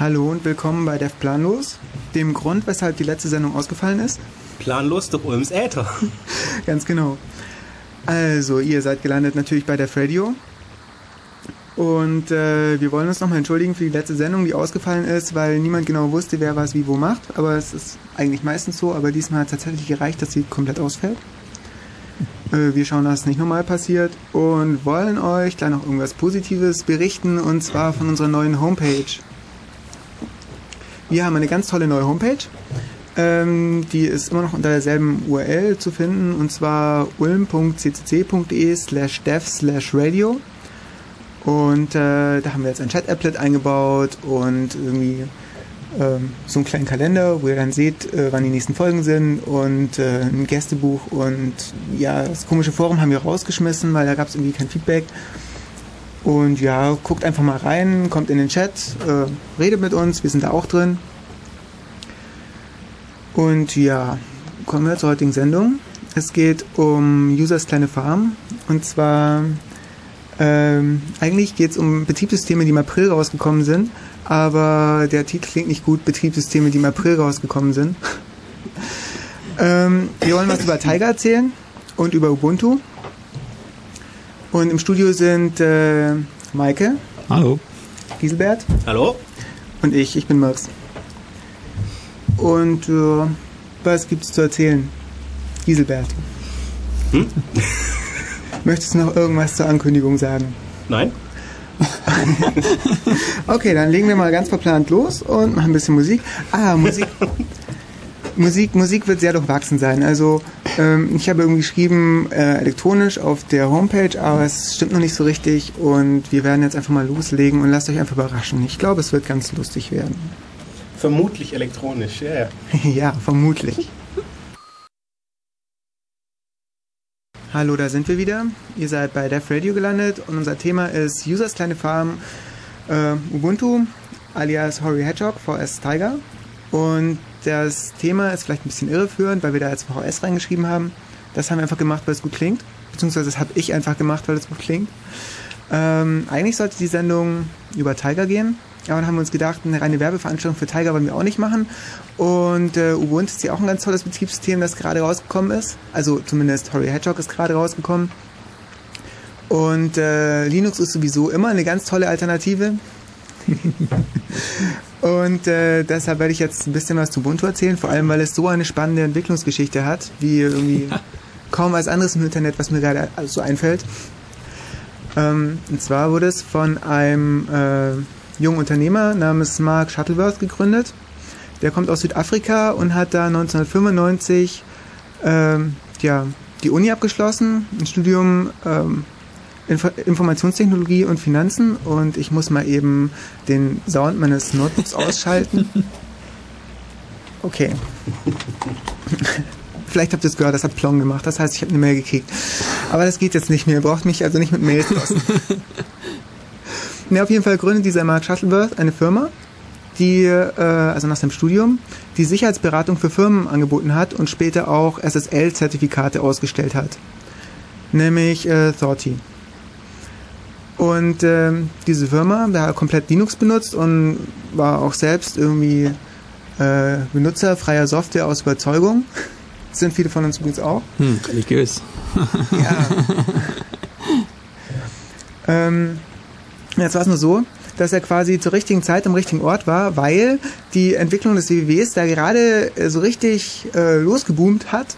Hallo und willkommen bei Dev Planlos, dem Grund, weshalb die letzte Sendung ausgefallen ist. Planlos durch Ulms Äther. Ganz genau. Also, ihr seid gelandet natürlich bei Dev Radio. Und äh, wir wollen uns nochmal entschuldigen für die letzte Sendung, die ausgefallen ist, weil niemand genau wusste, wer was wie wo macht. Aber es ist eigentlich meistens so, aber diesmal hat es tatsächlich gereicht, dass sie komplett ausfällt. Äh, wir schauen, dass es nicht nochmal passiert und wollen euch gleich noch irgendwas Positives berichten und zwar von unserer neuen Homepage. Wir haben eine ganz tolle neue Homepage. Ähm, die ist immer noch unter derselben URL zu finden und zwar ulm.ccc.de slash dev slash radio. Und äh, da haben wir jetzt ein Chat-Applet eingebaut und irgendwie ähm, so einen kleinen Kalender, wo ihr dann seht, äh, wann die nächsten Folgen sind und äh, ein Gästebuch und ja, das komische Forum haben wir rausgeschmissen, weil da gab es irgendwie kein Feedback. Und ja, guckt einfach mal rein, kommt in den Chat, äh, redet mit uns, wir sind da auch drin. Und ja, kommen wir zur heutigen Sendung. Es geht um Users kleine Farm und zwar ähm, eigentlich geht es um Betriebssysteme, die im April rausgekommen sind, aber der Titel klingt nicht gut, Betriebssysteme, die im April rausgekommen sind. ähm, wir wollen was über Tiger erzählen und über Ubuntu. Und im Studio sind äh, Maike. Hallo. Giselbert. Hallo. Und ich, ich bin Max. Und äh, was gibt's zu erzählen? Giselbert. Hm? Möchtest du noch irgendwas zur Ankündigung sagen? Nein. okay, dann legen wir mal ganz verplant los und machen ein bisschen Musik. Ah, Musik. Musik, Musik wird sehr durchwachsen sein. Also ähm, ich habe irgendwie geschrieben äh, elektronisch auf der Homepage, aber es stimmt noch nicht so richtig und wir werden jetzt einfach mal loslegen und lasst euch einfach überraschen. Ich glaube, es wird ganz lustig werden. Vermutlich elektronisch, ja. Yeah. ja, vermutlich. Hallo, da sind wir wieder. Ihr seid bei Dev Radio gelandet und unser Thema ist Users kleine Farm äh, Ubuntu alias Horry Hedgehog VS Tiger. Und das Thema ist vielleicht ein bisschen irreführend, weil wir da jetzt VHS reingeschrieben haben. Das haben wir einfach gemacht, weil es gut klingt. Beziehungsweise das habe ich einfach gemacht, weil es gut klingt. Ähm, eigentlich sollte die Sendung über Tiger gehen. Aber dann haben wir uns gedacht, eine reine Werbeveranstaltung für Tiger wollen wir auch nicht machen. Und äh, Ubuntu ist ja auch ein ganz tolles Betriebssystem, das gerade rausgekommen ist. Also zumindest Horry Hedgehog ist gerade rausgekommen. Und äh, Linux ist sowieso immer eine ganz tolle Alternative. Und äh, deshalb werde ich jetzt ein bisschen was zu Ubuntu erzählen, vor allem weil es so eine spannende Entwicklungsgeschichte hat, wie irgendwie kaum als anderes im Internet, was mir gerade so einfällt. Ähm, und zwar wurde es von einem äh, jungen Unternehmer namens Mark Shuttleworth gegründet. Der kommt aus Südafrika und hat da 1995 ähm, ja, die Uni abgeschlossen, ein Studium ähm, Inf Informationstechnologie und Finanzen und ich muss mal eben den Sound meines Notebooks ausschalten. Okay. Vielleicht habt ihr es gehört, das hat Plong gemacht. Das heißt, ich habe eine Mail gekriegt. Aber das geht jetzt nicht mehr. Ihr braucht mich also nicht mit Mails lassen. ne, auf jeden Fall gründet dieser Mark Shuttleworth eine Firma, die, äh, also nach seinem Studium, die Sicherheitsberatung für Firmen angeboten hat und später auch SSL-Zertifikate ausgestellt hat. Nämlich äh, Thorty. Und äh, diese Firma, der hat komplett Linux benutzt und war auch selbst irgendwie äh, Benutzer freier Software aus Überzeugung. Das sind viele von uns übrigens auch. Hm, religiös. ja. ähm, jetzt war es nur so, dass er quasi zur richtigen Zeit am richtigen Ort war, weil die Entwicklung des WWWs da gerade äh, so richtig äh, losgeboomt hat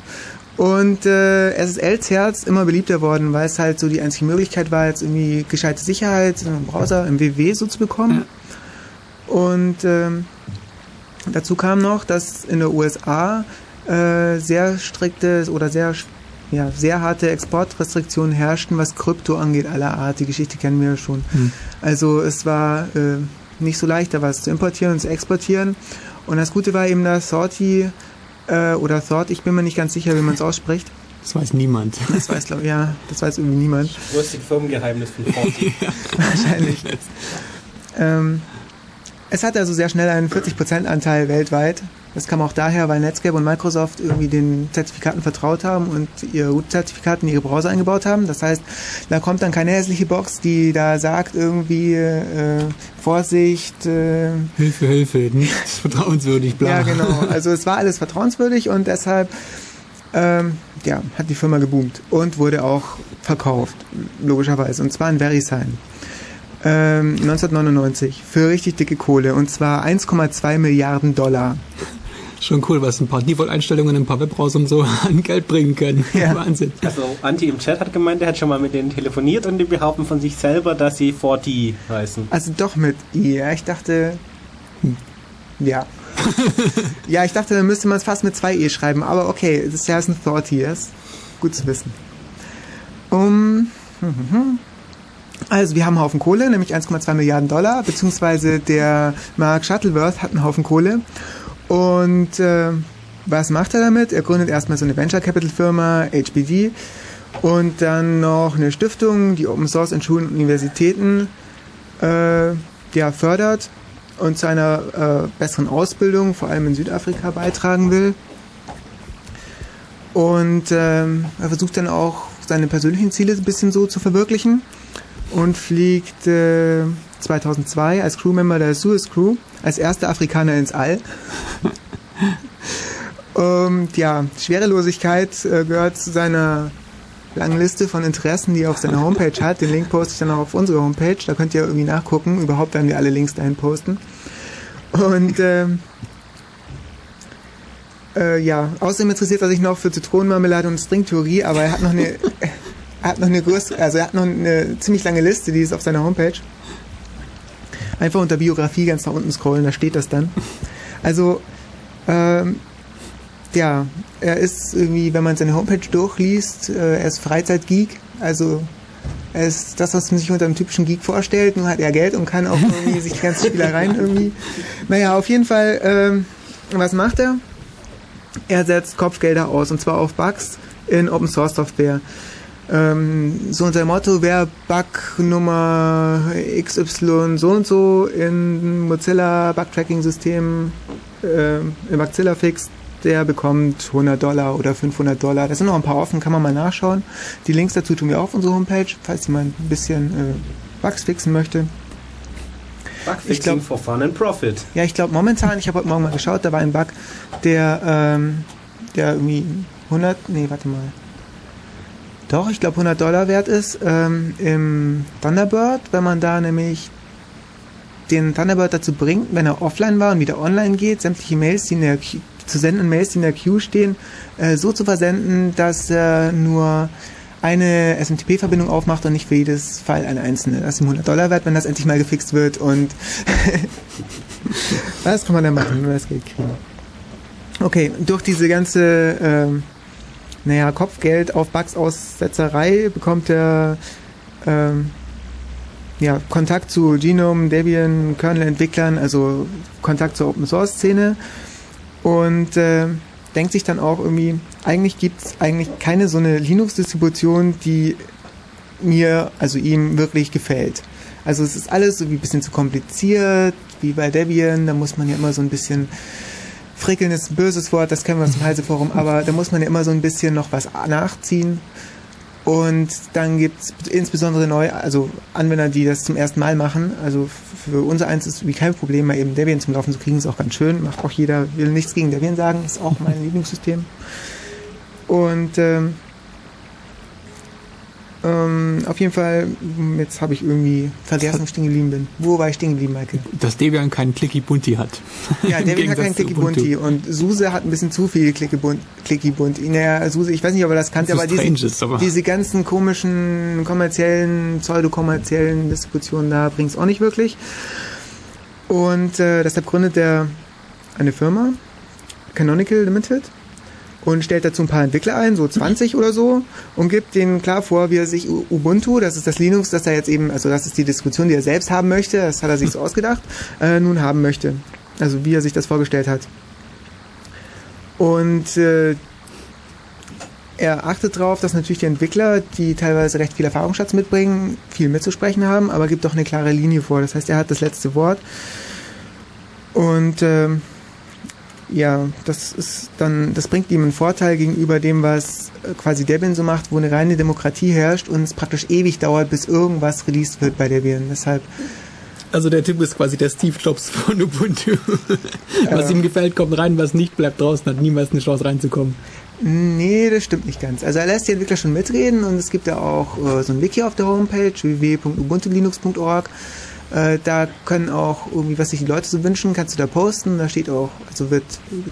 und äh, SSL-Zerts immer beliebter worden, weil es halt so die einzige Möglichkeit war, jetzt irgendwie gescheite Sicherheit im Browser, im WW so zu bekommen. Ja. Und ähm, dazu kam noch, dass in der USA äh, sehr strikte oder sehr ja, sehr harte Exportrestriktionen herrschten, was Krypto angeht, aller Art. Die Geschichte kennen wir ja schon. Hm. Also es war äh, nicht so leicht, da was zu importieren und zu exportieren. Und das Gute war eben, dass Sorti äh, oder Thought, ich bin mir nicht ganz sicher, wie man es ausspricht. Das weiß niemand. Das weiß, glaube ich, ja, das weiß irgendwie niemand. Lustig Firmengeheimnis von Forti. Wahrscheinlich. ähm, es hat also sehr schnell einen 40% Anteil weltweit Das kam auch daher, weil Netscape und Microsoft irgendwie den Zertifikaten vertraut haben und ihr Root-Zertifikat in ihre Browser eingebaut haben. Das heißt, da kommt dann keine hässliche Box, die da sagt irgendwie äh, Vorsicht. Äh, Hilfe, Hilfe, nichts vertrauenswürdig, bla. ja, genau. Also es war alles vertrauenswürdig und deshalb ähm, ja, hat die Firma geboomt und wurde auch verkauft, logischerweise. Und zwar in VeriSign. Ähm, 1999 für richtig dicke Kohle und zwar 1,2 Milliarden Dollar. Schon cool, was ein paar Default-Einstellungen, ein paar Webbrowser und so an Geld bringen können. Ja. Wahnsinn. Also Anti im Chat hat gemeint, er hat schon mal mit denen telefoniert und die behaupten von sich selber, dass sie 4D heißen. Also doch mit I. Ja, ich dachte. hm, Ja. ja, ich dachte, dann müsste man es fast mit zwei E schreiben, aber okay, das ist ja ein Thought hier. Ist gut zu wissen. Um, also wir haben einen Haufen Kohle, nämlich 1,2 Milliarden Dollar, beziehungsweise der Mark Shuttleworth hat einen Haufen Kohle. Und äh, was macht er damit? Er gründet erstmal so eine Venture Capital Firma, HBD, und dann noch eine Stiftung, die Open Source in Schulen und Universitäten äh, ja, fördert und zu einer äh, besseren Ausbildung, vor allem in Südafrika, beitragen will. Und ähm, er versucht dann auch seine persönlichen Ziele ein bisschen so zu verwirklichen und fliegt äh, 2002 als Crewmember der Suez Crew als erster Afrikaner ins All. Und ja, Schwerelosigkeit äh, gehört zu seiner langen Liste von Interessen, die er auf seiner Homepage hat. Den Link poste ich dann auch auf unsere Homepage. Da könnt ihr irgendwie nachgucken. Überhaupt werden wir alle Links dahin posten. Und ähm, äh, ja, außerdem interessiert er sich noch für Zitronenmarmelade und Stringtheorie, aber er hat noch eine, er hat noch eine größere, also er hat noch eine ziemlich lange Liste, die ist auf seiner Homepage. Einfach unter Biografie ganz nach unten scrollen, da steht das dann. Also, ähm, ja, er ist irgendwie, wenn man seine Homepage durchliest, äh, er ist Freizeitgeek, also er ist das, was man sich unter einem typischen Geek vorstellt, nur hat er Geld und kann auch irgendwie sich die ganzen Spielereien irgendwie. Naja, auf jeden Fall, ähm, was macht er? Er setzt Kopfgelder aus und zwar auf Bugs in Open Source Software. Ähm, so unter dem Motto, wer Bug Nummer XY so und so in Mozilla Bug Tracking System äh, im Mozilla fixt, der bekommt 100 Dollar oder 500 Dollar. Da sind noch ein paar offen, kann man mal nachschauen. Die Links dazu tun wir auf unserer Homepage, falls jemand ein bisschen äh, Bugs fixen möchte. Bugfixing Ich glaub- for fun and profit. Ja, ich glaube momentan, ich habe heute Morgen mal geschaut, da war ein Bug, der, ähm, der irgendwie 100, nee, warte mal. Doch, ich glaube 100 Dollar wert ist ähm, im Thunderbird, wenn man da nämlich den Thunderbird dazu bringt, wenn er offline war und wieder online geht, sämtliche Mails, die in der Queue, zu senden Mails, die in der Queue stehen, äh, so zu versenden, dass er nur eine SMTP-Verbindung aufmacht und nicht für jedes Fall eine einzelne. Das ist ihm 100 Dollar wert, wenn das endlich mal gefixt wird und was kann man da machen, wenn wir das Geld kriegen? Okay, durch diese ganze, ähm, naja, Kopfgeld auf Bugs-Aussetzerei bekommt er ähm, ja, Kontakt zu Genome, Debian, Kernel-Entwicklern, also Kontakt zur Open-Source-Szene und äh, denkt sich dann auch irgendwie, eigentlich gibt es eigentlich keine so eine Linux-Distribution, die mir, also ihm wirklich gefällt. Also es ist alles so wie ein bisschen zu kompliziert, wie bei Debian, da muss man ja immer so ein bisschen frickeln ist ein böses Wort, das kennen wir aus dem Halseforum, aber da muss man ja immer so ein bisschen noch was nachziehen. Und dann gibt es insbesondere neu, also Anwender, die das zum ersten Mal machen. Also für unser eins ist wie kein Problem, mal eben Debian zum Laufen zu kriegen, ist auch ganz schön. Macht auch jeder, will nichts gegen Debian sagen, ist auch mein Lieblingssystem. Und ähm, ähm, auf jeden Fall, jetzt habe ich irgendwie vergessen, wo ich stehen geblieben bin. Wo war ich stehen geblieben, Michael? Dass Debian keinen Clicky Bunti hat. Ja, Debian hat keinen Gegensatz zu Clicky Ubuntu. Bunti und Suse hat ein bisschen zu viel Clicky Bun- Clicky Bunti. Naja, Suse, ich weiß nicht, ob er das kannte, So aber diese, ist, aber- diese ganzen komischen, kommerziellen, pseudokommerziellen Distributionen da bringt es auch nicht wirklich. Und äh, deshalb gründet er eine Firma, Canonical Limited, und stellt dazu ein paar Entwickler ein, so 20 oder so, und gibt denen klar vor, wie er sich Ubuntu, das ist das Linux, das er jetzt eben, also das ist die Diskussion, die er selbst haben möchte, das hat er sich so ausgedacht, äh, nun haben möchte. Also wie er sich das vorgestellt hat. Und äh, er achtet darauf, dass natürlich die Entwickler, die teilweise recht viel Erfahrungsschatz mitbringen, viel mitzusprechen haben, aber gibt doch eine klare Linie vor. Das heißt, er hat das letzte Wort. Und ähm, ja, das ist dann, das bringt ihm einen Vorteil gegenüber dem, was äh, quasi Debian so macht, wo eine reine Demokratie herrscht und es praktisch ewig dauert, bis irgendwas released wird bei Debian. Deshalb Also der Typ ist quasi der Steve Jobs von Ubuntu. was ihm gefällt, kommt rein, was nicht bleibt draußen, hat niemals eine Chance reinzukommen. Nee, das stimmt nicht ganz. Also er lässt die Entwickler schon mitreden und es gibt ja auch äh, so ein Wiki auf der Homepage, www.ubuntulinux.org. Äh, da können auch irgendwie, was sich die Leute so wünschen, kannst du da posten. Da steht auch, also wird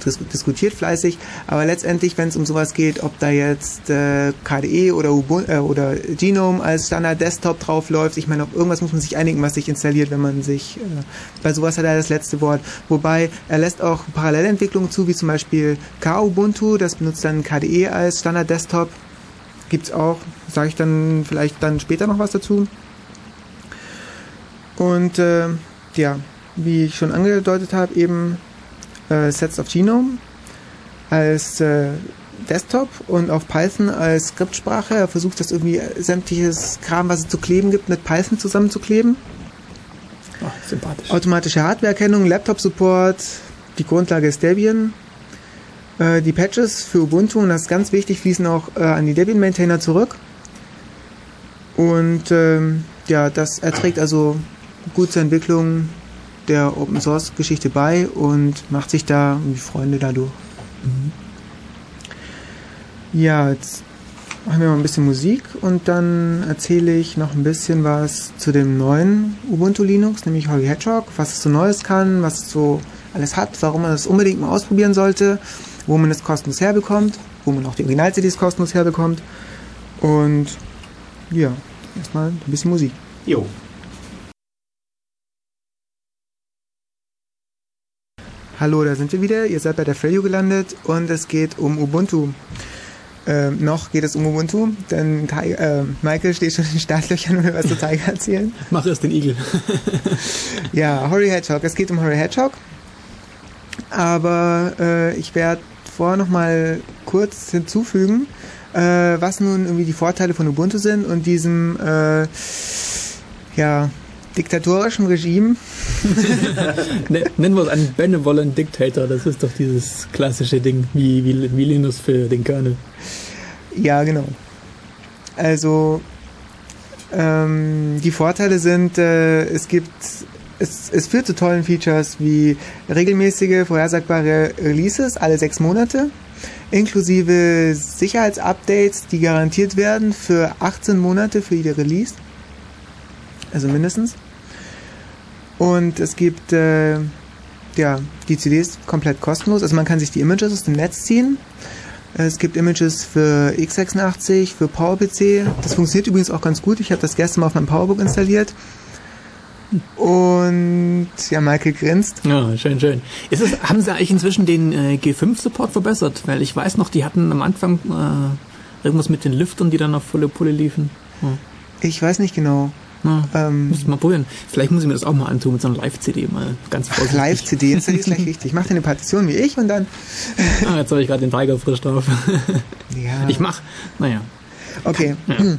dis diskutiert fleißig. Aber letztendlich, wenn es um sowas geht, ob da jetzt äh, KDE oder Ubuntu, äh, oder Genome als Standard Desktop drauf läuft, ich meine, auf irgendwas muss man sich einigen, was sich installiert, wenn man sich äh, bei sowas hat er das letzte Wort. Wobei er lässt auch Parallelentwicklungen zu, wie zum Beispiel K-Ubuntu, das benutzt dann KDE als Standard Desktop. Gibt's auch, sage ich dann vielleicht dann später noch was dazu. Und äh, ja, wie ich schon angedeutet habe, eben äh, Sets of Genome als äh, Desktop und auf Python als Skriptsprache. Er versucht das irgendwie sämtliches Kram, was es zu kleben gibt, mit Python zusammenzukleben. Oh, sympathisch. Automatische Hardwareerkennung, Laptop-Support, die Grundlage ist Debian. Äh, die Patches für Ubuntu, und das ist ganz wichtig, fließen auch äh, an die Debian-Maintainer zurück. Und ähm, ja, das erträgt also gut zur Entwicklung der Open Source Geschichte bei und macht sich da irgendwie Freunde dadurch. Ja, jetzt machen wir mal ein bisschen Musik und dann erzähle ich noch ein bisschen was zu dem neuen Ubuntu Linux, nämlich Holly Hedgehog, was es so Neues kann, was es so alles hat, warum man das unbedingt mal ausprobieren sollte, wo man es kostenlos herbekommt, wo man auch die Original-CDs kostenlos herbekommt und ja, erstmal ein bisschen Musik. Jo. Hallo, da sind wir wieder. Ihr seid bei der Freyo gelandet und es geht um Ubuntu. Ähm, noch geht es um Ubuntu, denn äh, Michael steht schon in den Startlöchern und will was zu Tiger erzählen. Mach erst den Igel. ja, Horry Hedgehog. Es geht um Horry Hedgehog. Aber äh, ich werde vorher nochmal kurz hinzufügen, äh, was nun irgendwie die Vorteile von Ubuntu sind und diesem äh, ja, diktatorischen Regime. Nennen wir es einen Benevolent Dictator, das ist doch dieses klassische Ding, wie, wie, wie Linus für den Kernel. Ja, genau. Also ähm, die Vorteile sind, äh, es gibt es, es führt zu tollen Features wie regelmäßige, vorhersagbare Releases alle sechs Monate, inklusive Sicherheitsupdates, die garantiert werden für 18 Monate für jede Release. Also mindestens. Und es gibt äh, ja, die CDs komplett kostenlos. Also man kann sich die Images aus dem Netz ziehen. Es gibt Images für x86, für PowerPC. Das funktioniert übrigens auch ganz gut. Ich habe das gestern mal auf meinem PowerBook installiert. Und ja, Michael grinst. Ja, schön, schön. Ist es, haben sie eigentlich inzwischen den äh, G5-Support verbessert? Weil ich weiß noch, die hatten am Anfang äh, irgendwas mit den Lüftern, die dann auf volle Pulle liefen. Ja. Ich weiß nicht genau. Ja, ähm, muss ich mal probieren. Vielleicht muss ich mir das auch mal antun mit so einer Live-CD mal ganz vorsichtig. Live-CD, jetzt ist gleich richtig. Mach dir eine Partition wie ich und dann. ah, jetzt habe ich gerade den Tiger frisch drauf. ja. Ich mach, naja. Okay. Ja.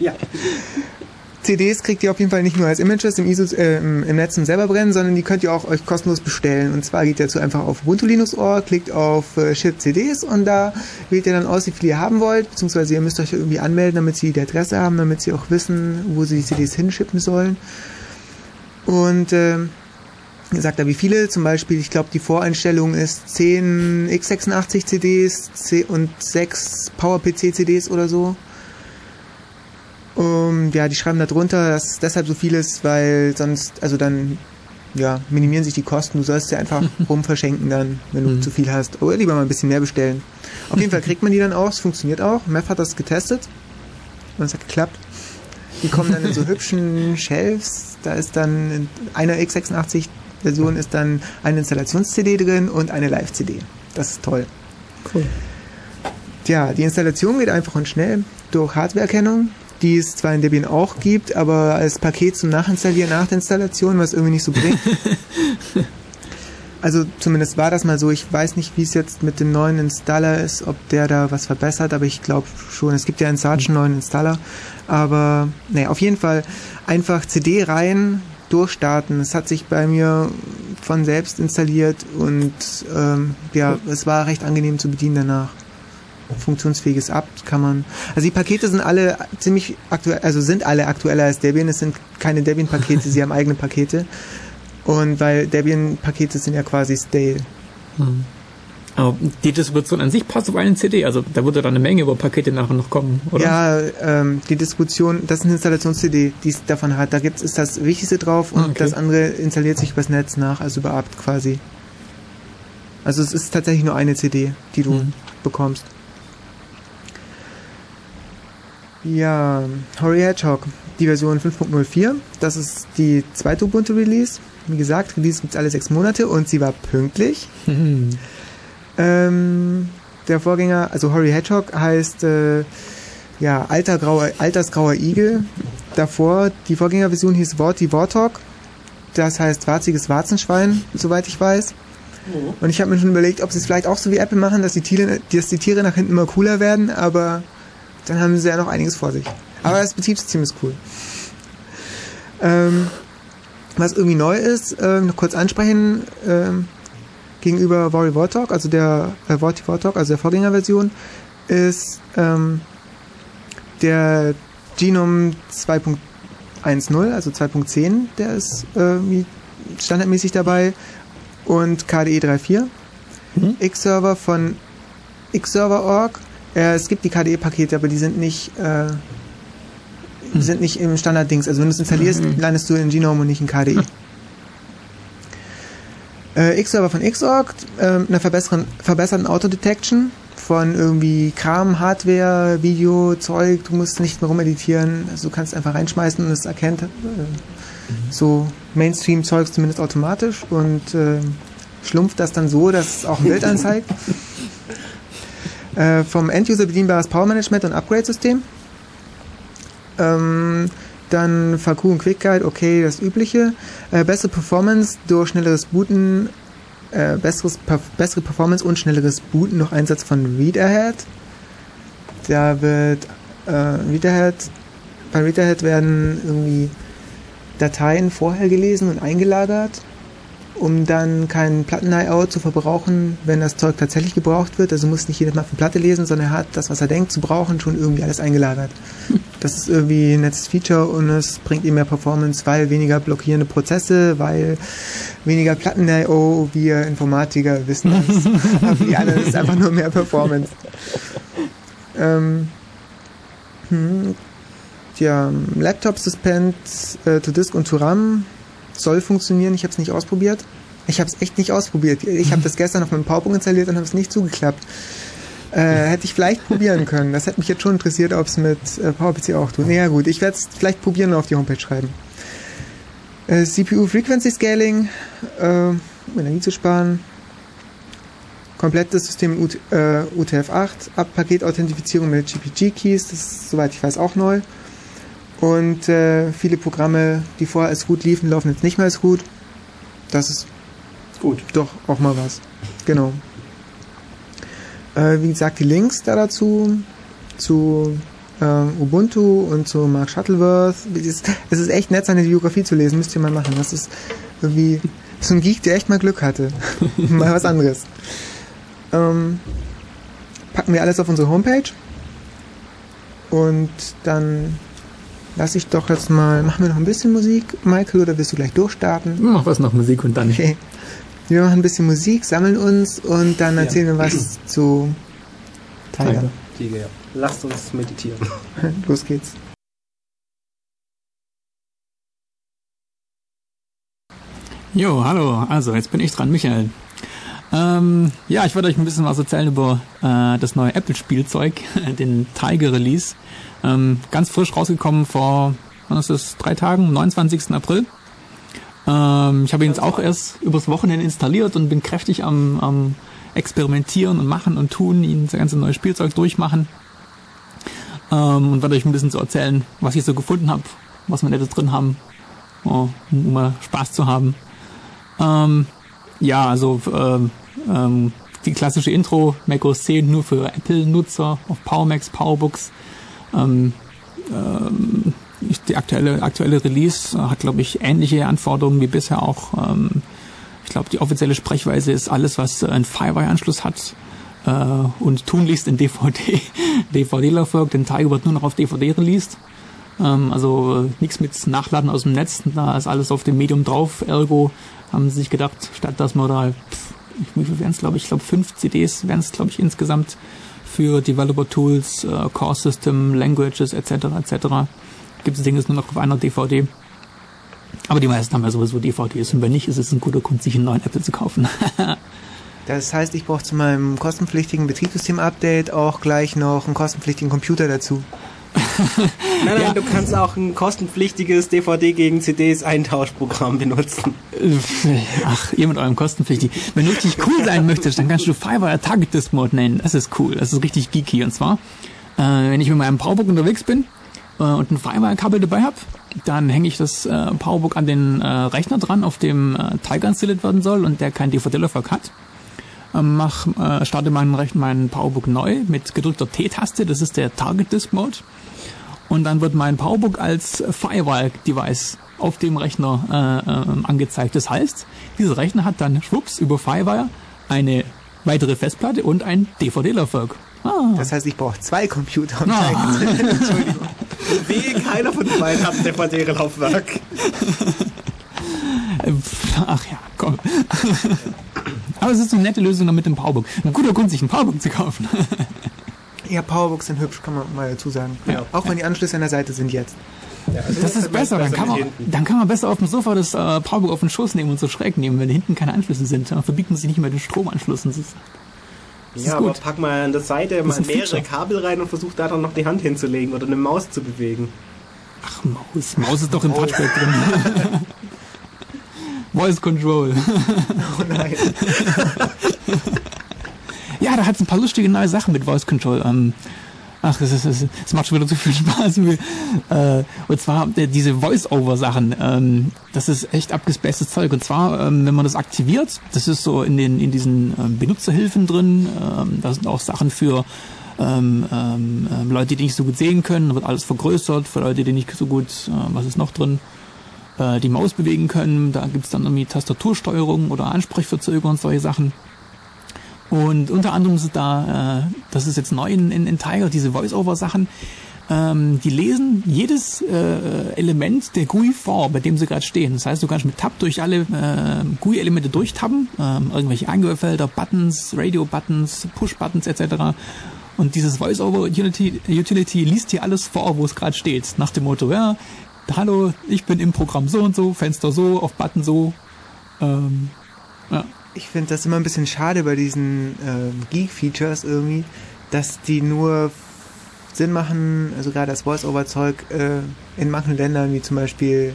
Ja. CDs kriegt ihr auf jeden Fall nicht nur als Images im, ISO, äh, im Netz zum selber brennen, sondern die könnt ihr auch euch kostenlos bestellen. Und zwar geht ihr dazu einfach auf Ubuntu Linux.org, klickt auf äh, Ship CDs und da wählt ihr dann aus, wie viel ihr haben wollt, beziehungsweise ihr müsst euch irgendwie anmelden, damit sie die Adresse haben, damit sie auch wissen, wo sie die CDs hinschippen sollen. Und äh, ihr sagt da wie viele, zum Beispiel, ich glaube die Voreinstellung ist 10 x86 CDs und 6 PowerPC CDs oder so. Um, ja, die schreiben da drunter, dass es deshalb so viel ist, weil sonst, also dann, ja, minimieren sich die Kosten. Du sollst ja einfach rum verschenken dann, wenn du Mhm. zu viel hast. Oder lieber mal ein bisschen mehr bestellen. Auf jeden Fall kriegt man die dann auch, es funktioniert auch. Meth hat das getestet und es hat geklappt. Die kommen dann in so hübschen Shelves. Da ist dann in einer x86-Version ist dann eine Installations-CD drin und eine Live-CD. Das ist toll. Cool. Tja, die Installation geht einfach und schnell durch Hardwareerkennung, die es zwar in Debian auch gibt, aber als Paket zum Nachinstallieren nach der Installation, was irgendwie nicht so bringt. Also zumindest war das mal so. Ich weiß nicht, wie es jetzt mit dem neuen Installer ist, ob der da was verbessert, aber ich glaube schon. Es gibt ja in Sarge einen neuen Installer. Aber naja, auf jeden Fall einfach CD rein, durchstarten. Es hat sich bei mir von selbst installiert und ähm, ja, es war recht angenehm zu bedienen danach. Funktionsfähiges Apt kann man. Also die Pakete sind alle ziemlich aktuell, also sind alle aktueller als Debian. Es sind keine Debian-Pakete, sie haben eigene Pakete. Und weil Debian-Pakete sind ja quasi stale. Hm. Aber die Distribution an sich passt auf eine CD, also da würde dann eine Menge über Pakete nachher noch kommen, oder? Ja, ähm, die Distribution, das ist eine Installations-CD, die es davon hat. Da gibt's ist das Wichtigste drauf und Okay. das andere installiert sich übers Netz nach, also über apt quasi. Also es ist tatsächlich nur eine CD, die du Mhm. bekommst. Ja, Horry Hedgehog, die Version 5.04. Das ist die zweite Ubuntu-Release. Wie gesagt, Release gibt's alle sechs Monate und sie war pünktlich. Hm. Ähm, der Vorgänger, also Horry Hedgehog, heißt äh, ja alter grauer, altersgrauer Igel. Davor die Vorgängerversion hieß Vorti Warthog. Das heißt warziges Warzenschwein, soweit ich weiß. Und ich habe mir schon überlegt, ob sie es vielleicht auch so wie Apple machen, dass die, Tiere, dass die Tiere nach hinten immer cooler werden, aber dann haben sie ja noch einiges vor sich. Aber das Betriebssystem ist cool. Ähm, was irgendwie neu ist, ähm, noch kurz ansprechen, ähm, gegenüber Worry Warthog, also der äh, Worty Warthog, also der Vorgängerversion, ist ähm, der Genome 2.10, also 2.10, der ist irgendwie standardmäßig dabei und KDE 3.4. Mhm. X-Server von Xserver.org. Äh, es gibt die KDE-Pakete, aber die sind nicht, äh, die sind nicht im Standard-Dings. Also wenn du es installierst, Mhm. landest du in Genome und nicht in KDE. Äh, X-Server von Xorg, äh, einer verbesseren, verbesserten Autodetection von irgendwie Kram, Hardware, Video, Zeug, du musst nicht mehr rumeditieren, also du kannst einfach reinschmeißen und es erkennt äh, so Mainstream-Zeugs zumindest automatisch und äh, schlumpft das dann so, dass es auch ein Bild anzeigt. äh, vom End-User bedienbares Power-Management und Upgrade-System. Ähm, dann VQ und Quick Guide, okay, das übliche. Äh, bessere Performance durch schnelleres Booten, äh, besseres, bessere Performance und schnelleres Booten durch Einsatz von Readerhead. Da wird äh, Readerhead, bei Readerhead werden irgendwie Dateien vorher gelesen und eingelagert, um dann kein Platten-I.O. zu verbrauchen, wenn das Zeug tatsächlich gebraucht wird. Also muss nicht jedes Mal von Platte lesen, sondern er hat das, was er denkt zu brauchen, schon irgendwie alles eingelagert. Das ist irgendwie ein nettes Feature und es bringt ihm mehr Performance, weil weniger blockierende Prozesse, weil weniger Platten-I.O. Wir Informatiker wissen das. Aber für die anderen ist einfach nur mehr Performance. Ähm, hm, ja, Laptop Suspend äh, to Disk und to RAM soll funktionieren. Ich habe es nicht ausprobiert. Ich habe es echt nicht ausprobiert. Ich habe das gestern auf meinem PowerPoint installiert und habe es nicht zugeklappt. Äh, hätte ich vielleicht probieren können. Das hätte mich jetzt schon interessiert, ob es mit äh, PowerPC auch tut. Naja gut, ich werde es vielleicht probieren und auf die Homepage schreiben. Äh, CPU Frequency Scaling, äh, um Energie zu sparen. Komplettes System UT, äh, UTF-8, Paketauthentifizierung mit GPG-Keys, das ist, soweit ich weiß, auch neu. Und äh, viele Programme, die vorher als gut liefen, laufen jetzt nicht mehr als gut. Das ist Gut. doch auch mal was. Genau. Äh, wie gesagt, die Links da dazu, zu äh, Ubuntu und zu Mark Shuttleworth. Es ist, es ist echt nett, seine Biografie zu lesen. Müsst ihr mal machen. Das ist irgendwie so ein Geek, der echt mal Glück hatte. mal was anderes. Ähm, packen wir alles auf unsere Homepage. Und dann lasse ich doch jetzt mal. Machen wir noch ein bisschen Musik, Michael, oder willst du gleich durchstarten? Mach was noch Musik und dann. Okay. Wir machen ein bisschen Musik, sammeln uns und dann Ja. erzählen wir was zu Tiger. Tiger. Tiger, ja. Lasst uns meditieren. Los geht's. Jo, hallo, also jetzt bin ich dran, Michael. Ähm, ja, ich wollte euch ein bisschen was erzählen über äh, das neue Apple-Spielzeug, den Tiger Release. Ähm, ganz frisch rausgekommen vor, wann ist das, drei Tagen, 29. April. Ähm, ich habe ihn jetzt auch erst übers Wochenende installiert und bin kräftig am, am experimentieren und machen und tun, ihn das ganze neue Spielzeug durchmachen. Ähm, und werde euch ein bisschen so erzählen, was ich so gefunden habe, was wir da drin haben, oh, um mal Spaß zu haben. Ähm, ja, also ähm, ähm, die klassische Intro, macOS 10 nur für Apple-Nutzer auf PowerMacs, PowerBooks. Ähm, ähm, die aktuelle, aktuelle Release hat, glaube ich, ähnliche Anforderungen wie bisher auch. Ähm, Ich glaube, die offizielle Sprechweise ist alles, was einen Firewire-Anschluss hat äh, und tunlichst in DVD, DVD-Laufwerk, denn Tiger wird nur noch auf DVD released. Ähm, also äh, nichts mit Nachladen aus dem Netz, da ist alles auf dem Medium drauf. Ergo haben sie sich gedacht, statt dass man da, pff, wie wären es, glaube ich, ich glaube fünf CDs wären es, glaube ich, insgesamt für Developer Tools, äh, Core System, Languages etc. etc. gibt es Dinge nur noch auf einer DVD. Aber die meisten haben ja sowieso DVDs und wenn nicht, ist es ein guter Grund, sich einen neuen Apple zu kaufen. Das heißt, ich brauche zu meinem kostenpflichtigen Betriebssystem-Update auch gleich noch einen kostenpflichtigen Computer dazu. Nein, nein, ja. du kannst auch ein kostenpflichtiges DVD gegen CDs Eintauschprogramm benutzen. Ach, ihr mit eurem kostenpflichtigen. Wenn du richtig cool sein möchtest, dann kannst du Firewire Target Disk Mode nennen. Das ist cool. Das ist richtig geeky. Und zwar, äh, wenn ich mit meinem Powerbook unterwegs bin äh, und ein Firewire-Kabel dabei habe, dann hänge ich das äh, Powerbook an den äh, Rechner dran, auf dem äh, Tiger installiert werden soll und der kein DVD-Laufwerk hat. Ähm, mach, äh, starte meinen, Rechner, meinen Powerbook neu mit gedrückter T-Taste, das ist der Target Disk Mode. Und dann wird mein Powerbook als Firewire-Device auf dem Rechner äh, äh, angezeigt. Das heißt, dieser Rechner hat dann schwupps über Firewire eine weitere Festplatte und ein DVD-Laufwerk. Ah. Das heißt, ich brauche zwei Computer. Um ah. Entschuldigung. Wehe, keiner von beiden hat ein DVD-Laufwerk. Ach ja, komm. Aber es ist eine nette Lösung mit dem Powerbook. Ein guter Grund, sich ein Powerbook zu kaufen. Ja, Powerbooks sind hübsch, kann man mal dazu sagen. Ja. Auch wenn die Anschlüsse an der Seite sind jetzt. Ja, also das, ist besser, dann kann, man, dann kann man besser auf dem Sofa das äh, Powerbook auf den Schoß nehmen und so schräg nehmen, wenn hinten keine Anschlüsse sind. Dann verbiegt man sich nicht mehr den Stromanschluss. Das ist, das ja, aber pack mal an der Seite mal mehrere Feature. Kabel rein und versuch da dann noch die Hand hinzulegen oder eine Maus zu bewegen. Ach, Maus. Maus ist doch im Touchpad drin. Voice Control. Oh nein. ja, da hat es ein paar lustige neue Sachen mit Voice Control. Ähm, ach, das, ist, das, das macht schon wieder zu viel Spaß. Äh, und zwar äh, diese Voice-Over-Sachen. Ähm, das ist echt abgespacedes Zeug. Und zwar, ähm, wenn man das aktiviert, das ist so in den in diesen ähm, Benutzerhilfen drin. Ähm, da sind auch Sachen für ähm, ähm, ähm, Leute, die nicht so gut sehen können, da wird alles vergrößert. Für Leute, die nicht so gut, äh, was ist noch drin? äh, die Maus bewegen können. Da gibt's dann irgendwie Tastatursteuerung oder Ansprechverzögerung und solche Sachen. Und unter anderem ist da, äh, das ist jetzt neu in, in, in Tiger, diese Voice-Over-Sachen, ähm, die lesen jedes äh, Element der GUI vor, bei dem sie gerade stehen. Das heißt, du kannst mit Tab durch alle äh, GUI-Elemente durchtappen, ähm, irgendwelche Eingabefelder, Buttons, Radio-Buttons, Push-Buttons etc. Und dieses Voice-Over-Utility Utility liest hier alles vor, wo es gerade steht. Nach dem Motto, ja, hallo, ich bin im Programm so und so, Fenster so, auf Button so. Ähm, ja. Ich finde das immer ein bisschen schade bei diesen ähm, Geek-Features irgendwie, dass die nur Sinn machen, also gerade das Voice-Over-Zeug äh, in manchen Ländern, wie zum Beispiel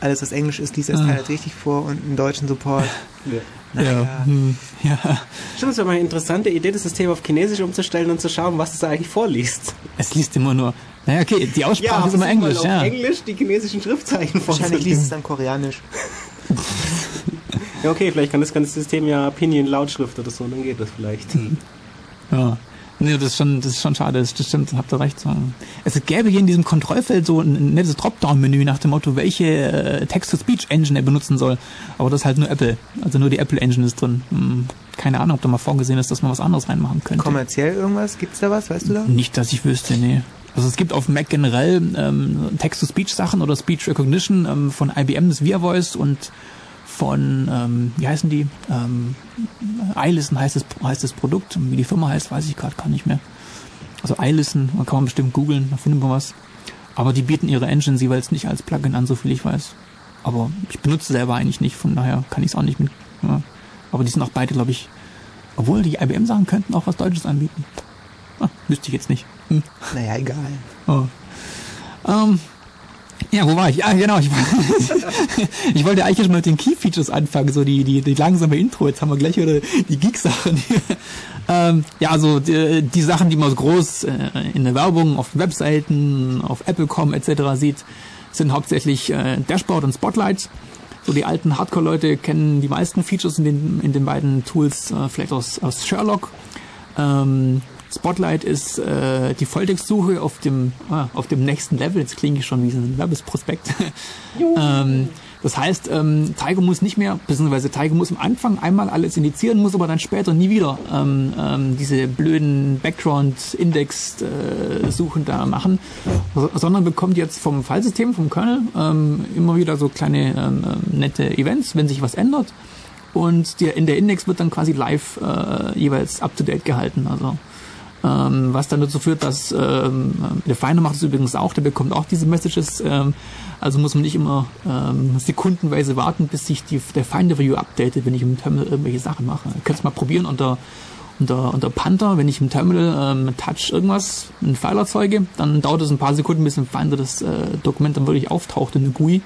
alles, was Englisch ist, liest das ah. halt richtig vor und einen deutschen Support. Ja. Naja. Ja. Hm. ja. Stimmt, es wäre mal eine interessante Idee, das System auf Chinesisch umzustellen und zu schauen, was es da eigentlich vorliest. Es liest immer nur naja, okay, die Aussprache ja, ist immer Englisch, ja. Englisch die chinesischen Schriftzeichen Wahrscheinlich liest es dann Koreanisch. ja, okay, vielleicht kann das ganze System ja Pinyin Lautschrift oder so, dann geht das vielleicht. Hm. Ja. Nee, das ist schon, das ist schon schade, das stimmt, habt ihr recht. Es gäbe hier in diesem Kontrollfeld so ein nettes Dropdown-Menü nach dem Motto, welche äh, Text-to-Speech-Engine er benutzen soll. Aber das ist halt nur Apple. Also nur die Apple-Engine ist drin. Hm, keine Ahnung, ob da mal vorgesehen ist, dass man was anderes reinmachen könnte. Kommerziell irgendwas? Gibt's da was, weißt du da? Nicht, dass ich wüsste, nee. Also es gibt auf Mac generell ähm, Text-to-Speech-Sachen oder Speech Recognition ähm, von IBM, das VIA Voice und von, ähm, wie heißen die? Ähm, iListen heißt das, heißt das Produkt. Wie die Firma heißt, weiß ich gerade gar nicht mehr. Also iListen, da kann man bestimmt googeln, da findet man was. Aber die bieten ihre Engines jeweils nicht als Plugin an, so viel ich weiß. Aber ich benutze selber eigentlich nicht, von daher kann ich es auch nicht mit. Ja. Aber die sind auch beide, glaube ich, obwohl die IBM-Sachen könnten auch was Deutsches anbieten. Ah, wüsste ich jetzt nicht. Hm. Naja, egal. Oh. Ähm, ja, wo war ich? Ah, genau. Ich, ich wollte eigentlich schon mal mit den Key-Features anfangen, so die, die, die langsame Intro. Jetzt haben wir gleich wieder die Geek-Sachen. ähm, ja, also die, die, Sachen, die man so groß äh, in der Werbung, auf Webseiten, auf Apple.com etc. sieht, sind hauptsächlich äh, Dashboard und Spotlight. So die alten Hardcore-Leute kennen die meisten Features in den, in den beiden Tools äh, vielleicht aus, aus Sherlock. Ähm, Spotlight ist äh, die Volltextsuche auf dem, ah, auf dem nächsten Level. Jetzt klinge ich schon wie so ein Werbesprospekt. ähm, Das heißt, ähm, Tiger muss nicht mehr, beziehungsweise Tiger muss am Anfang einmal alles indizieren, muss aber dann später nie wieder ähm, ähm, diese blöden Background-Index-Suchen äh, da machen, sondern bekommt jetzt vom Fallsystem, vom Kernel, ähm, immer wieder so kleine ähm, ähm, nette Events, wenn sich was ändert. Und der, in der Index wird dann quasi live äh, jeweils up-to-date gehalten. Also ähm, was dann dazu führt, dass ähm, der Finder macht es übrigens auch, der bekommt auch diese Messages, ähm, also muss man nicht immer ähm, sekundenweise warten, bis sich die, der Finder View updatet, wenn ich im Terminal irgendwelche Sachen mache. Ihr könnt es mal probieren unter unter, unter Panther, wenn ich im Terminal ähm, Touch irgendwas, einen File erzeuge, dann dauert es ein paar Sekunden, bis im Finder das äh, Dokument dann wirklich auftaucht in der GUI.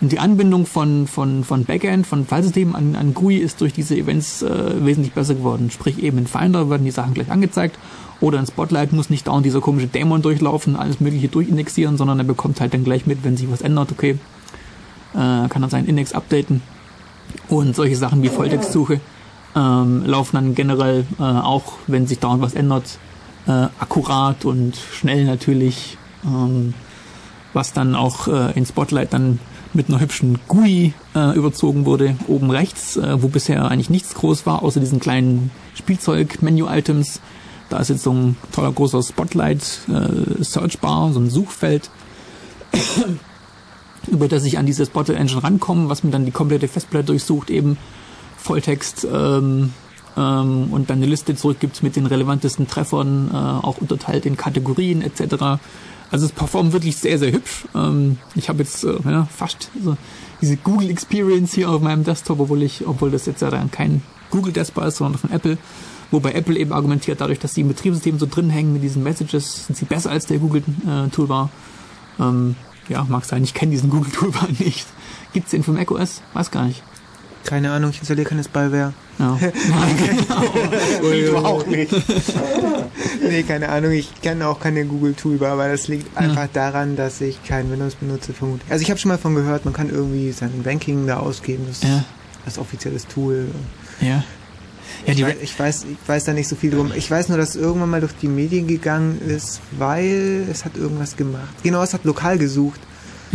Und die Anbindung von, von, von Backend, von Filesystemen an, an GUI ist durch diese Events äh, wesentlich besser geworden. Sprich eben in Finder werden die Sachen gleich angezeigt oder in Spotlight muss nicht dauernd dieser komische Dämon durchlaufen, alles mögliche durchindexieren, sondern er bekommt halt dann gleich mit, wenn sich was ändert, okay, äh, kann er seinen Index updaten. Und solche Sachen wie Volltextsuche ähm, laufen dann generell äh, auch, wenn sich dauernd was ändert, äh, akkurat und schnell natürlich, ähm, was dann auch äh, in Spotlight dann mit einer hübschen GUI äh, überzogen wurde, oben rechts, äh, wo bisher eigentlich nichts groß war, außer diesen kleinen Spielzeug-Menu-Items. Da ist jetzt so ein toller großer Spotlight äh, Searchbar, so ein Suchfeld, über das ich an diese Spotlight Engine rankomme, was mir dann die komplette Festplatte durchsucht, eben Volltext ähm, ähm, und dann eine Liste zurückgibt mit den relevantesten Treffern, äh, auch unterteilt in Kategorien etc. Also es performt wirklich sehr, sehr hübsch. Ähm, ich habe jetzt äh, ja, fast so diese Google Experience hier auf meinem Desktop, obwohl ich, obwohl das jetzt ja dann kein Google Desktop ist, sondern von Apple. Wobei Apple eben argumentiert, dadurch, dass sie im Betriebssystem so drin hängen mit diesen Messages, sind sie besser als der Google äh, Toolbar. Ähm, ja, mag sein, ich kenne diesen Google Toolbar nicht. Gibt's den für macOS? Weiß gar nicht. Keine Ahnung, ich installiere keine Spyware. Ja. nee, du auch nicht. nee, keine Ahnung, ich kenne auch keine Google Toolbar, aber das liegt einfach ja. daran, dass ich kein Windows benutze, vermutlich. Also ich habe schon mal von gehört, man kann irgendwie sein Ranking da ausgeben, das ja. ist offizielles Tool. Ja. Ja, ich, weiß, ich, weiß, ich weiß da nicht so viel drum. Ich weiß nur, dass es irgendwann mal durch die Medien gegangen ist, weil es hat irgendwas gemacht. Genau, es hat lokal gesucht.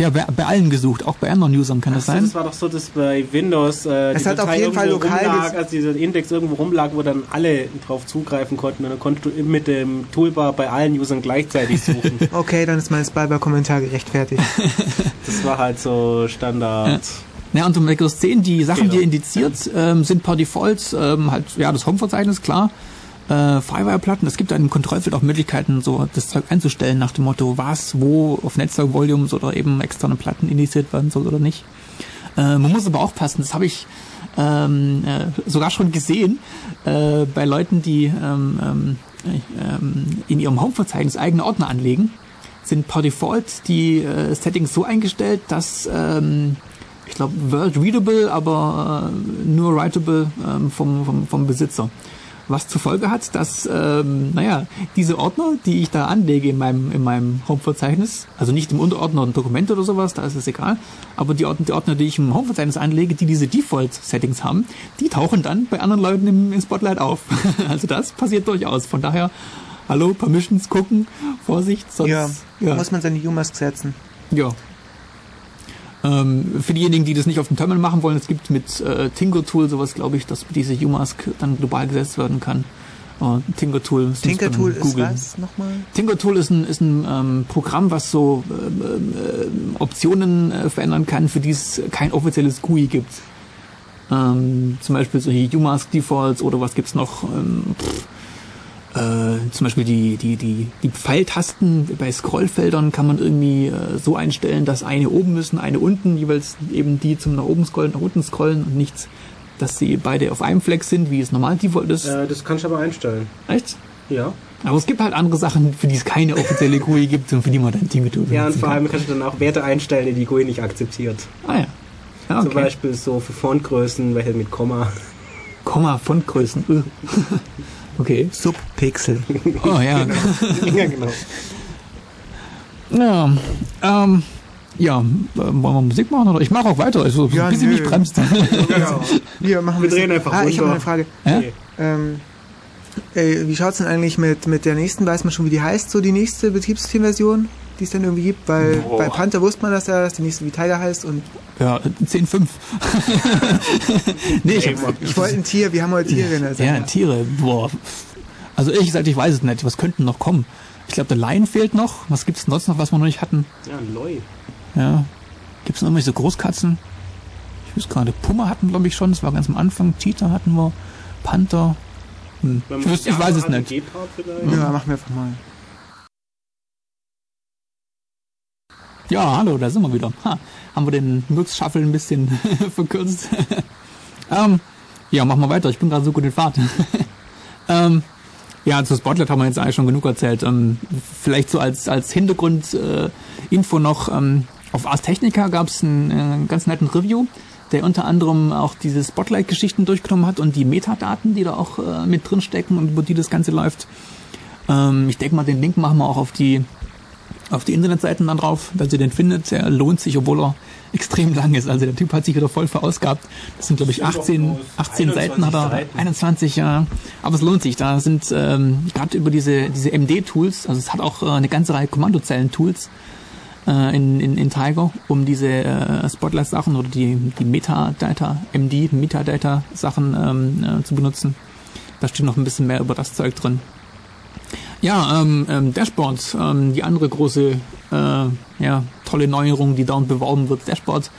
Ja, bei, bei allen gesucht, auch bei anderen Usern kann Ach das sein. Das war doch so, dass bei Windows äh, es hat auf jeden Fall lokal rumlag, also dieser Index irgendwo rumlag, wo dann alle drauf zugreifen konnten. Und dann konntest du mit dem Toolbar bei allen Usern gleichzeitig suchen. okay, dann ist mein Spybar-Kommentar gerechtfertigt. das war halt so Standard. Ja. Ja, und um Windows 10, die Sachen, genau. die indiziert ähm, sind per Default ähm, halt, ja, das Home-Verzeichnis, klar. Äh, Firewire-Platten, es gibt da im Kontrollfeld auch Möglichkeiten, so das Zeug einzustellen nach dem Motto, was, wo auf Netzwerk-Volumes oder eben externe Platten indiziert werden soll oder nicht. Äh, man muss aber aufpassen, das habe ich ähm, äh, sogar schon gesehen äh, bei Leuten, die ähm, ähm, ähm in ihrem Home-Verzeichnis eigene Ordner anlegen, sind per Default die äh, Settings so eingestellt, dass ähm, glaube, Readable, aber äh, nur writable ähm, vom, vom, vom Besitzer. Was zur Folge hat, dass, ähm, naja, diese Ordner, die ich da anlege in meinem, in meinem Home-Verzeichnis, also nicht im Unterordner und Dokumente oder sowas, da ist es egal, aber die Ordner, die Ordner, die ich im Home-Verzeichnis anlege, die diese Default-Settings haben, die tauchen dann bei anderen Leuten im, im Spotlight auf. also das passiert durchaus. Von daher, hallo, Permissions gucken, Vorsicht, sonst... Ja, ja. muss man seine U-Mask setzen. Ja, ähm, für diejenigen, die das nicht auf dem Terminal machen wollen, es gibt mit äh, Tinker-Tool sowas, glaube ich, dass diese UMask dann global gesetzt werden kann. Uh, Tinker-Tool ist Tinker-Tool ist was nochmal? Tinker-Tool ist ein, ist ein ähm, Programm, was so ähm, äh, Optionen äh, verändern kann, für die es kein offizielles GUI gibt. Ähm, zum Beispiel solche UMask-Defaults oder was gibt's noch? Ähm, pff, äh, zum Beispiel die, die, die, die Pfeiltasten bei Scrollfeldern kann man irgendwie äh, so einstellen, dass eine oben müssen, eine unten, jeweils eben die zum nach oben scrollen, nach unten scrollen und nichts, dass sie beide auf einem Fleck sind, wie es normal Default ist. Äh, das kannst du aber einstellen. Echt? Ja. Aber es gibt halt andere Sachen, für die es keine offizielle GUI gibt und für die man dann Dinge tut. Ja, und vor allem kannst du dann auch Werte einstellen, die die GUI nicht akzeptiert. Ah ja. ja okay. Zum Beispiel so für Fontgrößen, welche mit Komma. Komma, Fontgrößen. Okay. Subpixel. Oh ja. genau. ja, genau. Ja, ähm, ja, wollen wir Musik machen oder? Ich mache auch weiter, also ja, bis sie mich bremst. genau. Wir, machen wir drehen einfach Ah, runter. ich habe eine Frage. Ja? Ähm, ey, wie schaut's denn eigentlich mit, mit der nächsten? Weiß man schon, wie die heißt, so die nächste Betriebssystemversion? Die es dann irgendwie gibt, weil Boah. bei Panther wusste man, dass er dass die nächste wie Tiger heißt und ja, 10,5. nee, ich, ich wollte ein Tier, wir haben heute Tiere in der Sendung. Ja, Tiere, boah. Also ich sag, ich weiß es nicht, was könnten noch kommen? Ich glaube, der Lion fehlt noch. Was gibt es sonst noch, was wir noch nicht hatten? Ja, ein Loi. Ja. Gibt es noch irgendwelche Großkatzen? Ich weiß gerade, Puma hatten, glaube ich, schon. Das war ganz am Anfang. Cheetah hatten wir. Panther. Hm. Ich, weiß, ich weiß es nicht. Ja, machen wir einfach mal. Ja, hallo, da sind wir wieder. Ha, haben wir den Nutz-Shuffle ein bisschen verkürzt. ähm, ja, machen wir weiter. Ich bin gerade so gut in Fahrt. ähm, ja, zu Spotlight haben wir jetzt eigentlich schon genug erzählt. Ähm, vielleicht so als, als Hintergrund-Info äh, noch. Ähm, auf Ars Technica gab es einen äh, ganz netten Review, der unter anderem auch diese Spotlight-Geschichten durchgenommen hat und die Metadaten, die da auch äh, mit drin stecken und über die das Ganze läuft. Ähm, ich denke mal, den Link machen wir auch auf die auf die Internetseiten dann drauf, dass ihr den findet. Der lohnt sich, obwohl er extrem lang ist. Also der Typ hat sich wieder voll verausgabt. Das sind, glaube ich, 18, 18 Seiten hat er, 21, ja. Aber es lohnt sich. Da sind ähm, gerade über diese, diese MD-Tools, also es hat auch äh, eine ganze Reihe Kommandozellen-Tools äh, in, in, in Tiger, um diese äh, Spotlight-Sachen oder die, die Metadata, MD, Metadata-Sachen ähm, äh, zu benutzen. Da steht noch ein bisschen mehr über das Zeug drin. Ja, ähm, ähm, Dashboard, ähm, die andere große, äh, ja, tolle Neuerung, die dauernd beworben wird. Dashboard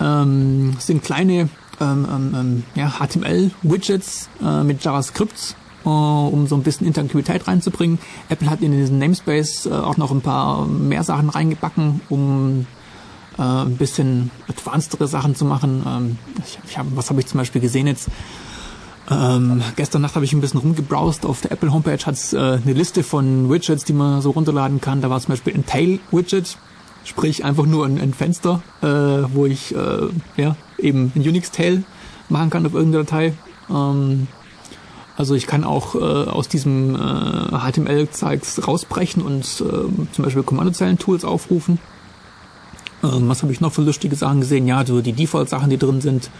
ähm, sind kleine ähm, ähm, ähm ja, HTML-Widgets äh, mit JavaScript, äh, um so ein bisschen Interaktivität reinzubringen. Apple hat in diesen Namespace äh, auch noch ein paar mehr Sachen reingebacken, um äh, ein bisschen advancedere Sachen zu machen. Ähm, ich, ich hab, was habe ich zum Beispiel gesehen jetzt? Ähm, gestern Nacht habe ich ein bisschen rumgebrowst. Auf der Apple Homepage hat es äh, eine Liste von Widgets, die man so runterladen kann. Da war zum Beispiel ein Tail-Widget, sprich einfach nur ein, ein Fenster, äh, wo ich äh, ja eben ein Unix-Tail machen kann auf irgendeiner Datei. Ähm, also ich kann auch äh, aus diesem äh, HTML-Zeugs rausbrechen und äh, zum Beispiel Kommandozeilen-Tools aufrufen. Ähm, was habe ich noch für lustige Sachen gesehen? Ja, so die Default-Sachen, die drin sind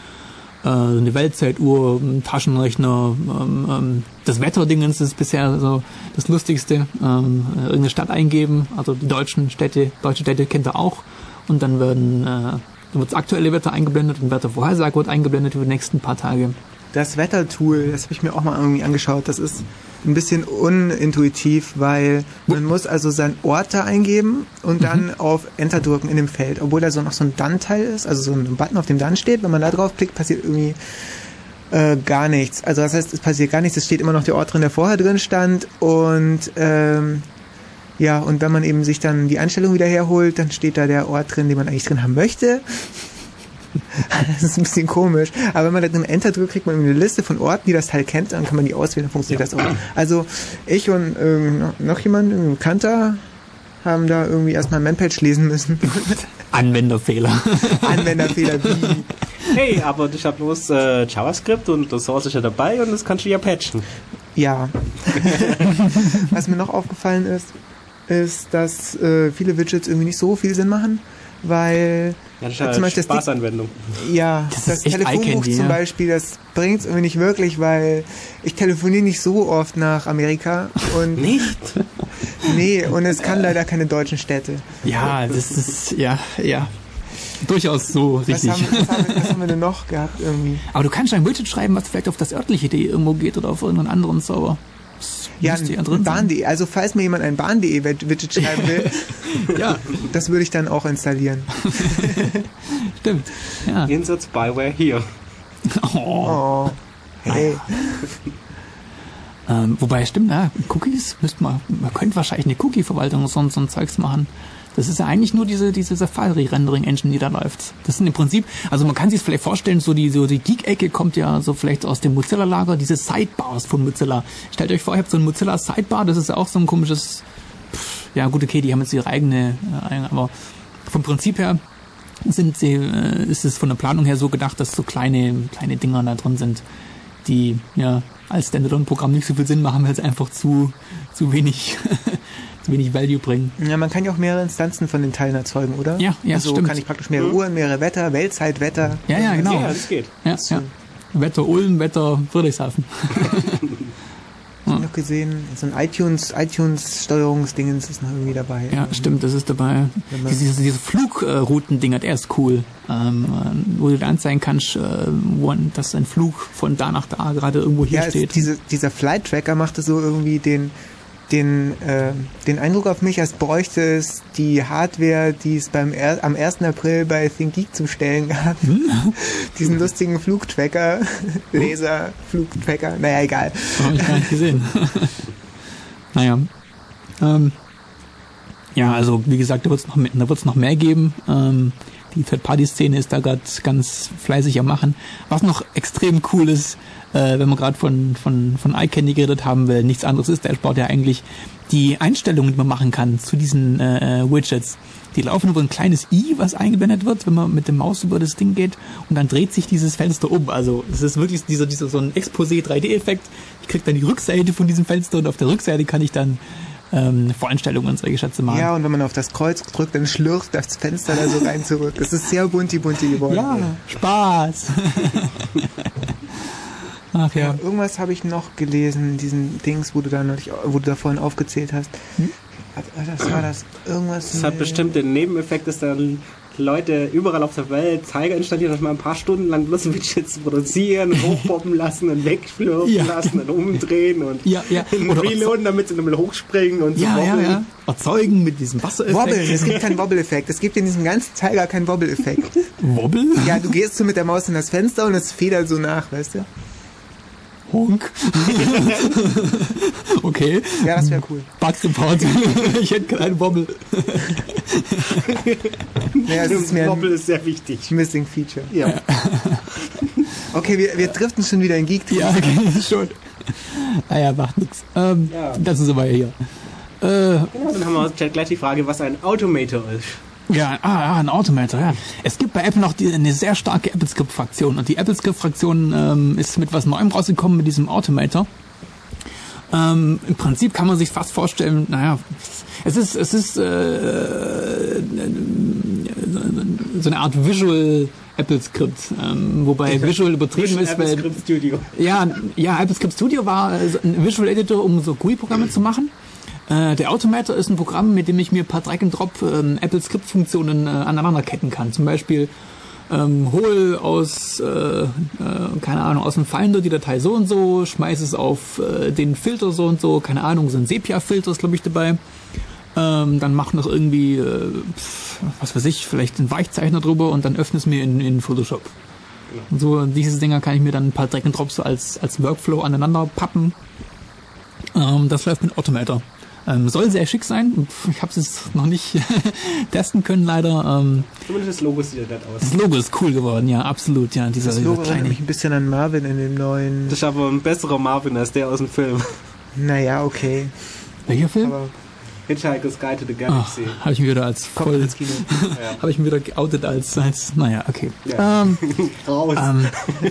äh, eine Weltzeituhr, ein Taschenrechner, ähm, ähm, das Wetterdingens ist bisher so das Lustigste. Ähm, äh, irgendeine Stadt eingeben, also die deutschen Städte, deutsche Städte kennt er auch. Und dann werden äh, dann wird das aktuelle Wetter eingeblendet und Wettervorhersage wird eingeblendet über die nächsten paar Tage. Das Wettertool, das habe ich mir auch mal irgendwie angeschaut. Das ist ein bisschen unintuitiv, weil man muss also seinen Ort da eingeben und dann mhm. auf Enter drücken in dem Feld, obwohl da so noch so ein Done-Teil ist, also so ein Button, auf dem Done steht. Wenn man da drauf klickt, passiert irgendwie äh, gar nichts. Also das heißt, es passiert gar nichts. Es steht immer noch der Ort drin, der vorher drin stand und ähm, ja, und wenn man eben sich dann die Einstellung wieder herholt, dann steht da der Ort drin, den man eigentlich drin haben möchte. das ist ein bisschen komisch. Aber wenn man dann Enter drückt, kriegt man eine Liste von Orten, die das Teil kennt, dann kann man die auswählen, dann funktioniert ja. das auch. Also ich und äh, noch jemand, ein Bekannter, haben da irgendwie erstmal Manpage lesen müssen. Anwenderfehler. Anwenderfehler wie. Hey, aber ich habe bloß äh, JavaScript und das Source ist ja dabei und das kannst du ja patchen. Ja. Was mir noch aufgefallen ist, ist, dass äh, viele Widgets irgendwie nicht so viel Sinn machen, weil ja, das ist zum Beispiel Spaßanwendung. Ja, das, das Telefonbuch zum ja. Beispiel, das bringt es irgendwie nicht wirklich, weil ich telefoniere nicht so oft nach Amerika und nicht. Nee, und es kann leider keine deutschen Städte. Ja, das ist ja, ja. Durchaus so richtig. Was haben, was, haben, was haben wir denn noch gehabt irgendwie? Aber du kannst ein Widget schreiben, was vielleicht auf das örtliche irgendwo geht oder auf irgendeinen anderen Server. Ja, Bahn.de. Also falls mir jemand ein Bahn.de Widget schreiben will, ja. das würde ich dann auch installieren. Stimmt. Ja. Insert Spyware hier. Oh. oh. Hey. ähm, wobei, stimmt, ja, Cookies müsste man, man könnte wahrscheinlich eine Cookie-Verwaltung so, so ein Zeugs machen. Das ist ja eigentlich nur diese, diese Safari-Rendering-Engine, die da läuft. Das sind im Prinzip, also man kann sich vielleicht vorstellen, so die, so die Geek-Ecke kommt ja so vielleicht aus dem Mozilla-Lager, diese Sidebars von Mozilla. Stellt euch vor, ihr habt so ein Mozilla Sidebar, das ist ja auch so ein komisches, pff, ja gut, okay, die haben jetzt ihre eigene, äh, aber vom Prinzip her sind sie, äh, ist es von der Planung her so gedacht, dass so kleine, kleine Dinger da drin sind, die, ja, als Standalone-Programm nicht so viel Sinn machen, weil es einfach zu, zu wenig wenig Value bringen. Ja, man kann ja auch mehrere Instanzen von den Teilen erzeugen, oder? Ja, ja, also stimmt. kann ich praktisch mehrere mhm. Uhren, mehrere Wetter, Weltzeitwetter. Ja, ja, genau. Ja, das geht. Ja, ja. Wetter Ulm, Wetter Friedrichshafen. ja. gesehen. So ein iTunes, iTunes-Steuerungsdingens ist noch irgendwie dabei. Ja, stimmt, das ist dabei. Diese, diese Flugrouten-Dinger, der ist cool. Ähm, wo du anzeigen kannst, äh, wo, dass ein Flug von da nach da gerade irgendwo hier ja, steht. Diese, dieser Flight-Tracker machte so irgendwie den, den, äh, den Eindruck auf mich, als bräuchte es die Hardware, die es beim er am 1. April bei ThinkGeek zu stellen gab. Hm? Diesen lustigen Flugtracker, Laser, Flugtracker, naja, egal. Habe ich gar nicht gesehen. naja. Ähm, ja, also wie gesagt, da wird es noch, da wird's noch mehr geben. Ähm, die Third-Party-Szene ist da gerade ganz fleißig am Machen. Was noch extrem cool ist, äh, wenn man gerade von, von, von iCandy geredet haben will, nichts anderes ist, der baut ja eigentlich die Einstellungen, die man machen kann zu diesen äh, äh, Widgets. Die laufen über ein kleines i, was eingeblendet wird, wenn man mit dem Maus über das Ding geht und dann dreht sich dieses Fenster um. Also es ist wirklich dieser, dieser so ein Exposé 3D-Effekt. Ich krieg dann die Rückseite von diesem Fenster und auf der Rückseite kann ich dann ähm, Voreinstellungen und solche Schätze machen. Ja, und wenn man auf das Kreuz drückt, dann schlürft das Fenster da so rein zurück. Es ist sehr bunti-bunti geworden. Ja, Spaß. Ach ja. ja irgendwas habe ich noch gelesen, diesen Dings, wo du da neulich, wo du da vorhin aufgezählt hast. Hm? Was war das? Irgendwas. Das hat bestimmt den Nebeneffekt, dass dann Leute überall auf der Welt Zeiger installieren, dass man ein paar Stunden lang bloß Widgets produzieren, hochpoppen lassen und wegschlürfen ja. lassen und umdrehen und ja, ja. Oder reloaden, damit sie dann hochspringen und ja, so ja, ja. Erzeugen mit diesem Wassereffekt. Wobbeln, es gibt keinen Wobble-Effekt. Es gibt in diesem ganzen Zeiger keinen Wobble-Effekt. Wobble? Ja, du gehst so mit der Maus in das Fenster und es federt so nach, weißt du? Honk. okay. Ja, das wäre cool. Bugs Report. ich hätte keinen Wobble. ja, das ist mehr Wobble ist sehr wichtig. Missing Feature. Ja. okay, wir, wir driften schon wieder in Geek. Ja, okay, schon. Naja, macht nichts. Ähm, ja. Das ist aber hier. Äh, genau, dann haben wir gleich die Frage, was ein Automator ist. Ja, ah, ein Automator, ja. Es gibt bei Apple noch die, eine sehr starke AppleScript-Fraktion und die AppleScript-Fraktion ähm, ist mit was Neuem rausgekommen mit diesem Automator. Ähm, Im Prinzip kann man sich fast vorstellen, naja, es ist, es ist äh, so eine Art Visual AppleScript, ähm, wobei Visual übertrieben ist, weil Studio. ja, ja, AppleScript Studio war ein Visual Editor, um so GUI-Programme zu machen. Äh, der Automator ist ein Programm, mit dem ich mir per Drag and Drop ähm, Apple Script Funktionen äh, aneinanderketten kann. Zum Beispiel ähm, hol aus, äh, äh, keine Ahnung, aus dem Finder die Datei so und so, schmeiß es auf äh, den Filter so und so, keine Ahnung, so ein Sepia-Filter ist glaube ich dabei. Ähm, dann mach noch irgendwie, äh, was weiß ich, vielleicht einen Weichzeichner drüber und dann öffne es mir in, in Photoshop. Und so diese Dinger kann ich mir dann ein paar Drag and Drops als, als Workflow aneinander pappen. Ähm, das läuft mit Automator. Ähm, soll sehr schick sein. Ich habe es noch nicht testen können, leider. Ähm, Zumindest das Logo sieht nett aus. Das Logo ist cool geworden, ja, absolut. Ja, dieser, das Logo erinnert mich ein bisschen an Marvin in dem neuen. Das ist aber ein besserer Marvin als der aus dem Film. Naja, okay. Welcher Film? Aber Hitchhiker's Guide to the Galaxy. Oh, habe ich mir wieder als voll ja. habe ich mir wieder geoutet als als naja okay. Ja. Ähm, Raus. Ähm,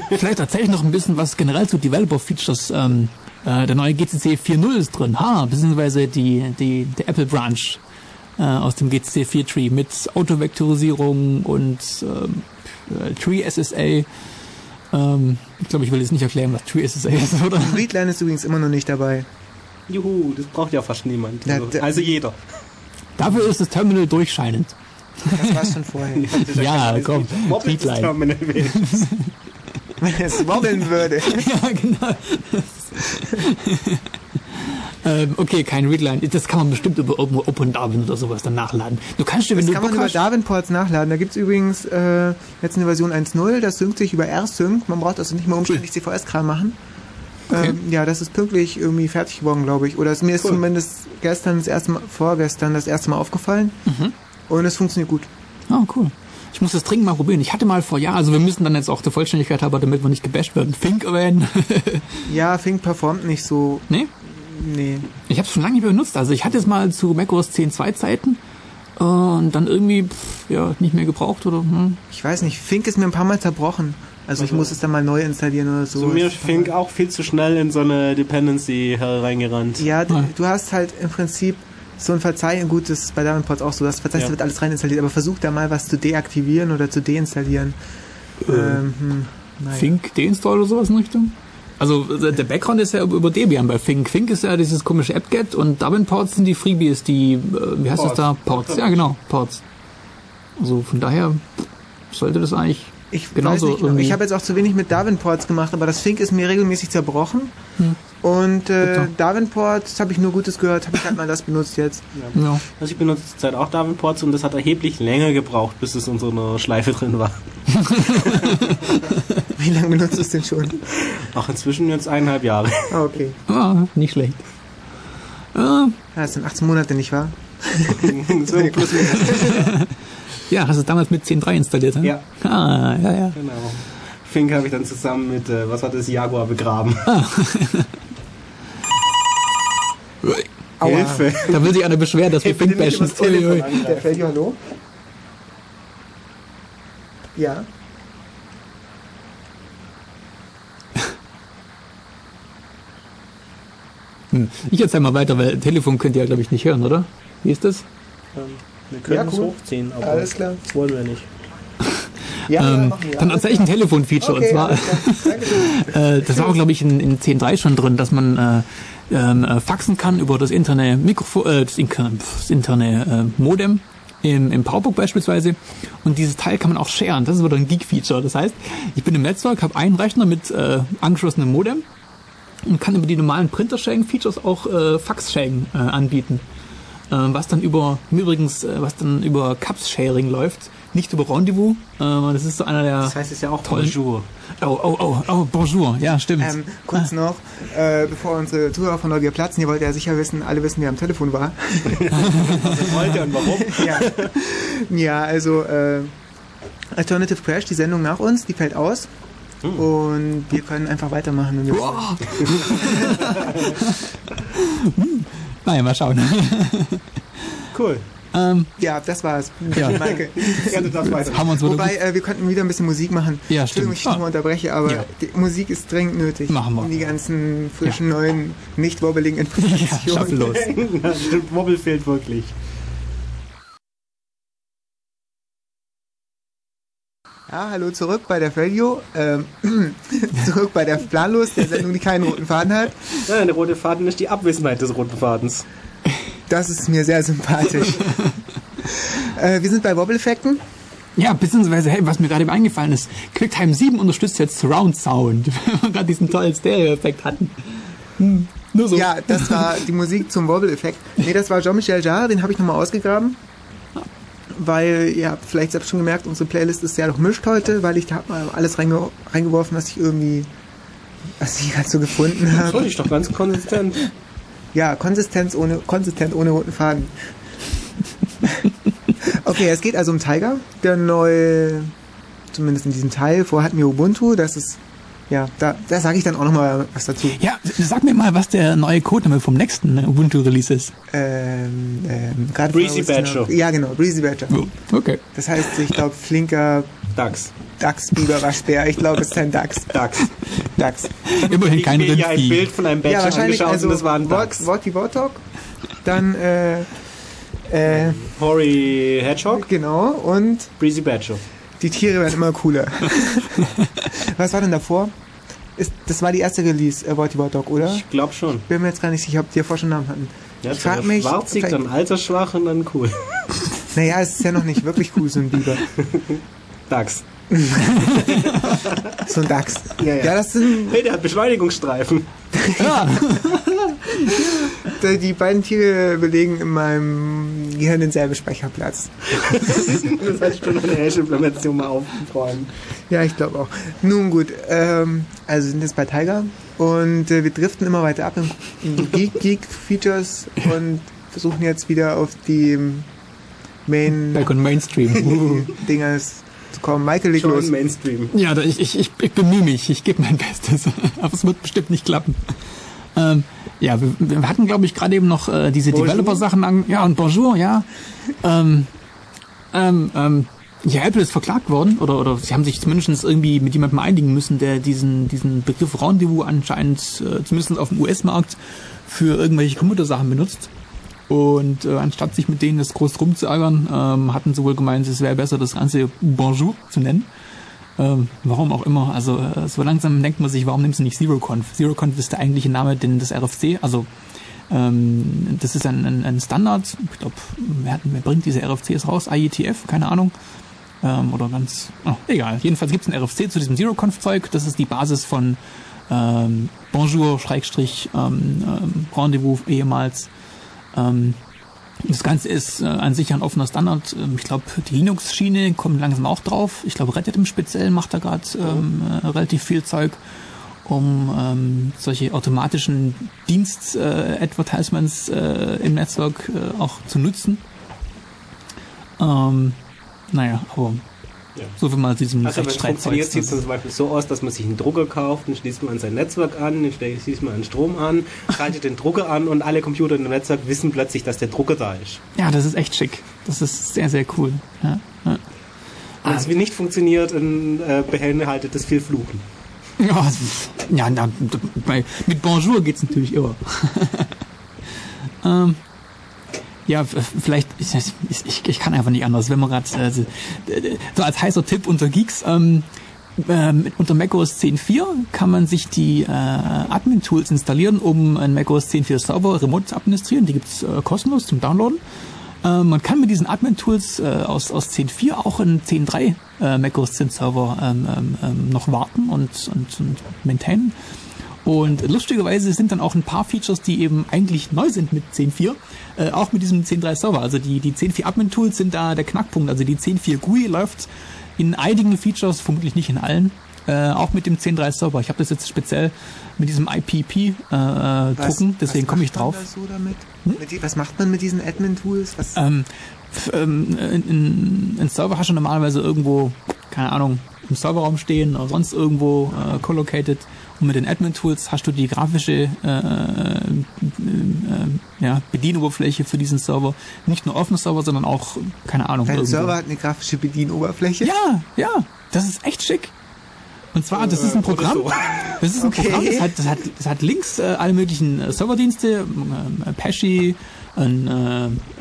vielleicht erzähle ich noch ein bisschen was generell zu Developer Features ähm, äh, der neue GCC 4.0 ist drin, ha, beziehungsweise die, die, der Apple Branch äh, aus dem GCC 4 Tree mit Autovektorisierung und ähm, äh, Tree SSA. Ähm, ich glaube, ich will jetzt nicht erklären, was Tree SSA ist, oder? Readline ist übrigens immer noch nicht dabei. Juhu, das braucht ja fast niemand. Also, ja, also jeder. Dafür ist das Terminal durchscheinend. Das war schon vorher. ja, ja komm. Readline. Wenn es wobbeln würde. ja, genau. ähm, okay, kein Readline. Das kann man bestimmt über Open Darwin oder sowas dann nachladen. Du kannst wenn das du kann man über Darwin-Ports nachladen. Da gibt es übrigens äh, jetzt eine Version 1.0, das synkt sich über RSync. Man braucht also nicht mehr umständlich CVS-Kram machen. Okay. Ähm, ja, das ist pünktlich irgendwie fertig geworden, glaube ich. Oder ist mir ist zumindest gestern das erste Mal, vorgestern das erste Mal aufgefallen. Mhm. Und es funktioniert gut. Oh, cool. Ich muss das dringend mal probieren. Ich hatte mal vor Jahren, also wir müssen dann jetzt auch der Vollständigkeit haben, damit wir nicht gebasht werden, Fink erwähnen. ja, Fink performt nicht so. Nee? Nee. Ich habe es schon lange nicht mehr benutzt. Also ich hatte es mal zu macOS 10.2 Zeiten und dann irgendwie pff, ja nicht mehr gebraucht oder hm. Ich weiß nicht, Fink ist mir ein paar Mal zerbrochen. Also ich also muss es dann mal neu installieren oder so. So mir ist Fink auch viel zu schnell in so eine Dependency hereingerannt. Ja, ah. du hast halt im Prinzip so ein Verzeichnis, gut, das ist bei Davenport auch so, das Verzeichnis ja. wird alles rein installiert, aber versuch da mal was zu deaktivieren oder zu deinstallieren. Äh, ähm, hm, naja. Fink deinstall oder sowas in Richtung? Also der Background ist ja über Debian bei Fink. Fink ist ja dieses komische app-get und Davenports sind die Freebies, die, äh, wie heißt Ports. das da? Ports. Ja, genau, Ports. Also von daher sollte das eigentlich ich genauso nicht, irgendwie. Ich habe jetzt auch zu wenig mit Davenports gemacht, aber das Fink ist mir regelmäßig zerbrochen. Hm. Und äh, Davenports habe ich nur Gutes gehört, habe ich halt mal das benutzt jetzt. Ja. ja. Also ich benutze zurzeit auch Davenports und das hat erheblich länger gebraucht, bis es in so einer Schleife drin war. Wie lange benutzt du es denn schon? Ach, inzwischen jetzt eineinhalb Jahre. Ah, okay. Ah, nicht schlecht. Ah. Das sind 18 Monate, nicht wahr? so, plus Ja, hast du es damals mit 10.3 installiert? Hm? Ja. Ah, ja, ja. Genau. Fink habe ich dann zusammen mit, äh, was war das, Jaguar begraben. Ah. Hilfe. Da will sich einer beschweren, dass wir Fink bashen. Der fällt dir hallo? Ja. Hm. Ich erzähl mal weiter, weil Telefon könnt ihr ja, glaube ich, nicht hören, oder? Wie ist das? Ähm, wir können ja, cool. es hochziehen, aber Alles klar. das wollen wir nicht. Ja, ähm, ja, dann erzähle ich ein Telefon-Feature. Okay, und zwar, äh, das war, glaube ich, in, in 10.3 schon drin, dass man äh, äh, faxen kann über das interne Mikrofon, äh, das, das interne äh, Modem im, im PowerBook beispielsweise. Und dieses Teil kann man auch sharen. Das ist wieder ein Geek-Feature. Das heißt, ich bin im Netzwerk, habe einen Rechner mit äh, angeschlossenem Modem und kann über die normalen Printer-Sharing-Features auch äh, Fax-Sharing äh, anbieten. Äh, was dann über, übrigens, äh, was dann über Cups-Sharing läuft, nicht über Rendezvous. Äh, das ist so einer der. Das heißt es ja auch tollen, Bonjour. Oh, oh, oh, oh, Bonjour, ja, stimmt. Ähm, kurz ah. noch, äh, bevor unsere Zuhörer von Neugier platzen, ihr wollt ja sicher wissen, alle wissen, wer am Telefon war. Was wollt ihr und warum? ja. ja, also äh, Alternative Crash, die Sendung nach uns, die fällt aus. Hm. Und wir können einfach weitermachen. Wenn wir wow. naja, mal schauen. cool. Ähm, ja, das war's. Ja. Maike. Haben uns Wobei, äh, wir könnten wieder ein bisschen Musik machen. Ja, Entschuldigung, ich nochmal unterbreche, aber ja. die Musik ist dringend nötig. Machen wir. Um die ganzen frischen, ja. neuen, nicht wobbeligen Informationen. Ja, los. Wobbel fehlt wirklich. Ja, hallo zurück bei der Radio. Ähm, zurück bei der Planlos, der Sendung, die keinen roten Faden hat. Ja, der rote Faden ist die Abwesenheit des roten Fadens. Das ist mir sehr sympathisch. äh, wir sind bei Wobble-Effekten. Ja, beziehungsweise, hey, was mir gerade eingefallen ist, QuickTime 7 unterstützt jetzt Surround Sound, wenn wir gerade diesen tollen Stereo-Effekt hatten. Hm, nur so. Ja, das war die Musik zum Wobble-Effekt. Nee, das war Jean-Michel Jarre, den habe ich nochmal ausgegraben. Weil, ihr habt vielleicht selbst schon gemerkt, unsere Playlist ist sehr durchmischt heute, weil ich da mal alles reinge reingeworfen, was ich irgendwie, was ich halt so gefunden habe. Das wollte ich doch ganz konsistent. Ja, Konsistenz ohne, konsistent ohne roten Faden. okay, es geht also um Tiger, der neue, zumindest in diesem Teil. Vorher hatten wir Ubuntu, das ist, ja, da, da sage ich dann auch nochmal was dazu. Ja, sag mir mal, was der neue Codename vom nächsten Ubuntu-Release ist. Ähm, ähm, Breezy Badger. Ja, genau, Breezy Badger. Okay. Das heißt, ich glaube, flinker Dachs. Dachs, Biber, Waschbär. Ich glaube, es ist ein Dachs. Dachs. Dachs. Immerhin kein Rindvieh. Ich habe ein Bild von einem Bällchen ja, wahrscheinlich angeschaut also und das war ein Dachs. Worty Warthog, dann äh, äh, Hoary Hedgehog. Genau, und Breezy Badger. Die Tiere werden immer cooler. Was war denn davor? Ist, das war die erste Release, äh, Worty Warthog, oder? Ich glaube schon. Bin mir jetzt gar nicht sicher, ob die davor schon Namen hatten. Ja, ich frage mich. Schwarzig, dann altersschwach und dann cool. Naja, es ist ja noch nicht wirklich cool, so ein Biber. Dachs. so ein Dachs. Ja, ja. ja, das sind. Hey, der hat Beschleunigungsstreifen. Ja. die beiden Tiere belegen in meinem Gehirn denselben Speicherplatz. das heißt schon eine Hash-Implementation mal aufräumen. Ja, ich glaube auch. Nun gut, ähm, also sind jetzt bei Tiger und äh, wir driften immer weiter ab in Geek-Features Geek und versuchen jetzt wieder auf die Main. Back on Mainstream. Dingers zu kommen. Michael, leg los. Mainstream. Ja, ich, ich, ich, ich bemühe mich. Ich gebe mein Bestes. Aber es wird bestimmt nicht klappen. Ähm, ja, wir, wir hatten, glaube ich, gerade eben noch äh, diese Developer-Sachen an. Ja, und Bonjour, ja. ähm, ähm, ähm, ja, Apple ist verklagt worden, oder, oder sie haben sich zumindest irgendwie mit jemandem einigen müssen, der diesen, diesen Begriff Rendezvous anscheinend, äh, zumindest auf dem US-Markt, für irgendwelche Computersachen benutzt. Und äh, anstatt sich mit denen das groß rumzuärgern, ähm, hatten sie wohl gemeint, es wäre besser, das Ganze Bonjour zu nennen. Ähm, warum auch immer. Also äh, so langsam denkt man sich, warum nimmst du nicht ZeroConf? ZeroConf ist der eigentliche Name des RFC. Also ähm, das ist ein, ein, ein Standard. Ich glaube, wer, wer, bringt diese RFCs raus? IETF? Keine Ahnung. Ähm, oder ganz, oh, egal. Jedenfalls gibt es ein RFC zu diesem ZeroConf-Zeug. Das ist die Basis von ähm, Bonjour, Schrägstrich, ähm, ähm, Rendezvous ehemals. Ähm, das Ganze ist äh, an sich ein offener Standard. Ähm, ich glaube, die Linux-Schiene kommt langsam auch drauf. Ich glaube, Reddit im Speziellen macht da gerade ähm, äh, relativ viel Zeug, um ähm, solche automatischen Dienst-Advertisements äh, im Netzwerk äh, auch zu nutzen. Ähm, naja, aber ja. So wie man diesem Also wenn es funktioniert, sieht es zum Beispiel so aus, dass man sich einen Drucker kauft, den schließt man an sein Netzwerk an, den schließt man an Strom an, schaltet den Drucker an und alle Computer in dem Netzwerk wissen plötzlich, dass der Drucker da ist. Ja, das ist echt schick. Das ist sehr, sehr cool. Ja, ja. Wenn es nicht funktioniert, dann äh, beinhaltet das viel Fluchen. Ja, ja na, bei, mit Bonjour geht es natürlich immer. ähm, ja, vielleicht, ich, ich, ich kann einfach nicht anders. Wenn man gerade, äh, so als heißer Tipp unter Geeks, ähm, äh, unter macOS 10.4 kann man sich die äh, Admin-Tools installieren, um einen macOS 10.4 Server remote zu administrieren. Die gibt's äh, kostenlos zum Downloaden. Äh, man kann mit diesen Admin-Tools äh, aus, aus 10.4 auch in 10.3 äh, macOS 10 Server ähm, ähm, ähm, noch warten und, und, und maintainen. Und lustigerweise sind dann auch ein paar Features, die eben eigentlich neu sind mit 10.4, äh, auch mit diesem 10.3 Server. Also die, die 10.4 Admin Tools sind da der Knackpunkt. Also die 10.4 GUI läuft in einigen Features, vermutlich nicht in allen, äh, auch mit dem 10.3 Server. Ich habe das jetzt speziell mit diesem IPP äh, drucken, deswegen komme ich drauf. So hm? Was macht man mit diesen Admin-Tools? Ähm, ähm, in, in Server hast du normalerweise irgendwo, keine Ahnung, im Serverraum stehen oder sonst irgendwo äh, collocated und mit den Admin-Tools hast du die grafische äh, äh, ja, Bedienoberfläche für diesen Server. Nicht nur offene Server, sondern auch, keine Ahnung. Dein Server hat eine grafische Bedienoberfläche? Ja, ja. Das ist echt schick. Und zwar, das ist ein äh, Programm. Das ist ein okay. Programm, das hat, das hat, das hat links äh, alle möglichen äh, Serverdienste, äh, Apache, ein, äh,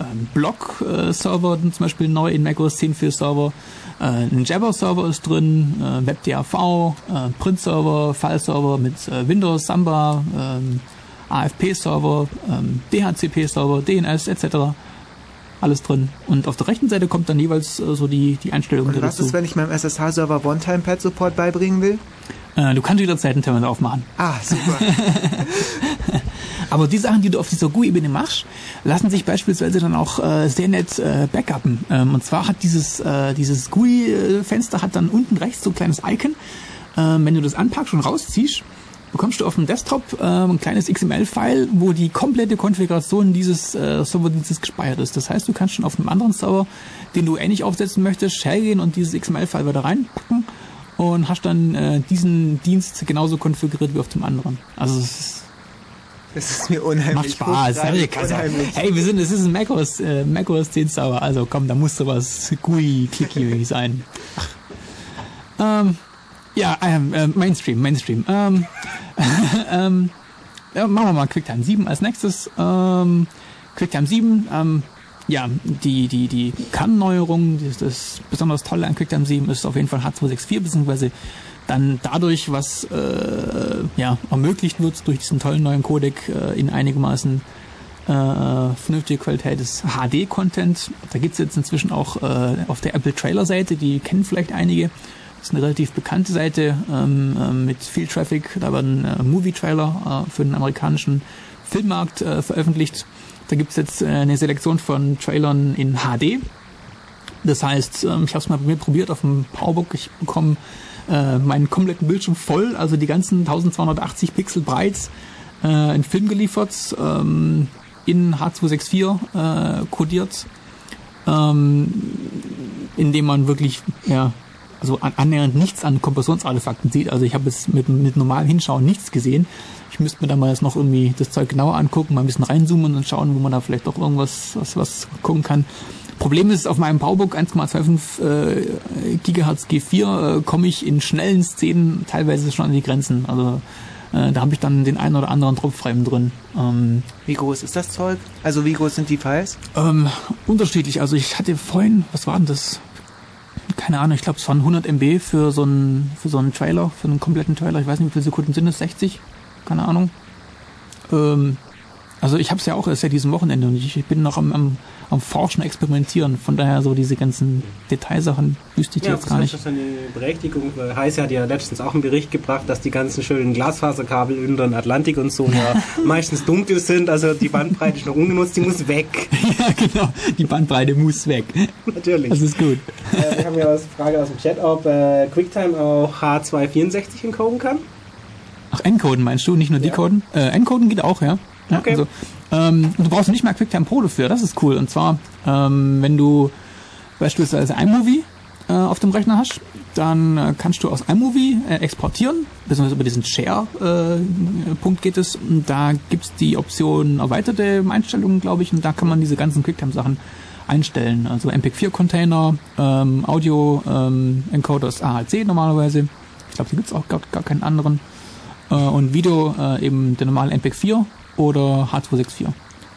ein Blog-Server, zum Beispiel neu in macOS 10 für Server. Äh, ein Jabber-Server ist drin, äh, WebDAV, äh, Print-Server, File-Server mit Windows, Samba, ähm, AFP-Server, ähm, DHCP-Server, DNS etc. Alles drin. Und auf der rechten Seite kommt dann jeweils so die, die Einstellungen Und was dazu. ist, wenn ich meinem SSH-Server One-Time-Pad-Support beibringen will? Äh, du kannst jederzeit ein Terminal aufmachen. Ah, super. Aber die Sachen, die du auf dieser GUI-Ebene machst, lassen sich beispielsweise dann auch äh, sehr nett äh, backuppen. Ähm, und zwar hat dieses, äh, dieses GUI-Fenster hat dann unten rechts so ein kleines Icon. Ähm, wenn du das anpackst und rausziehst, bekommst du auf dem Desktop äh, ein kleines XML-File, wo die komplette Konfiguration dieses äh, Serverdienstes gespeichert ist. Das heißt, du kannst schon auf einem anderen Server, den du ähnlich aufsetzen möchtest, hergehen und dieses XML-File wieder reinpacken und hast dann äh, diesen Dienst genauso konfiguriert wie auf dem anderen. Also es ist das ist mir unheimlich. Macht Spaß. Unheimlich. Hey, wir sind, es ist ein macOS, äh, macOS 10 Server, also komm, da muss sowas GUI, clicky sein. Ähm, ja, ähm, äh, Mainstream, Mainstream. Ähm, ähm, ja, machen wir mal QuickTime 7 als nächstes. Ähm, QuickTime 7, ähm, ja, die, die, die Kernneuerung, das, das besonders Tolle an QuickTime 7 ist auf jeden Fall H264, beziehungsweise dann dadurch, was äh, ja, ermöglicht wird durch diesen tollen neuen Codec äh, in einigermaßen äh, vernünftige Qualität des HD-Content. Da gibt's jetzt inzwischen auch äh, auf der Apple Trailer-Seite, die kennen vielleicht einige. Das ist eine relativ bekannte Seite ähm, äh, mit viel Traffic. Da werden äh, Movie-Trailer äh, für den amerikanischen Filmmarkt äh, veröffentlicht. Da gibt's jetzt äh, eine Selektion von Trailern in HD. Das heißt, ähm, ich habe es mal bei mir probiert auf dem Powerbook. Ich bekomme äh, meinen kompletten Bildschirm voll, also die ganzen 1280 Pixel breit äh, in Film geliefert, ähm, in H264 äh, codiert, ähm, indem man wirklich ja also an, annähernd nichts an Kompressionsartefakten sieht. Also ich habe jetzt mit, mit normalem Hinschauen nichts gesehen. Ich müsste mir da mal jetzt noch irgendwie das Zeug genauer angucken, mal ein bisschen reinzoomen und schauen, wo man da vielleicht doch irgendwas was, was gucken kann. Problem ist, auf meinem Powerbook 1,25 äh, GHz G4 äh, komme ich in schnellen Szenen teilweise schon an die Grenzen. Also äh, da habe ich dann den einen oder anderen Tropfreim drin. Ähm, wie groß ist das Zeug? Also wie groß sind die Files? Ähm, unterschiedlich. Also ich hatte vorhin, was war denn das? Keine Ahnung, ich glaube, es waren 100 MB für so einen für so einen Trailer, für einen kompletten Trailer. Ich weiß nicht, wie viele Sekunden sind es, 60? Keine Ahnung. Ähm, also ich habe es ja auch erst seit diesem Wochenende und ich, ich bin noch am, am, am Forschen, Experimentieren. Von daher so diese ganzen Detailsachen wüsste ich ja, jetzt gar nicht. Das ist eine Berechtigung. Heiß hat ja letztens auch einen Bericht gebracht, dass die ganzen schönen Glasfaserkabel in den Atlantik und so ja meistens dunkel sind. Also die Bandbreite ist noch ungenutzt, die muss weg. ja, genau. Die Bandbreite muss weg. Natürlich. Das ist gut. Äh, wir haben ja eine Frage aus dem Chat, ob äh, QuickTime auch H264 encoden kann. Ach, encoden meinst du, nicht nur decoden? Ja. Äh, encoden geht auch, ja. Ja, okay. Also, ähm, du brauchst nicht mal QuickTime Pro dafür, das ist cool. Und zwar, ähm, wenn du beispielsweise iMovie äh, auf dem Rechner hast, dann äh, kannst du aus iMovie äh, exportieren, beziehungsweise über diesen Share-Punkt äh, geht es. Und da gibt's die Option erweiterte Einstellungen, glaube ich, und da kann man diese ganzen QuickTime-Sachen einstellen. Also MP4-Container, ähm, Audio-Encoder ähm, ist AHC normalerweise. Ich glaube, da gibt's auch gar, gar keinen anderen. Äh, und Video äh, eben der normale MPEG-4 oder H264.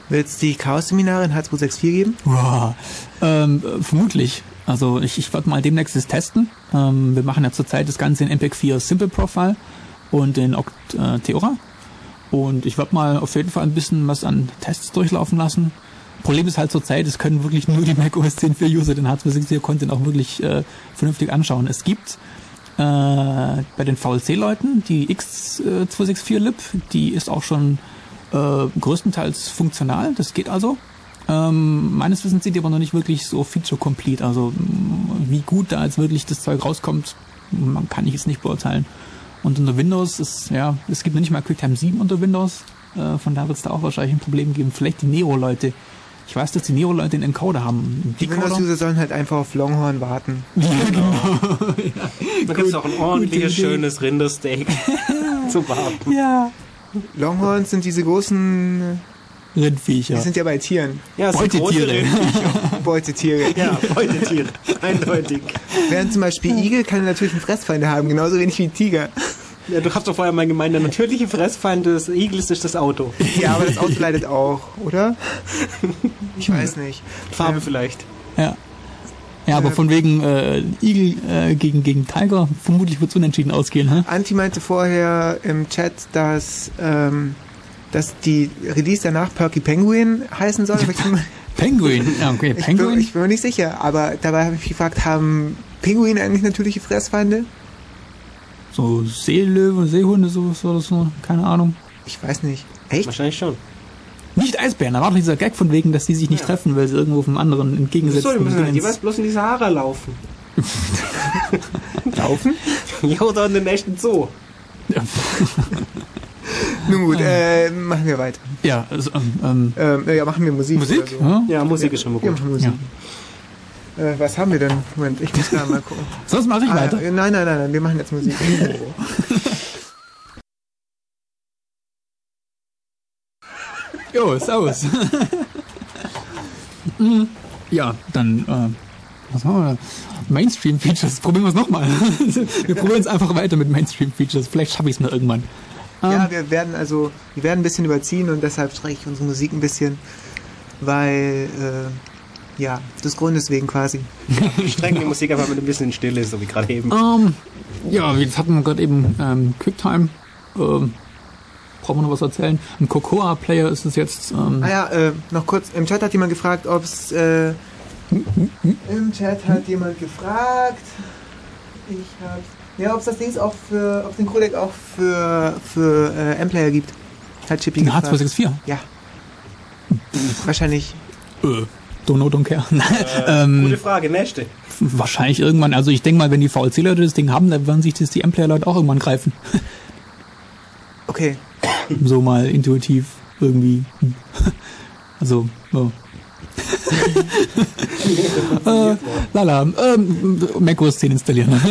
Wird es die Chaos-Seminare in H264 geben? Wow. Ähm, vermutlich. Also ich, ich werde mal demnächst das testen. Ähm, wir machen ja zurzeit das Ganze in MPEG 4 Simple Profile und in Oct äh, Theora. Und ich werde mal auf jeden Fall ein bisschen was an Tests durchlaufen lassen. Problem ist halt zurzeit, es können wirklich nur die Mac OS 10 für User den H264 Content auch wirklich äh, vernünftig anschauen. Es gibt äh, bei den VLC-Leuten die X264-Lib, die ist auch schon äh, größtenteils funktional, das geht also. Ähm, meines Wissens sind die aber noch nicht wirklich so feature-complete. Also wie gut da jetzt wirklich das Zeug rauskommt, man kann ich jetzt nicht beurteilen. Und unter Windows ist, ja, es gibt noch nicht mal QuickTime 7 unter Windows. Äh, von da wird es da auch wahrscheinlich ein Problem geben. Vielleicht die Neo-Leute. Ich weiß, dass die Neo-Leute einen Encoder haben. Die Windows-User sollen halt einfach auf Longhorn warten. Ja, genau. ja. Da gibt es auch ein ordentliches, schönes Rindersteak zu warten. Ja. Longhorns sind diese großen Rindviecher. Die sind ja bei Tieren. Ja, Beutetiere. Beutetiere. Ja, Beutetiere. Eindeutig. Während zum Beispiel Igel kann natürlich einen Fressfeinde haben, genauso wenig wie Tiger. Ja, du hast doch vorher mal gemeint, der natürliche Fressfeind des Igels ist das Auto. Ja, aber das Auto leidet auch, oder? Ich weiß nicht. Farbe ja. vielleicht. Ja. Ja, aber von wegen äh, Igel äh, gegen, gegen Tiger, vermutlich wird es unentschieden ausgehen. Hä? Anti meinte vorher im Chat, dass, ähm, dass die Release danach Perky Penguin heißen soll. Penguin, ja, okay, Penguin. Ich bin, ich bin mir nicht sicher, aber dabei habe ich mich gefragt, haben Pinguine eigentlich natürliche Fressfeinde? So Seelöwe, Seehunde, sowas oder so, keine Ahnung. Ich weiß nicht. Echt? Wahrscheinlich schon. Nicht Eisbären, da war doch dieser Gag von wegen, dass die sich nicht ja. treffen, weil sie irgendwo vom anderen entgegengesetzt sind. So, die müssen halt jeweils bloß in die Sahara laufen. laufen? Ja, oder in den echten Zoo. Ja. Nun gut, äh, machen wir weiter. Ja, also, ähm, ähm, ja, machen wir Musik. Musik? So. Ja? ja, Musik ist schon mal gut. Ja, Musik. Ja. Äh, was haben wir denn? Moment, ich muss da mal gucken. Sonst mache ich ah, weiter. Nein, nein, nein, nein, wir machen jetzt Musik. Jo, servus. Mhm. ja, dann, äh, was machen wir? Mainstream-Features. Probieren wir es nochmal. wir probieren es einfach weiter mit Mainstream-Features. Vielleicht schaffe ich es mal irgendwann. Ja, ähm, wir werden also, wir werden ein bisschen überziehen und deshalb streiche ich unsere Musik ein bisschen, weil, äh, ja, des Grundes wegen quasi. Strengen die Musik einfach mit ein bisschen Stille, so wie gerade eben. Um, ähm, ja, jetzt hatten wir gerade eben ähm, Quicktime. Ähm, brauchen wir noch was erzählen? Ein Cocoa-Player ist es jetzt. Ähm ah ja, äh, noch kurz. Im Chat hat jemand gefragt, ob es. Äh, Im Chat hat jemand gefragt. Ich hab. Ja, ob es das Ding auch für. Ob den Codec auch für, für äh, M-Player gibt. Hat Chippy gefragt. H264? Ja. Wahrscheinlich. Äh, don't know, don't care. Äh, ähm, gute Frage, nächste. Wahrscheinlich irgendwann. Also ich denke mal, wenn die VLC-Leute das Ding haben, dann werden sich das die M-Player-Leute auch irgendwann greifen. Okay, so mal intuitiv irgendwie. Also, oh. äh, lala, ähm, macOS 10 installieren.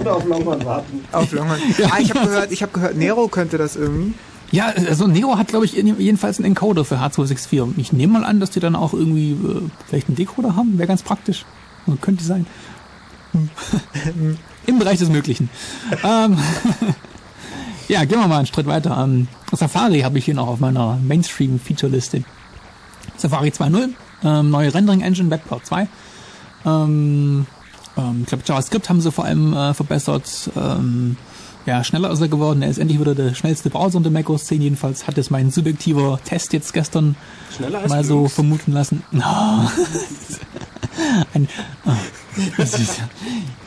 Oder auf Longhorn warten. Auf Longhorn. Ja, ah, ich habe gehört, ich habe gehört, Nero könnte das irgendwie. Ja, also Nero hat, glaube ich, jedenfalls einen Encoder für H264. Ich nehme mal an, dass die dann auch irgendwie äh, vielleicht einen Decoder haben. Wäre ganz praktisch. Also, könnte sein. Im Bereich des Möglichen. ähm, ja, gehen wir mal einen Schritt weiter. Ähm, Safari habe ich hier noch auf meiner Mainstream-Feature-Liste. Safari 2.0, ähm, neue Rendering-Engine, WebCloud 2. Ähm, Ähm, ich glaube, JavaScript haben sie vor allem äh, verbessert. Ähm, ja, schneller ist er geworden. Er ist endlich wieder der schnellste Browser unter macOS 10. Jedenfalls hat es mein subjektiver Test jetzt gestern mal so Linux. vermuten lassen. Oh. Ein, oh.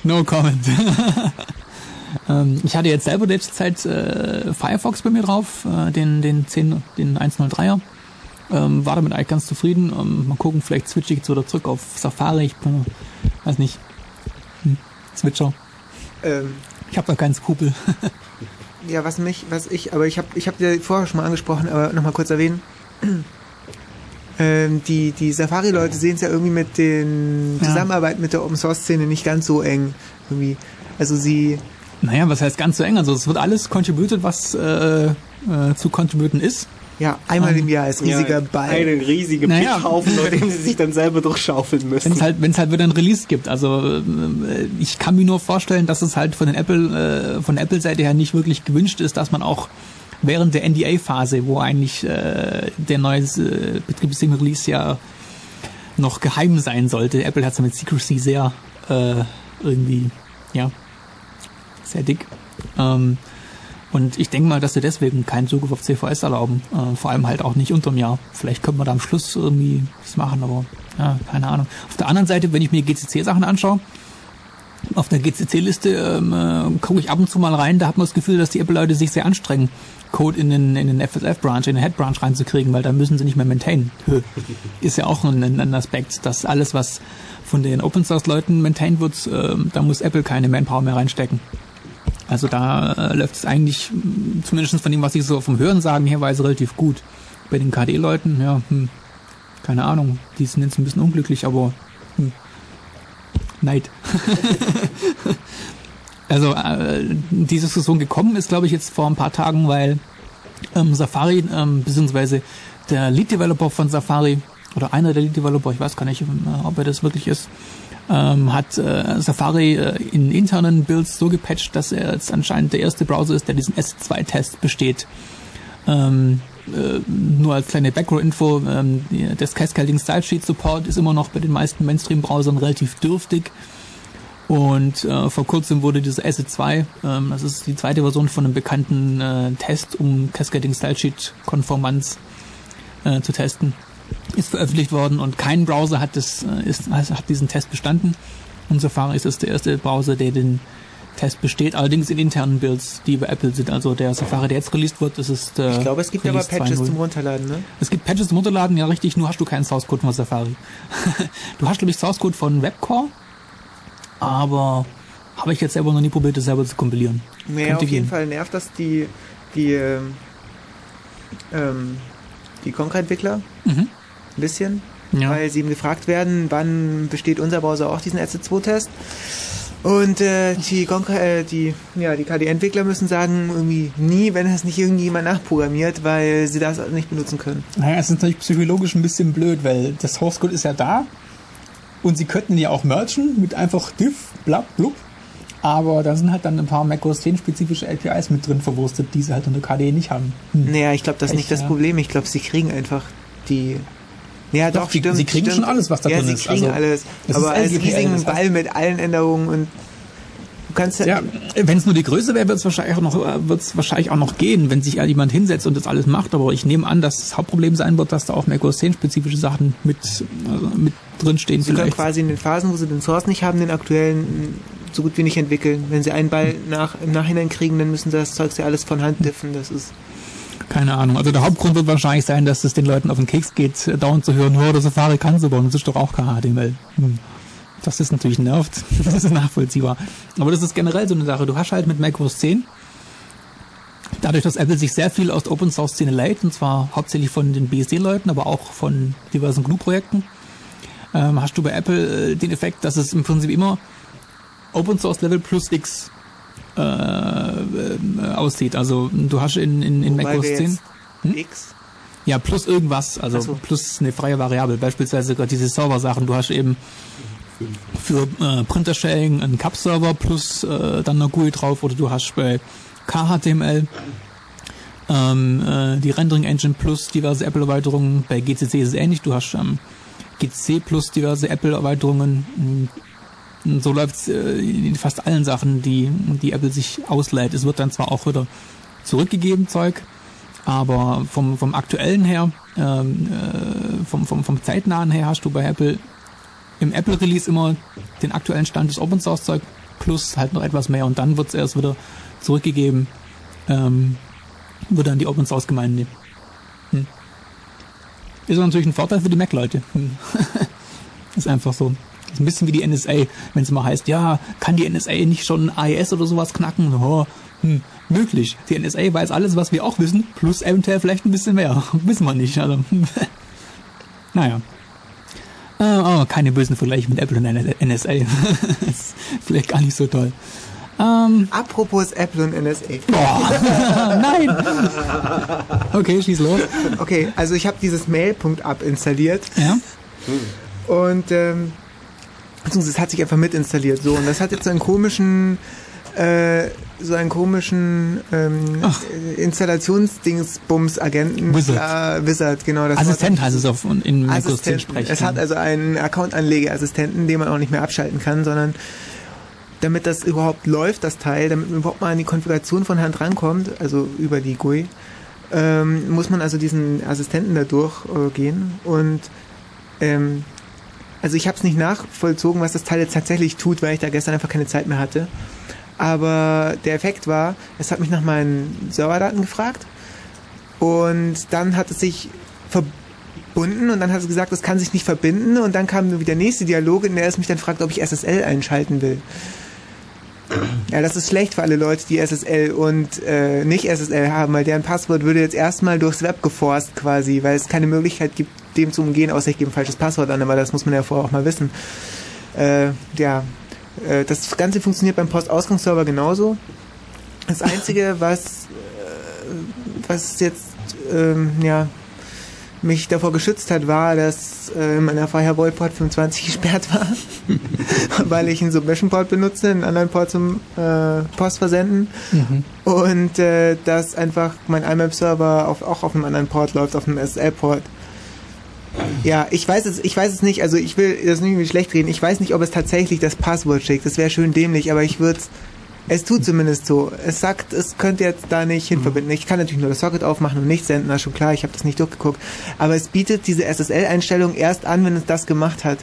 no comment. ähm, ich hatte jetzt selber letzte Zeit äh, Firefox bei mir drauf, äh, den, den 10, den 103er. Ähm, war damit eigentlich ganz zufrieden. Ähm, mal gucken, vielleicht switche ich jetzt wieder zurück auf Safari. Ich bin, weiß nicht. Hm, Switcher. Ähm, ich habe da keinen Skrupel. ja, was mich, was ich, aber ich habe ich hab dir vorher schon mal angesprochen, aber nochmal kurz erwähnen. ähm, die die Safari-Leute sehen es ja irgendwie mit den. Zusammenarbeit mit der Open-Source-Szene nicht ganz so eng. Irgendwie. Also sie. Naja, was heißt ganz so eng? Also es wird alles contributed, was äh, äh, zu contributen ist. Ja, einmal um, im Jahr als riesiger ja, Ball. Einen riesigen naja. Pickhaufen, bei dem sie sich dann selber durchschaufeln müssen. Wenn es halt, wenn es halt wieder ein Release gibt. Also äh, ich kann mir nur vorstellen, dass es halt von den Apple, äh, von der Apple-Seite her nicht wirklich gewünscht ist, dass man auch während der NDA-Phase, wo eigentlich äh, der neue äh, Betriebssystem-Release ja noch geheim sein sollte. Apple hat es mit Secrecy sehr äh, irgendwie, ja, sehr dick. Ähm, und ich denke mal, dass sie deswegen keinen Zugriff auf CVS erlauben. Äh, vor allem halt auch nicht unterm Jahr. Vielleicht könnte man da am Schluss irgendwie das machen, aber ja, keine Ahnung. Auf der anderen Seite, wenn ich mir GCC-Sachen anschaue, auf der GCC-Liste ähm, äh, gucke ich ab und zu mal rein, da hat man das Gefühl, dass die Apple-Leute sich sehr anstrengen, Code in den, in den FSF-Branch, in den Head-Branch reinzukriegen, weil da müssen sie nicht mehr maintainen. Ist ja auch ein, ein Aspekt, dass alles, was von den Open-Source-Leuten maintained wird, äh, da muss Apple keine Manpower mehr reinstecken. Also da äh, läuft es eigentlich, zumindest von dem, was ich so vom Hören sagen herweise, relativ gut. Bei den KD-Leuten, ja, hm, keine Ahnung, die sind jetzt ein bisschen unglücklich, aber hm, Neid. also äh, die Diskussion gekommen ist, glaube ich, jetzt vor ein paar Tagen, weil ähm, Safari, ähm, beziehungsweise der Lead-Developer von Safari, oder einer der Lead-Developer, ich weiß gar nicht, äh, ob er das wirklich ist, ähm, hat äh, Safari äh, in internen Builds so gepatcht, dass er jetzt anscheinend der erste Browser ist, der diesen S2-Test besteht. Ähm, äh, nur als kleine Background-Info, ähm, das Cascading Style Sheet Support ist immer noch bei den meisten Mainstream-Browsern relativ dürftig. Und äh, vor kurzem wurde diese S2, ähm, das ist die zweite Version von einem bekannten äh, Test, um Cascading Style Sheet Konformanz äh, zu testen, ist veröffentlicht worden und kein Browser hat, das, äh, ist, hat diesen Test bestanden. Und Safari ist das der erste Browser, der den Test besteht, allerdings in internen Builds, die bei Apple sind. Also der Safari, der jetzt released wird, das ist äh, Ich glaube, es gibt Release aber Patches zum Runterladen, ne? Es gibt Patches zum Runterladen, ja richtig, nur hast du keinen Source Code von Safari. du hast, glaube ich, Source Code von Webcore, aber habe ich jetzt selber noch nie probiert, das selber zu kompilieren. Nee, auf jeden Fall nervt das die, die, ähm, ähm die Conquer-Entwickler mhm. Ein bisschen, ja. weil sie eben gefragt werden, wann besteht unser Browser auch diesen SC2-Test. Und äh, die, äh, die, ja, die KD-Entwickler müssen sagen, irgendwie nie, wenn es nicht irgendjemand nachprogrammiert, weil sie das nicht benutzen können. Naja, es ist natürlich psychologisch ein bisschen blöd, weil das Source Code ist ja da und sie könnten ja auch merchen mit einfach diff, blab, blub. Aber da sind halt dann ein paar macOS 10 spezifische APIs mit drin verwurstet, die sie halt unter KDE nicht haben. Hm. Naja, ich glaube, das ist nicht das ja. Problem. Ich glaube, sie kriegen einfach die ja, doch, doch die, stimmt. Sie kriegen stimmt. schon alles, was da ja, drin ist. Ja, sie kriegen also, alles. Aber als riesigen Ball mit allen Änderungen und du kannst ja... ja wenn es nur die Größe wäre, wird es wahrscheinlich, auch noch, wird's wahrscheinlich auch noch gehen, wenn sich jemand hinsetzt und das alles macht. Aber ich nehme an, dass das Hauptproblem sein wird, dass da auch macOS 10 spezifische Sachen mit, also mit drinstehen. Sie vielleicht. können quasi in den Phasen, wo sie den Source nicht haben, den aktuellen so gut wie nicht entwickeln. Wenn sie einen Ball nach, im Nachhinein kriegen, dann müssen sie das Zeug ja alles von Hand diffen. Das ist keine Ahnung. Also der Hauptgrund wird wahrscheinlich sein, dass es den Leuten auf den Keks geht, dauernd zu hören, oh, der Safari kann so bauen, das ist doch auch kein HTML. Hm. Das ist natürlich nervt. Das ist nachvollziehbar. Aber das ist generell so eine Sache. Du hast halt mit macOS 10 Dadurch, dass Apple sich sehr viel aus der Open Source Szene leiht, und zwar hauptsächlich von den BSD-Leuten, aber auch von diversen GNU-Projekten, ähm, hast du bei Apple äh, den Effekt, dass es im Prinzip immer Open Source Level plus X äh, äh, aussieht. Also du hast in, in, in macOS 10 hm? X ja, plus irgendwas, also so. plus eine freie Variable, beispielsweise gerade diese Server-Sachen. Du hast eben für äh, Printer-Sharing einen Cup-Server plus äh, dann eine GUI drauf oder du hast bei KHTML ähm, äh, die Rendering-Engine plus diverse Apple-Erweiterungen. Bei GCC ist es ähnlich, du hast ähm, GCC plus diverse Apple-Erweiterungen, so läuft es äh, in fast allen Sachen, die, die Apple sich auslädt. Es wird dann zwar auch wieder zurückgegeben, Zeug, aber vom, vom aktuellen her, ähm, äh, vom, vom, vom zeitnahen her hast du bei Apple im Apple Release immer den aktuellen Stand des Open Source Zeug plus halt noch etwas mehr und dann wird es erst wieder zurückgegeben, ähm, wird dann die Open Source Gemeinde. Hm. Ist natürlich ein Vorteil für die Mac-Leute. Ist einfach so. Ist ein bisschen wie die NSA, wenn es mal heißt, ja, kann die NSA nicht schon AES oder sowas knacken? Oh, hm, möglich. Die NSA weiß alles, was wir auch wissen, plus eventuell vielleicht ein bisschen mehr. wissen wir nicht. Also, naja. Oh, oh, keine bösen Vergleiche mit Apple und NSA. ist vielleicht gar nicht so toll. Ähm, Apropos Apple und NSA. Boah, nein! Okay, schieß los. Okay, also ich habe dieses Mail.app installiert. Ja. Und ähm, beziehungsweise es hat sich einfach mit installiert. So, und das hat jetzt so einen komischen äh, so einen komischen ähm, Installationsdingsbums-Agenten. Wizard. Äh, Wizard, genau. Das Assistent heißt es auf in Microsoft sprechen. Es hat also einen Account-Anlegeassistenten, den man auch nicht mehr abschalten kann, sondern damit das überhaupt läuft, das Teil, damit man überhaupt mal an die Konfiguration von Hand rankommt, also über die GUI, ähm, muss man also diesen Assistenten da durchgehen äh, und ähm, also ich habe es nicht nachvollzogen, was das Teil jetzt tatsächlich tut, weil ich da gestern einfach keine Zeit mehr hatte. Aber der Effekt war, es hat mich nach meinen Serverdaten gefragt und dann hat es sich verbunden und dann hat es gesagt, es kann sich nicht verbinden und dann kam wieder der nächste Dialog, in der es mich dann fragt, ob ich SSL einschalten will. Ja, das ist schlecht für alle Leute, die SSL und äh, nicht SSL haben, weil deren Passwort würde jetzt erstmal durchs Web geforst quasi, weil es keine Möglichkeit gibt, dem zu umgehen, außer ich gebe ein falsches Passwort an, aber das muss man ja vorher auch mal wissen. Äh, ja, äh, das Ganze funktioniert beim Postausgangsserver genauso. Das Einzige, was, äh, was jetzt ähm, ja, mich davor geschützt hat, war, dass äh, meiner Firewall Port 25 gesperrt war, weil ich einen Submission Port benutze, einen anderen Port zum äh, Post versenden mhm. und äh, dass einfach mein IMAP Server auf, auch auf einem anderen Port läuft, auf einem SSL Port. Ja, ich weiß es, ich weiß es nicht. Also ich will das nicht schlecht reden. Ich weiß nicht, ob es tatsächlich das Passwort schickt. Das wäre schön dämlich, aber ich würde es tut zumindest so. Es sagt, es könnte jetzt da nicht hinverbinden. Ich kann natürlich nur das Socket aufmachen und nicht senden, das ist schon klar, ich habe das nicht durchgeguckt. Aber es bietet diese SSL-Einstellung erst an, wenn es das gemacht hat.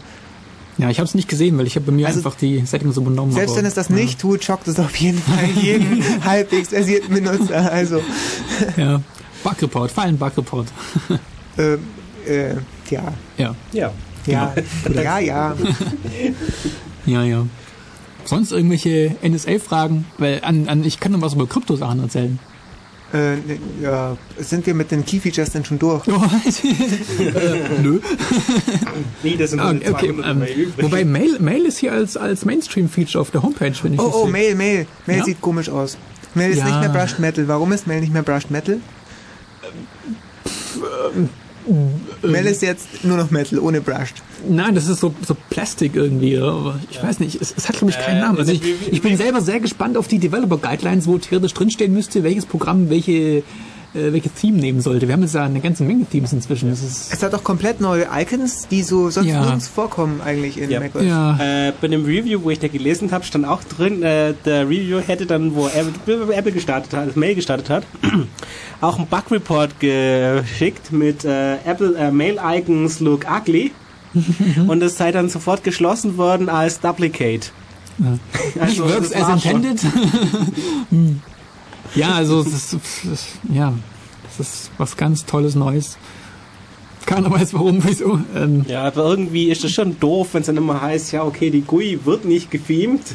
Ja, ich habe es nicht gesehen, weil ich habe bei mir also einfach die Settings übernommen. Selbst aber, wenn es das ja. nicht tut, schockt es auf jeden Fall jeden halbwegs versierten Benutzer. Also. Ja, Bugreport, Fallen Bugreport. ähm, äh, ja. Ja. Ja. Ja, ja, ja. ja, ja. Sonst irgendwelche NSA-Fragen? Weil an, an, ich kann noch was über Kryptosachen erzählen. Äh, ja, sind wir mit den Key-Features denn schon durch? Oh, äh, nö. nee, das sind ah, okay, okay ähm, Wobei Mail, Mail ist hier als, als Mainstream-Feature auf der Homepage, wenn ich Oh, oh, Mail, Mail. Mail ja? sieht komisch aus. Mail ist ja. nicht mehr Brushed Metal. Warum ist Mail nicht mehr Brushed Metal? Ähm, Mel ist jetzt nur noch Metal, ohne Brushed. Nein, das ist so, so Plastik irgendwie. Aber ich ja. weiß nicht, es, es hat glaube ich keinen äh, Namen. Also ich, ich bin selber sehr gespannt auf die Developer Guidelines, wo theoretisch drinstehen müsste, welches Programm welche äh, welches Theme nehmen sollte. Wir haben jetzt ja eine ganze Menge Themes inzwischen. es hat auch komplett neue Icons, die so sonst ja. nirgends vorkommen eigentlich in ja. macOS. Ja. Äh, bei dem Review, wo ich da gelesen habe, stand auch drin, äh, der Review hätte dann, wo Apple, Apple gestartet hat, das Mail gestartet hat, auch einen Bug Report geschickt mit äh, Apple äh, Mail Icons look ugly und es sei dann sofort geschlossen worden als Duplicate. Ja. Also, Works as intended. Ja, also es ist, ja, es ist was ganz Tolles Neues. Keiner weiß warum, wieso. Ähm. Ja, aber irgendwie ist es schon doof, wenn es dann immer heißt, ja, okay, die GUI wird nicht gefeamt.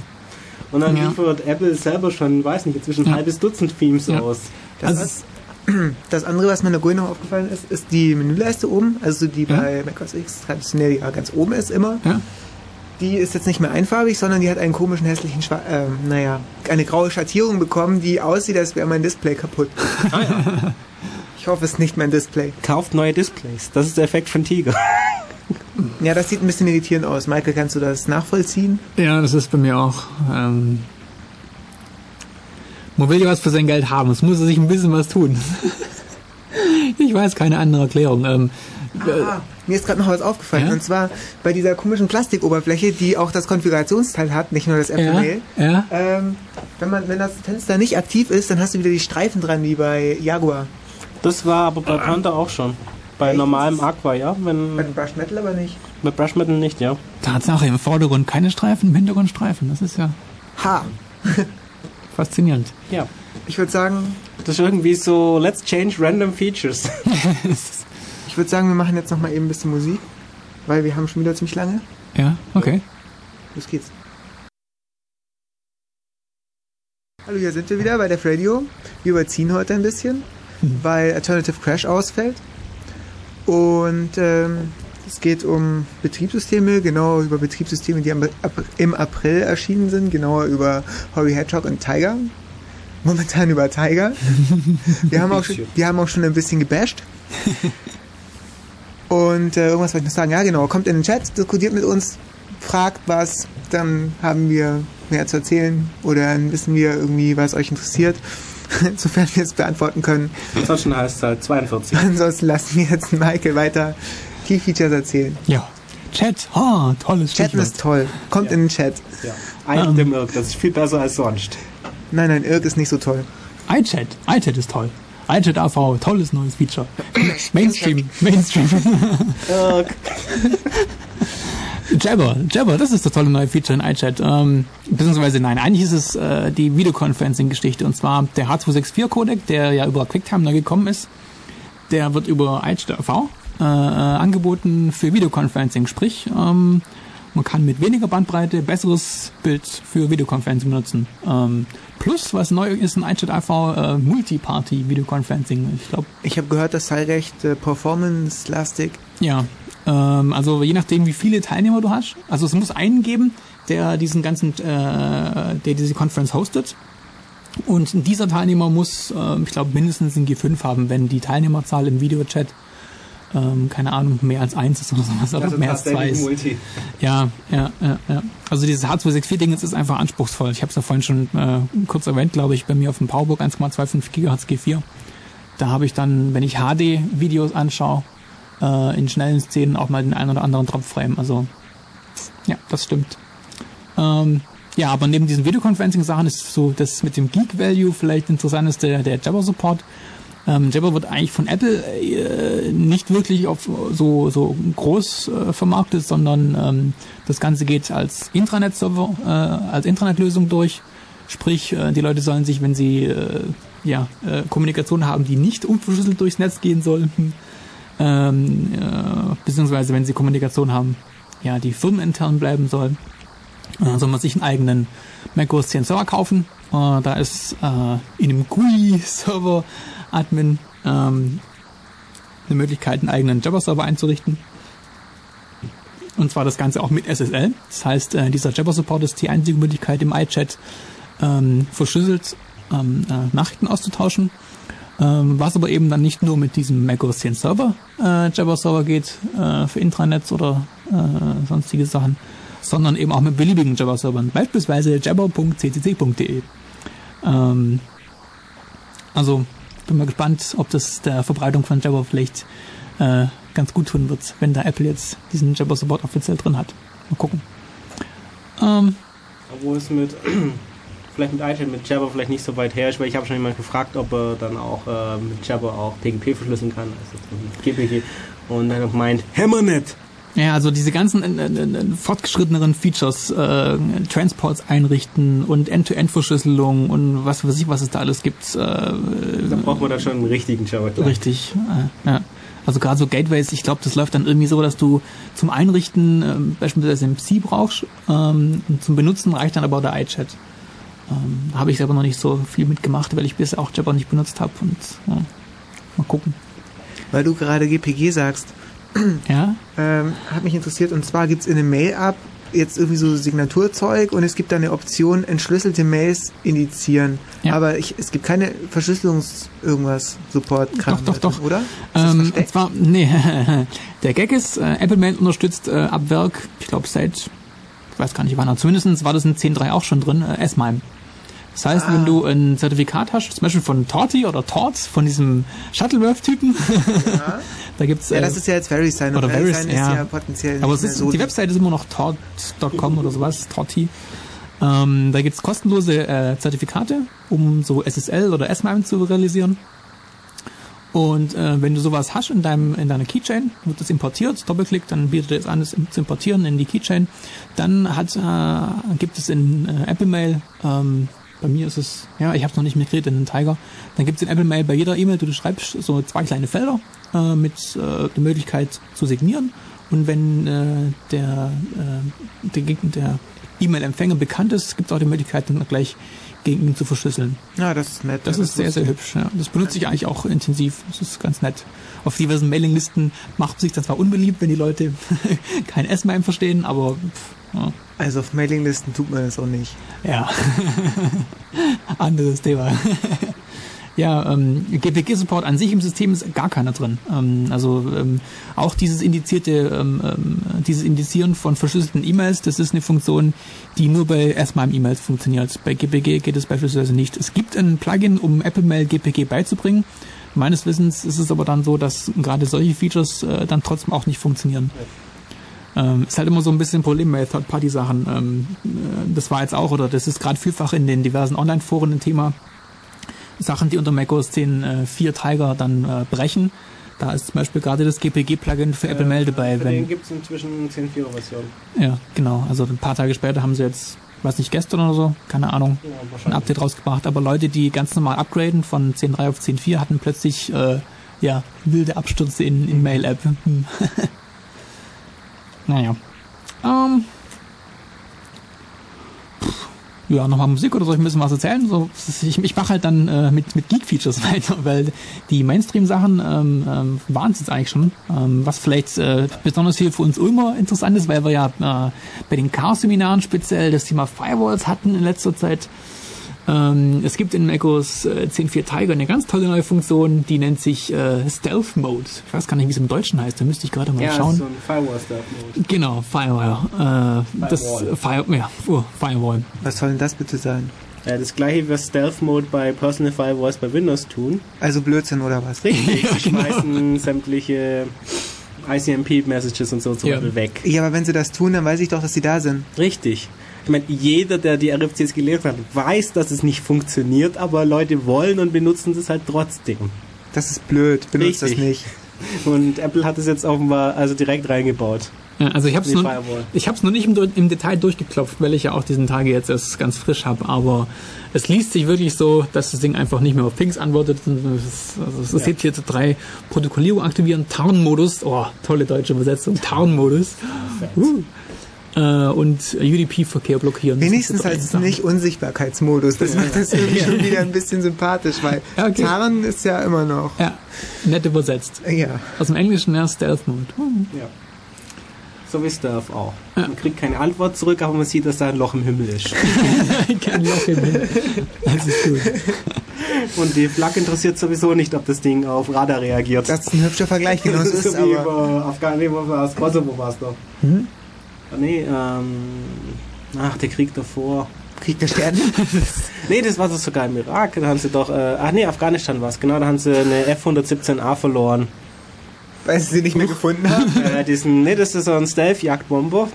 Und dann ja. liefert Apple selber schon, weiß nicht, inzwischen ein ja. halbes Dutzend Themes ja. aus. Das, also, ist, das andere, was mir in der GUI noch aufgefallen ist, ist die Menüleiste oben, also die bei macOS X traditionell ja ganz oben ist immer. Ja die ist jetzt nicht mehr einfarbig, sondern die hat einen komischen hässlichen, Schwa äh, naja, eine graue Schattierung bekommen, die aussieht, als wäre mein Display kaputt. Ah, ja. Ich hoffe, es ist nicht mein Display. Kauft neue Displays. Das ist der Effekt von Tiger. Ja, das sieht ein bisschen irritierend aus. Michael, kannst du das nachvollziehen? Ja, das ist bei mir auch. Ähm man will ja was für sein Geld haben. Es muss sich ein bisschen was tun. ich weiß keine andere Erklärung. Ähm, ah, mir ist gerade noch was aufgefallen. Ja? Und zwar bei dieser komischen Plastikoberfläche, die auch das Konfigurationsteil hat, nicht nur das Apple Mail. Ja. Ähm, wenn, man, wenn das Fenster nicht aktiv ist, dann hast du wieder die Streifen dran, wie bei Jaguar. Das war aber bei Panther auch schon. Bei Echt? normalem Aqua, ja. Wenn bei Brush Metal aber nicht. Bei Brush Metal nicht, ja. Tatsache, im Vordergrund keine Streifen, im Hintergrund Streifen. Das ist ja. Ha! Faszinierend. Ja. Ich würde sagen. Das ist irgendwie so, let's change random features. ich würde sagen, wir machen jetzt nochmal eben ein bisschen Musik, weil wir haben schon wieder ziemlich lange. Ja, okay. Los geht's. Hallo, hier sind wir wieder bei der Radio. Wir überziehen heute ein bisschen, mhm. weil Alternative Crash ausfällt. Und ähm, es geht um Betriebssysteme, genauer über Betriebssysteme, die im April erschienen sind, genauer über Hobby Hedgehog und Tiger. Momentan über Tiger. Wir haben auch, schon, wir haben auch schon ein bisschen gebasht. Und äh, irgendwas wollte ich noch sagen. Ja, genau. Kommt in den Chat, diskutiert mit uns, fragt was, dann haben wir mehr zu erzählen oder dann wissen wir irgendwie, was euch interessiert. Sofern wir es beantworten können. Ansonsten heißt es halt 42. Ansonsten lassen wir jetzt Michael weiter Key Features erzählen. Ja. Chat, oh, tolles Chat Stichwort. ist toll. Kommt ja. in den Chat. Ja. Ein um, dem Irk, das ist viel besser als sonst. Nein, nein, Irk ist nicht so toll. iChat, iChat ist toll. iChat AV, tolles neues Feature. Mainstream, Mainstream. Irk. Jabber, Jabber, das ist das tolle neue Feature in iChat. Ähm, beziehungsweise nein, eigentlich ist es äh, die Videoconferencing-Geschichte und zwar der H264-Codec, der ja über QuickTime neu gekommen ist. Der wird über iChat AV äh, angeboten für Videoconferencing, sprich ähm, man kann mit weniger Bandbreite besseres Bild für Videoconferencing benutzen. Ähm, plus, was neu ist in iChat AV, äh, Multi-Party Videoconferencing. Ich glaube. Ich habe gehört, das sei recht äh, performance-lastig. Ja, ähm, also je nachdem, wie viele Teilnehmer du hast. Also es muss einen geben, der diesen ganzen, äh, der diese Conference hostet. Und dieser Teilnehmer muss, äh, ich glaube, mindestens ein G5 haben, wenn die Teilnehmerzahl im Videochat ähm, keine Ahnung, mehr als eins ist oder sowas, oder also mehr als zwei ist. Multi. Ja, ja, ja, ja. Also dieses H264-Ding ist einfach anspruchsvoll. Ich habe es ja vorhin schon äh, kurz erwähnt, glaube ich, bei mir auf dem Powerbook 1,25 GHz G4. Da habe ich dann, wenn ich HD-Videos anschaue, äh, in schnellen Szenen auch mal den einen oder anderen Dropframe. Also ja, das stimmt. Ähm, ja, aber neben diesen Videoconferencing-Sachen ist so das mit dem Geek-Value vielleicht interessant ist der, der Jabber-Support. Ähm, Jabber wird eigentlich von Apple äh, nicht wirklich auf so, so groß äh, vermarktet, sondern ähm, das Ganze geht als Intranet-Server, äh, als Intranet-Lösung durch. Sprich, äh, die Leute sollen sich, wenn sie äh, ja, äh, Kommunikation haben, die nicht unverschlüsselt durchs Netz gehen soll, ähm, äh, beziehungsweise wenn sie Kommunikation haben, ja, die firmenintern bleiben soll, soll man sich einen eigenen macOS 10 Server kaufen. Äh, da ist äh, in einem GUI-Server Admin ähm, eine Möglichkeit, einen eigenen Jabber-Server einzurichten. Und zwar das Ganze auch mit SSL. Das heißt, äh, dieser Jabber-Support ist die einzige Möglichkeit, im iChat ähm, verschlüsselt ähm, äh, Nachrichten auszutauschen. Ähm, was aber eben dann nicht nur mit diesem macOS 10 Server äh, Jabber-Server geht, äh, für Intranets oder äh, sonstige Sachen, sondern eben auch mit beliebigen Jabber-Servern, beispielsweise jabber.ccc.de. Ähm, also bin mal gespannt, ob das der Verbreitung von Jabber vielleicht äh, ganz gut tun wird, wenn da Apple jetzt diesen Jabber Support offiziell drin hat. Mal gucken. Ähm, Obwohl es mit vielleicht mit iTunes, mit Jabber vielleicht nicht so weit her ist, weil ich habe schon jemand gefragt, ob er dann auch äh, mit Jabber auch PGP verschlüsseln kann, also GPG. Und dann meint, hämmer nicht! Ja, also diese ganzen äh, äh, äh, fortgeschritteneren Features, äh, Transports einrichten und End-to-End-Verschlüsselung und was weiß ich, was es da alles gibt. Äh, da braucht man dann schon einen richtigen Java. Richtig, äh, ja. Also gerade so Gateways, ich glaube, das läuft dann irgendwie so, dass du zum Einrichten äh, beispielsweise MC brauchst, ähm, zum Benutzen reicht dann aber auch der iChat. Ähm, habe ich selber noch nicht so viel mitgemacht, weil ich bisher auch Jabber nicht benutzt habe und ja, mal gucken. Weil du gerade GPG sagst, ja? Ähm, hat mich interessiert und zwar gibt es in dem Mail-App jetzt irgendwie so Signaturzeug und es gibt da eine Option, entschlüsselte Mails indizieren. Ja. Aber ich, es gibt keine Verschlüsselungs irgendwas Support Doch, doch, doch. Oder? Ähm, und zwar, nee, der Gag ist, äh, Apple Mail unterstützt äh, ab Werk, ich glaube seit, ich weiß gar nicht wann, zumindest war das in 10.3 auch schon drin, äh, S-MIME. Das heißt, ah. wenn du ein Zertifikat hast, zum Beispiel von Torti oder Torts, von diesem Shuttleworth-Typen, ja. da gibt's... Äh, ja, das ist ja jetzt VeriSign. Oder VeriSign, ja. ja potenziell Aber es ist, so die Webseite ist immer noch tort.com oder sowas, Torti. Ähm, da gibt's kostenlose äh, Zertifikate, um so SSL oder S-MIME zu realisieren. Und äh, wenn du sowas hast in deinem in deiner Keychain, wird das importiert, Doppelklick, dann bietet es an, das zu importieren in die Keychain. Dann hat äh, gibt es in äh, Apple Mail ähm, bei mir ist es, ja, ich habe es noch nicht mitgekriegt in den Tiger. Dann gibt es in Apple Mail bei jeder E-Mail, die du schreibst, so zwei kleine Felder äh, mit äh, der Möglichkeit zu signieren. Und wenn äh, der, äh, der, der E-Mail-Empfänger bekannt ist, gibt es auch die Möglichkeit, dann gleich gegen ihn zu verschlüsseln. Ja, das ist nett. Das, ja, ist sehr, sehr hübsch. Ja. Das benutze ich eigentlich auch intensiv. Das ist ganz nett. Auf diversen Mailinglisten macht sich das zwar unbeliebt, wenn die Leute kein S-MIME verstehen, aber pff, ja. Also auf Mailinglisten tut man das auch nicht. Ja. Anderes Thema. Ja, ähm, GPG-Support an sich im System ist gar keiner drin. Ähm, also ähm, auch dieses indizierte, ähm, ähm, dieses Indizieren von verschlüsselten E-Mails, das ist eine Funktion, die nur bei erstmal im E-Mails funktioniert. Bei GPG geht es beispielsweise nicht. Es gibt ein Plugin, um Apple Mail GPG beizubringen. Meines Wissens ist es aber dann so, dass gerade solche Features äh, dann trotzdem auch nicht funktionieren. Ähm, ist halt immer so ein bisschen ein Problem bei Third-Party-Sachen. Ähm, äh, das war jetzt auch, oder das ist gerade vielfach in den diversen Online-Foren ein Thema. Sachen, die unter macOS 10.4 äh, Tiger dann äh, brechen. Da ist zum Beispiel gerade das GPG-Plugin für Apple Mail dabei. Für wenn, den gibt es inzwischen 10.4er-Version. Ja, genau. Also ein paar Tage später haben sie jetzt, weiß nicht, gestern oder so, keine Ahnung, ja, ein Update rausgebracht. Aber Leute, die ganz normal upgraden von 10.3 auf 10.4, hatten plötzlich äh, ja, wilde Abstürze in, in Mail-App. Naja. Ähm, ja, nochmal Musik oder soll ich ein bisschen was erzählen? So, ich, ich mache halt dann äh, mit, mit Geek-Features weiter, weil die Mainstream-Sachen ähm, ähm, waren es jetzt eigentlich schon. Ähm, was vielleicht äh, besonders hier für uns immer interessant ist, weil wir ja äh, bei den Chaos-Seminaren speziell das Thema Firewalls hatten in letzter Zeit. Ähm, es gibt in macOS äh, 10.4 Tiger eine ganz tolle neue Funktion, die nennt sich äh, Stealth Mode. Ich weiß gar nicht, wie es im Deutschen heißt, da müsste ich gerade mal ja, schauen. Ja, so ein Firewall Stealth Mode. Genau, Firewall. Äh, Firewall. Das, Fire, ja, oh, Firewall. Was soll denn das bitte sein? Ja, das gleiche wie Stealth Mode bei Personal Firewalls bei Windows tun. Also Blödsinn oder was? Richtig, sie genau. schmeißen sämtliche ICMP-Messages und so zum ja. Beispiel weg. Ja, aber wenn sie das tun, dann weiß ich doch, dass sie da sind. Richtig. Ich meine, jeder, der die RFCs gelehrt hat, weiß, dass es nicht funktioniert, aber Leute wollen und benutzen es halt trotzdem. Das ist blöd, benutzt Richtig. das nicht. Und Apple hat es jetzt offenbar also direkt reingebaut. Ja, also ich habe es nur, ich hab's nur nicht im, im, Detail durchgeklopft, weil ich ja auch diesen Tage jetzt erst ganz frisch habe, aber es liest sich wirklich so, dass das Ding einfach nicht mehr auf Pings antwortet. Es, also es ja. gibt hier drei Protokollierung aktivieren, Tarnmodus, oh, tolle deutsche Übersetzung, Tarnmodus. Uh und UDP-Verkehr blockieren. Wenigstens als nicht Unsichtbarkeitsmodus. Das macht das irgendwie schon wieder ein bisschen sympathisch, weil ja, okay. Tarn ist ja immer noch. Ja, nett übersetzt. Ja. Aus dem Englischen ja Stealth Mode. Hm. Ja. So wie Stealth auch. Ja. Man kriegt keine Antwort zurück, aber man sieht, dass da ein Loch im Himmel ist. Kein Loch im Himmel. Das ist gut. Und die Flak interessiert sowieso nicht, ob das Ding auf Radar reagiert. Das ist ein hübscher Vergleich, genau so ist so wie über Afghanistan, wo war es? Kosovo war es doch. Mhm. Ah, nee, ähm, ach, der Krieg davor. Krieg der Sterne? nee, das war so sogar im Irak. Da haben sie doch, äh, ach nee, Afghanistan war es, genau, da haben sie eine F-117A verloren. Weil sie sie nicht mehr gefunden haben? äh, diesen, nee, das ist so ein Stealth-Jagdbomber.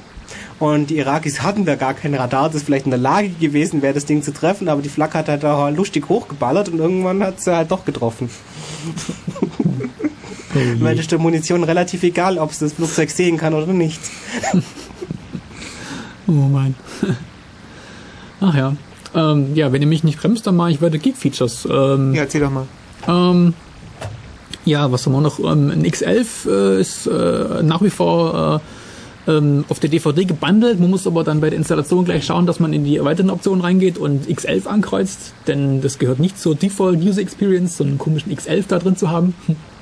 Und die Irakis hatten da gar kein Radar, das ist vielleicht in der Lage gewesen wäre, das Ding zu treffen, aber die Flak hat halt da lustig hochgeballert und irgendwann hat sie halt doch getroffen. Weil ist der Munition relativ egal, ob es das Flugzeug sehen kann oder nicht. Oh mein. Ach ja. Ähm, ja, wenn ihr mich nicht bremst, dann mache ich weiter Geek-Features. Ähm, ja, erzähl doch mal. Ähm, ja, was haben wir noch? Ähm, ein X11 äh, ist äh, nach wie vor äh, ähm, auf der DVD gebundelt. Man muss aber dann bei der Installation gleich schauen, dass man in die erweiterten Optionen reingeht und X11 ankreuzt, denn das gehört nicht zur Default User Experience, so einen komischen X11 da drin zu haben.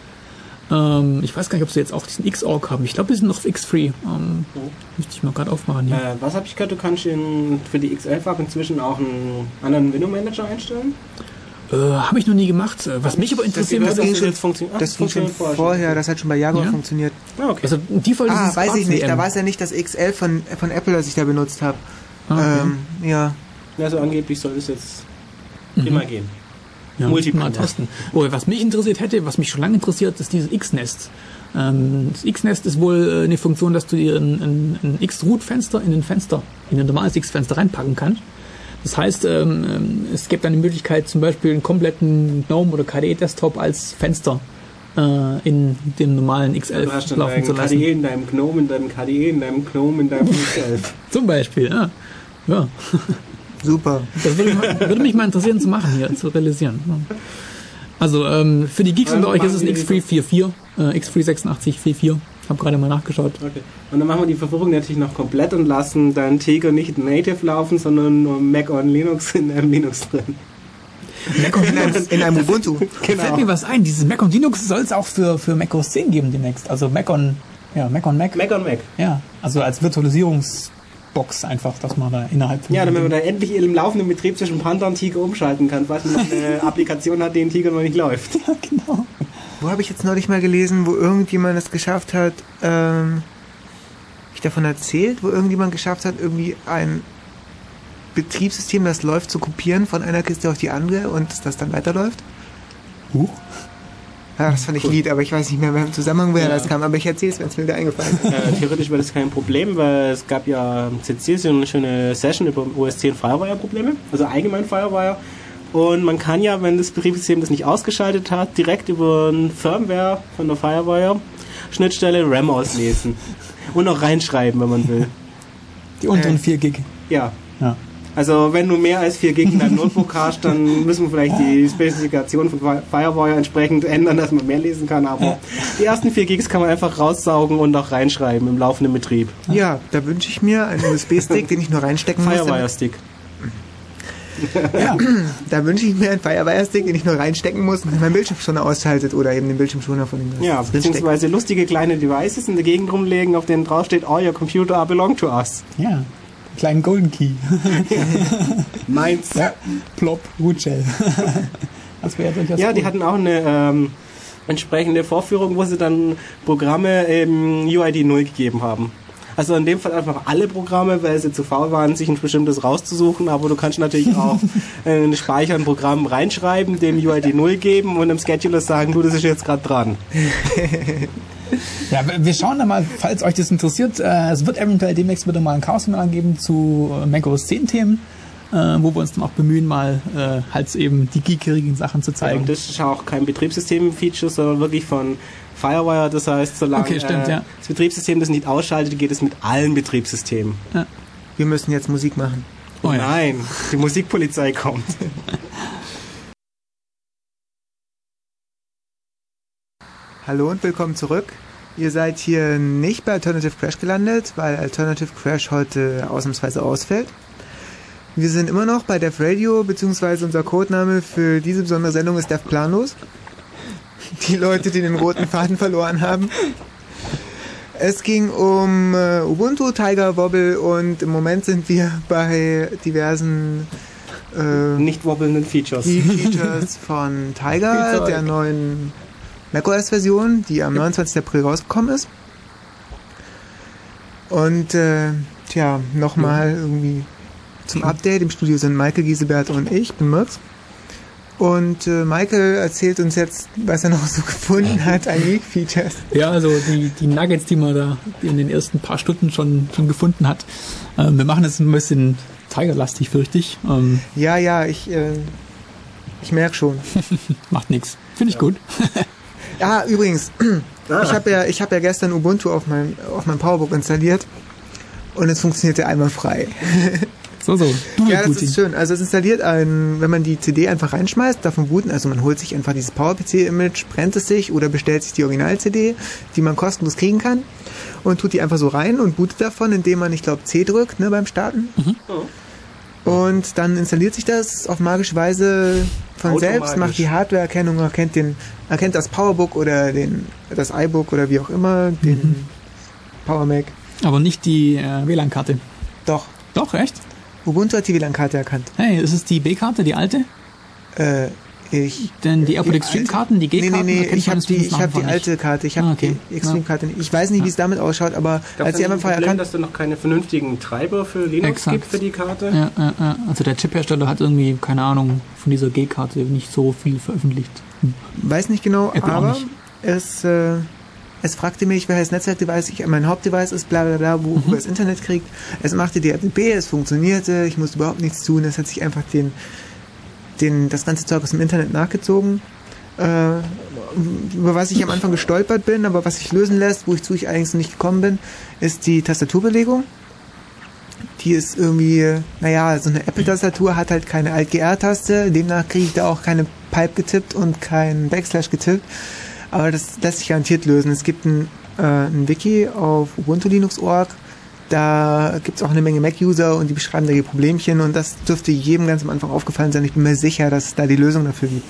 Ähm, ich weiß gar nicht, ob sie jetzt auch diesen X-Org haben. Ich glaube, die sind noch auf X-Free. Ähm, oh. Müsste ich mal gerade aufmachen. Ja. Äh, was habe ich gehört, du kannst in, für die X11-App inzwischen auch einen anderen Window-Manager einstellen? Äh, habe ich noch nie gemacht. Äh, was mich aber interessiert, das, ging schon, jetzt funktioniert. das ging schon vorher, vorher, das hat schon bei Jaguar ja? funktioniert. Ah, okay. Also Default ah, weiß ich nicht. Da war es ja nicht das XL von, von Apple, das ich da benutzt habe. Ah, okay. ähm, ja. Also angeblich soll es jetzt Mhm. Immer gehen. Ja, mal testen. Oh, was mich interessiert hätte, was mich schon lange interessiert, ist dieses X-Nest. Ähm, das X-Nest ist wohl äh, eine Funktion, dass du dir ein, ein, ein X-Root-Fenster in ein Fenster, in ein normales X-Fenster reinpacken kannst. Das heißt, ähm, ähm, es gibt dann die Möglichkeit, zum Beispiel einen kompletten GNOME oder KDE-Desktop als Fenster äh, in dem normalen X11 du hast dann laufen zu lassen. KDE in deinem GNOME, in deinem KDE, in deinem GNOME, in deinem X11. zum Beispiel, ja. ja. Super. Das würde, würde, mich mal interessieren zu machen hier, zu realisieren. Also ähm, für die Geeks unter euch ist es ein X3 44, äh, X3 86 44. Ich habe gerade mal nachgeschaut. Okay. Und dann machen wir die Verwirrung natürlich noch komplett und lassen deinen Tiger nicht native laufen, sondern nur Mac on Linux in einem Linux drin. Mac on Linux in einem Ubuntu. Genau. Fällt mir was ein, dieses Mac on Linux soll es auch für, für Mac OS 10 geben demnächst. Also Mac on, ja, Mac on Mac. Mac on Mac. Ja, also als Virtualisierungs Box einfach, dass man da innerhalb von. Ja, damit man da endlich im laufenden Betrieb zwischen Panther und Tiger umschalten kann, falls man eine Applikation hat, die in Tiger noch nicht läuft. Ja, genau. Wo habe ich jetzt neulich mal gelesen, wo irgendjemand es geschafft hat, ähm, ich davon erzählt, wo irgendjemand geschafft hat, irgendwie ein Betriebssystem, das läuft, zu kopieren von einer Kiste auf die andere und das dann weiterläuft? Huch. Ja, das fand ich cool. Lied, aber ich weiß nicht mehr, im Zusammenhang, woher ja. das kam. Aber ich erzähle es, wenn es mir wieder eingefallen ist. Äh, theoretisch wäre das kein Problem, weil es gab ja im CC so eine schöne Session über OS 10 Firewire-Probleme, also allgemein Firewire. Und man kann ja, wenn das Betriebssystem das nicht ausgeschaltet hat, direkt über ein Firmware von der Firewire RAM auslesen. Und auch reinschreiben, wenn man will. Die unteren äh, 4 Gig. Ja. ja. Also wenn du mehr als 4 Gig in deinem Notebook hast, dann müssen wir vielleicht die Spezifikation von Firewire entsprechend ändern, dass man mehr lesen kann. Aber die ersten 4 Gigs kann man einfach raussaugen und auch reinschreiben im laufenden Betrieb. Ja, da wünsche ich mir einen USB-Stick, den ich nur reinstecken muss. Firewire-Stick. Ja. da wünsche ich mir einen Firewire-Stick, den ich nur reinstecken muss und mein Bildschirmschoner ausschaltet oder eben den Bildschirmschoner von dem Ja, beziehungsweise lustige kleine Devices in der Gegend rumlegen, auf denen draufsteht, all your computer belong to us. Ja kleinen Golden Key. Meins. Ja, plop, Rootshell. das wäre durchaus Ja, cool. die hatten auch eine ähm, entsprechende Vorführung, wo sie dann Programme im UID 0 gegeben haben. Also in dem Fall einfach alle Programme, weil sie zu faul waren, sich ein bestimmtes rauszusuchen, aber du kannst natürlich auch äh, ein Speicher ein Programm reinschreiben, dem UID 0 geben und im Scheduler sagen, du, das ist jetzt gerade dran. Ja, wir schauen da mal, falls euch das interessiert. Äh, es wird eventuell demnächst wieder mal ein Chaos-Seminar geben zu äh, macOS 10 Themen, äh, wo wir uns dann auch bemühen, mal halt eben die geekigen Sachen zu zeigen. Ja, und das ist auch kein Betriebssystem-Feature, sondern wirklich von Firewire. Das heißt, solange okay, stimmt, ja. das Betriebssystem das nicht ausschaltet, geht es mit allen Betriebssystemen. Ja. Wir müssen jetzt Musik machen. Oh, oh Nein, die Musikpolizei kommt. Hallo und willkommen zurück. Ihr seid hier nicht bei Alternative Crash gelandet, weil Alternative Crash heute ausnahmsweise ausfällt. Wir sind immer noch bei Def Radio, beziehungsweise unser Codename für diese besondere Sendung ist Def Planlos. Die Leute, die den roten Faden verloren haben. Es ging um äh, Ubuntu, Tiger, Wobble und im Moment sind wir bei diversen äh, nicht wobbelnden Features. Die Features von Tiger, der neuen macOS-Version, die am 29. April rausgekommen ist. Und äh, tja, nochmal irgendwie zum Update. Im Studio sind Michael Giesebert und ich, bin Mirks. Und äh, Michael erzählt uns jetzt, was er noch so gefunden hat an Leak-Features. Ja, also die, die Nuggets, die man da in den ersten paar Stunden schon, schon gefunden hat. Äh, wir machen es ein bisschen Tiger-lastig, fürchte ich. Ähm, ja, ja, ich, äh, ich merke schon. Macht nichts. Finde ich ja. gut. Ah, übrigens, ah. ich habe ja, hab ja gestern Ubuntu auf mein, auf mein Powerbook installiert und es funktionierte einmal frei. So, so. Du ja, das ist schön. Also es installiert ein, wenn man die CD einfach reinschmeißt, davon booten, also man holt sich einfach dieses PowerPC-Image, brennt es sich oder bestellt sich die Original-CD, die man kostenlos kriegen kann und tut die einfach so rein und bootet davon, indem man, ich glaube, C drückt ne, beim Starten. Mhm. Oh. Und dann installiert sich das auf magische Weise von selbst, macht die Hardware-Erkennung, erkennt, den, erkennt das Powerbook oder den, das iBook oder wie auch immer, den mhm. Power Mac. Aber nicht die äh, WLAN-Karte. Doch. Doch, echt? Ubuntu hat die WLAN-Karte erkannt. Hey, ist es die B-Karte, die alte? Äh, Ich, Denn die Apple Extreme-Karten, die G-Karten? Nee, nee, nee, ich habe die, ich hab die alte Karte. Ich habe ah, okay. die Extreme-Karte nicht. Ich weiß nicht, wie es damit ausschaut, aber Gab's als ich einfach vorher erkannt... dass du noch keine vernünftigen Treiber für Linux Exakt. gibt für die Karte? Ja, ja, ja. Also der Chiphersteller hat irgendwie, keine Ahnung, von dieser G-Karte nicht so viel veröffentlicht. Hm. Weiß nicht genau, Apple aber nicht. es... Äh, es fragte mich, welches Netzwerkdevice ich mein Hauptdevice ist, bla bla bla, wo mhm. das Internet kriegt. Es machte DHCP, es funktionierte, ich musste überhaupt nichts tun, es hat sich einfach den den, das ganze Zeug aus dem Internet nachgezogen, äh, über was ich am Anfang gestolpert bin, aber was sich lösen lässt, wo ich zu ich eigentlich nicht gekommen bin, ist die Tastaturbelegung. Die ist irgendwie, naja, so eine Apple-Tastatur hat halt keine Alt-GR-Taste, demnach kriege ich da auch keine Pipe getippt und kein Backslash getippt. Aber das lässt sich garantiert lösen. Es gibt ein, äh, ein Wiki auf Ubuntu Linux.org, da gibt es auch eine Menge Mac-User und die beschreiben da ihr Problemchen und das dürfte jedem ganz am Anfang aufgefallen sein. Ich bin mir sicher, dass es da die Lösung dafür gibt.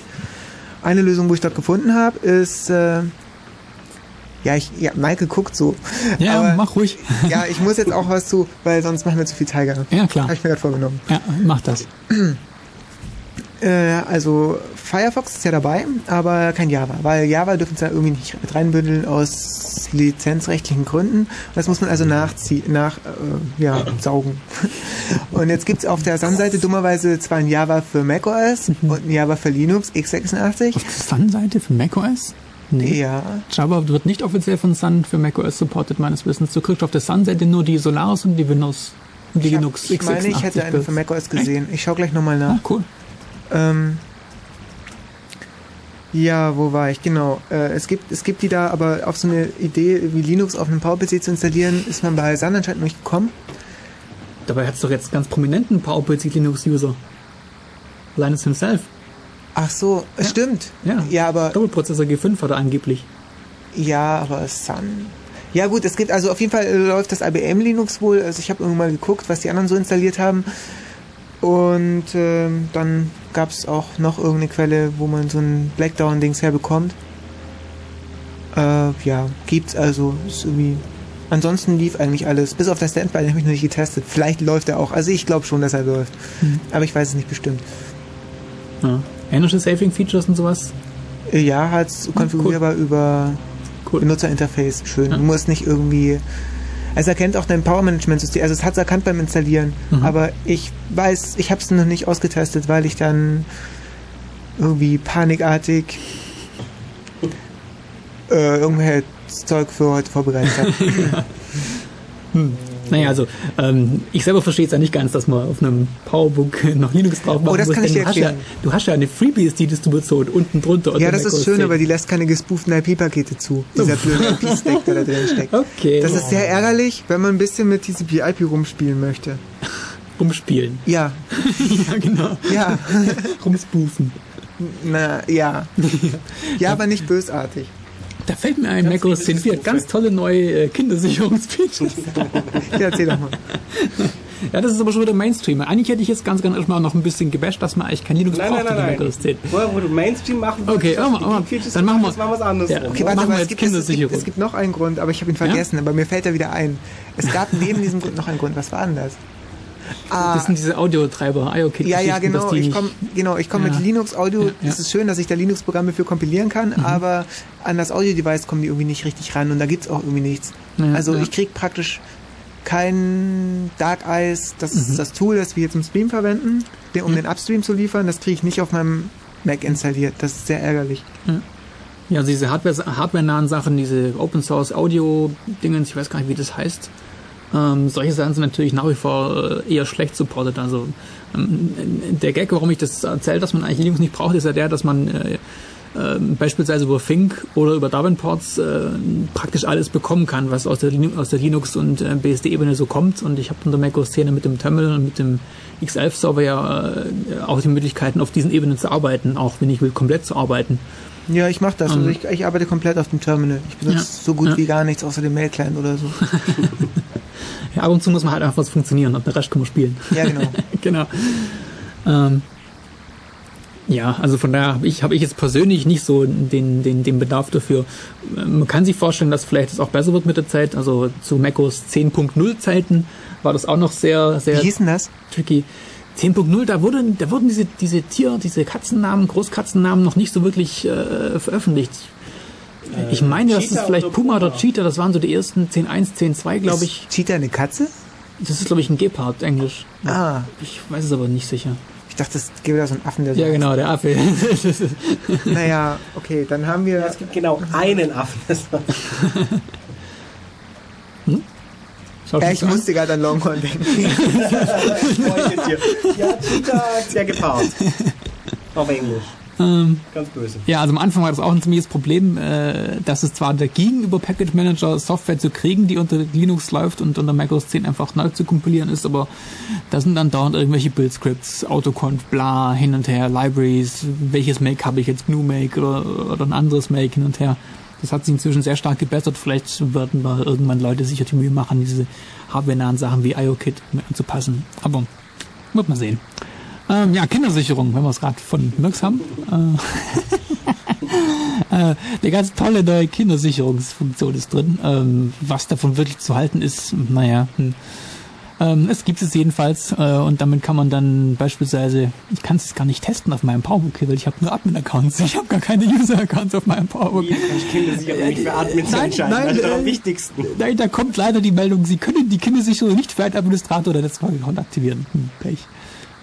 Eine Lösung, wo ich dort gefunden habe, ist äh, ja, ich, ja, Michael guckt so. Ja, Aber, mach ruhig. Ja, ich muss jetzt auch was zu, weil sonst machen wir zu viel Tiger. Ja, klar. Habe ich mir gerade vorgenommen. Ja, mach das. Äh, also Firefox ist ja dabei, aber kein Java, weil Java dürfen sie ja irgendwie nicht mit reinbündeln aus lizenzrechtlichen Gründen. Das muss man also nachziehen, nach, äh, ja, saugen. Und jetzt gibt es auf der Sun-Seite dummerweise zwar ein Java für macOS mhm. und ein Java für Linux x86. Auf der Sun-Seite für macOS? Nee. Ja. Java wird nicht offiziell von Sun für macOS supported, meines Wissens. Du kriegst auf der Sun-Seite nur die Solaris und die Windows und die ich Linux hab, Ich meine, ich hätte eine für macOS gesehen. Ich schau gleich nochmal nach. Ah, cool. Ähm, ja, wo war ich? Genau. Äh, es, gibt, es gibt die da, aber auf so eine Idee wie Linux auf einem PowerPC zu installieren, ist man bei Sun anscheinend noch nicht gekommen. Dabei hat es doch jetzt ganz prominenten PowerPC Linux-User. Linus himself. Ach so, ja. stimmt. Ja. ja, aber. Doppelprozessor G5 hat er angeblich. Ja, aber Sun. Ja gut, es gibt also auf jeden Fall äh, läuft das IBM Linux wohl. Also ich habe irgendwann mal geguckt, was die anderen so installiert haben. Und äh, dann gab es auch noch irgendeine Quelle, wo man so ein Blackdown-Dings herbekommt. Äh, ja, gibt's also. Ist irgendwie Ansonsten lief eigentlich alles, bis auf das Standby, den habe ich noch nicht getestet. Vielleicht läuft er auch. Also ich glaube schon, dass er läuft. Mhm. Aber ich weiß es nicht bestimmt. Ja. Ähnliche Saving-Features und sowas? Äh, ja, halt konfigurierbar cool. über cool. Benutzerinterface. Schön. Ja. Du musst nicht irgendwie es erkennt auch dein Power-Management-System. Also es hat es erkannt beim Installieren. Mhm. Aber ich weiß, ich habe es noch nicht ausgetestet, weil ich dann irgendwie panikartig äh, irgendwelche Zeug für heute vorbereitet habe. hm. Naja, also ähm, ich selber verstehe es ja nicht ganz, dass man auf einem Powerbook noch Linux drauf machen Oh, das muss, kann ich dir erklären. Ja, du hast ja eine FreeBSD-Distribution unten drunter. Ja, das ist schön, aber die lässt keine gespooften IP-Pakete zu. Dieser blöde IP-Stack, der da drin steckt. Okay. Das ist sehr ärgerlich, wenn man ein bisschen mit TCP-IP rumspielen möchte. Rumspielen? Ja. ja, genau. Ja. Rumspoofen. Na, ja. Ja, aber nicht bösartig. Da fällt mir ein, macOS 10.4 hat ganz tolle neue äh, Kindersicherungsfeatures. ja, erzähl doch mal. Ja, das ist aber schon wieder Mainstream. Eigentlich hätte ich jetzt ganz gerne erstmal noch ein bisschen gebasht, dass man eigentlich kein Linux nein, braucht nein, nein, 10. Vorher, wo du Mainstream machen okay, mal, die dann machen wir, das war was anderes. Ja, okay, warte, aber es gibt, es, gibt, es gibt noch einen Grund, aber ich habe ihn vergessen, ja? aber mir fällt er wieder ein. Es gab neben diesem Grund noch einen Grund. Was war denn das? Ah, das sind diese Audiotreiber, IOKit. Ja, ja, genau. Ich komme genau, ich komm ja. mit Linux Audio. Ja, ja. Es ist schön, dass ich da Linux-Programme für kompilieren kann, mhm. aber an das Audio-Device kommen die irgendwie nicht richtig ran und da gibt es auch irgendwie nichts. Also ich kriege praktisch kein Dark Eyes, das ist mhm. das Tool, das wir hier zum Stream verwenden, um mhm. den Upstream zu liefern, das kriege ich nicht auf meinem Mac installiert. Das ist sehr ärgerlich. Ja, also diese Hardware, hardware-nahen Sachen, diese Open Source Audio-Dingens, ich weiß gar nicht, wie das heißt, ähm, solche Sachen sind natürlich nach wie vor äh, eher schlecht supported. Also ähm, der Gag, warum ich das erzähle, dass man eigentlich Linux nicht braucht, ist ja der, dass man äh, äh, beispielsweise über Fink oder über Davenports äh, praktisch alles bekommen kann, was aus der, aus der Linux- und äh, BSD-Ebene so kommt. Und ich habe in der macOS-Szene mit dem Terminal und mit dem X11-Server ja äh, auch die Möglichkeiten, auf diesen Ebenen zu arbeiten, auch wenn ich will, komplett zu arbeiten. Ja, ich mache das. Also ähm. ich, ich, arbeite komplett auf dem Terminal. Ich benutze ja, so gut ja. wie gar nichts außer dem Mail-Client oder so. ja, ab und zu muss man halt einfach was funktionieren und den Rest kann man spielen. Ja, genau. genau. Ähm, ja, also von daher habe ich, hab ich jetzt persönlich nicht so den, den, den Bedarf dafür. Man kann sich vorstellen, dass vielleicht es auch besser wird mit der Zeit. Also zu macOS 10.0 Zeiten war das auch noch sehr, sehr Wie hieß denn das? tricky. 10.0, da wurden, da wurden diese, diese Tier, diese Katzennamen, Großkatzennamen noch nicht so wirklich äh, veröffentlicht. Ich äh, meine, das ist vielleicht Puma oder Cheetah, das waren so die ersten 10.1, 10.2, glaube ich. Cheetah eine Katze? Das ist, glaube ich, ein Gepard, Englisch. Ah. Ich weiß es aber nicht sicher. Ich dachte, es gibt da so einen Affen, der so Ja, genau, der Affe. naja, okay, dann haben wir. Ja, es gibt genau einen Affen. Ja, ich musste gerade an Longhorn denken. ja, Cheetah, der gepaart. Auf Englisch. Ähm, Ganz böse. Ja, also am Anfang war das auch ein ziemliches Problem, äh, dass es zwar dagegen, über Package Manager Software zu kriegen, die unter Linux läuft und unter macOS 10 einfach neu zu kompilieren ist, aber da sind dann dauernd irgendwelche Build-Scripts, Autoconf, bla, hin und her, Libraries, welches Make habe ich jetzt, GNU Make oder, oder ein anderes Make hin und her. Das hat sich inzwischen sehr stark gebessert. Vielleicht werden da irgendwann Leute sicher die Mühe machen, diese hardware-nahen Sachen wie IOKit anzupassen. Aber wird man sehen. Ähm, ja, Kindersicherung, wenn wir es gerade von Mirks haben. Äh, äh, eine ganz tolle neue Kindersicherungsfunktion ist drin. Ähm, was davon wirklich zu halten ist, naja, hm. Ähm, es gibt es jedenfalls äh, und damit kann man dann beispielsweise, ich kann es gar nicht testen auf meinem PowerBook, weil ich habe nur Admin-Accounts. Ich habe gar keine User-Accounts auf meinem PowerBook. Wie ich Kindersicherung nicht für Admins nein, entscheiden? Nein, das ist äh, am wichtigsten. Nein, da kommt leider die Meldung, Sie können die Kindersicherung nicht für einen Administrator oder Netzwerk aktivieren. Hm, Pech.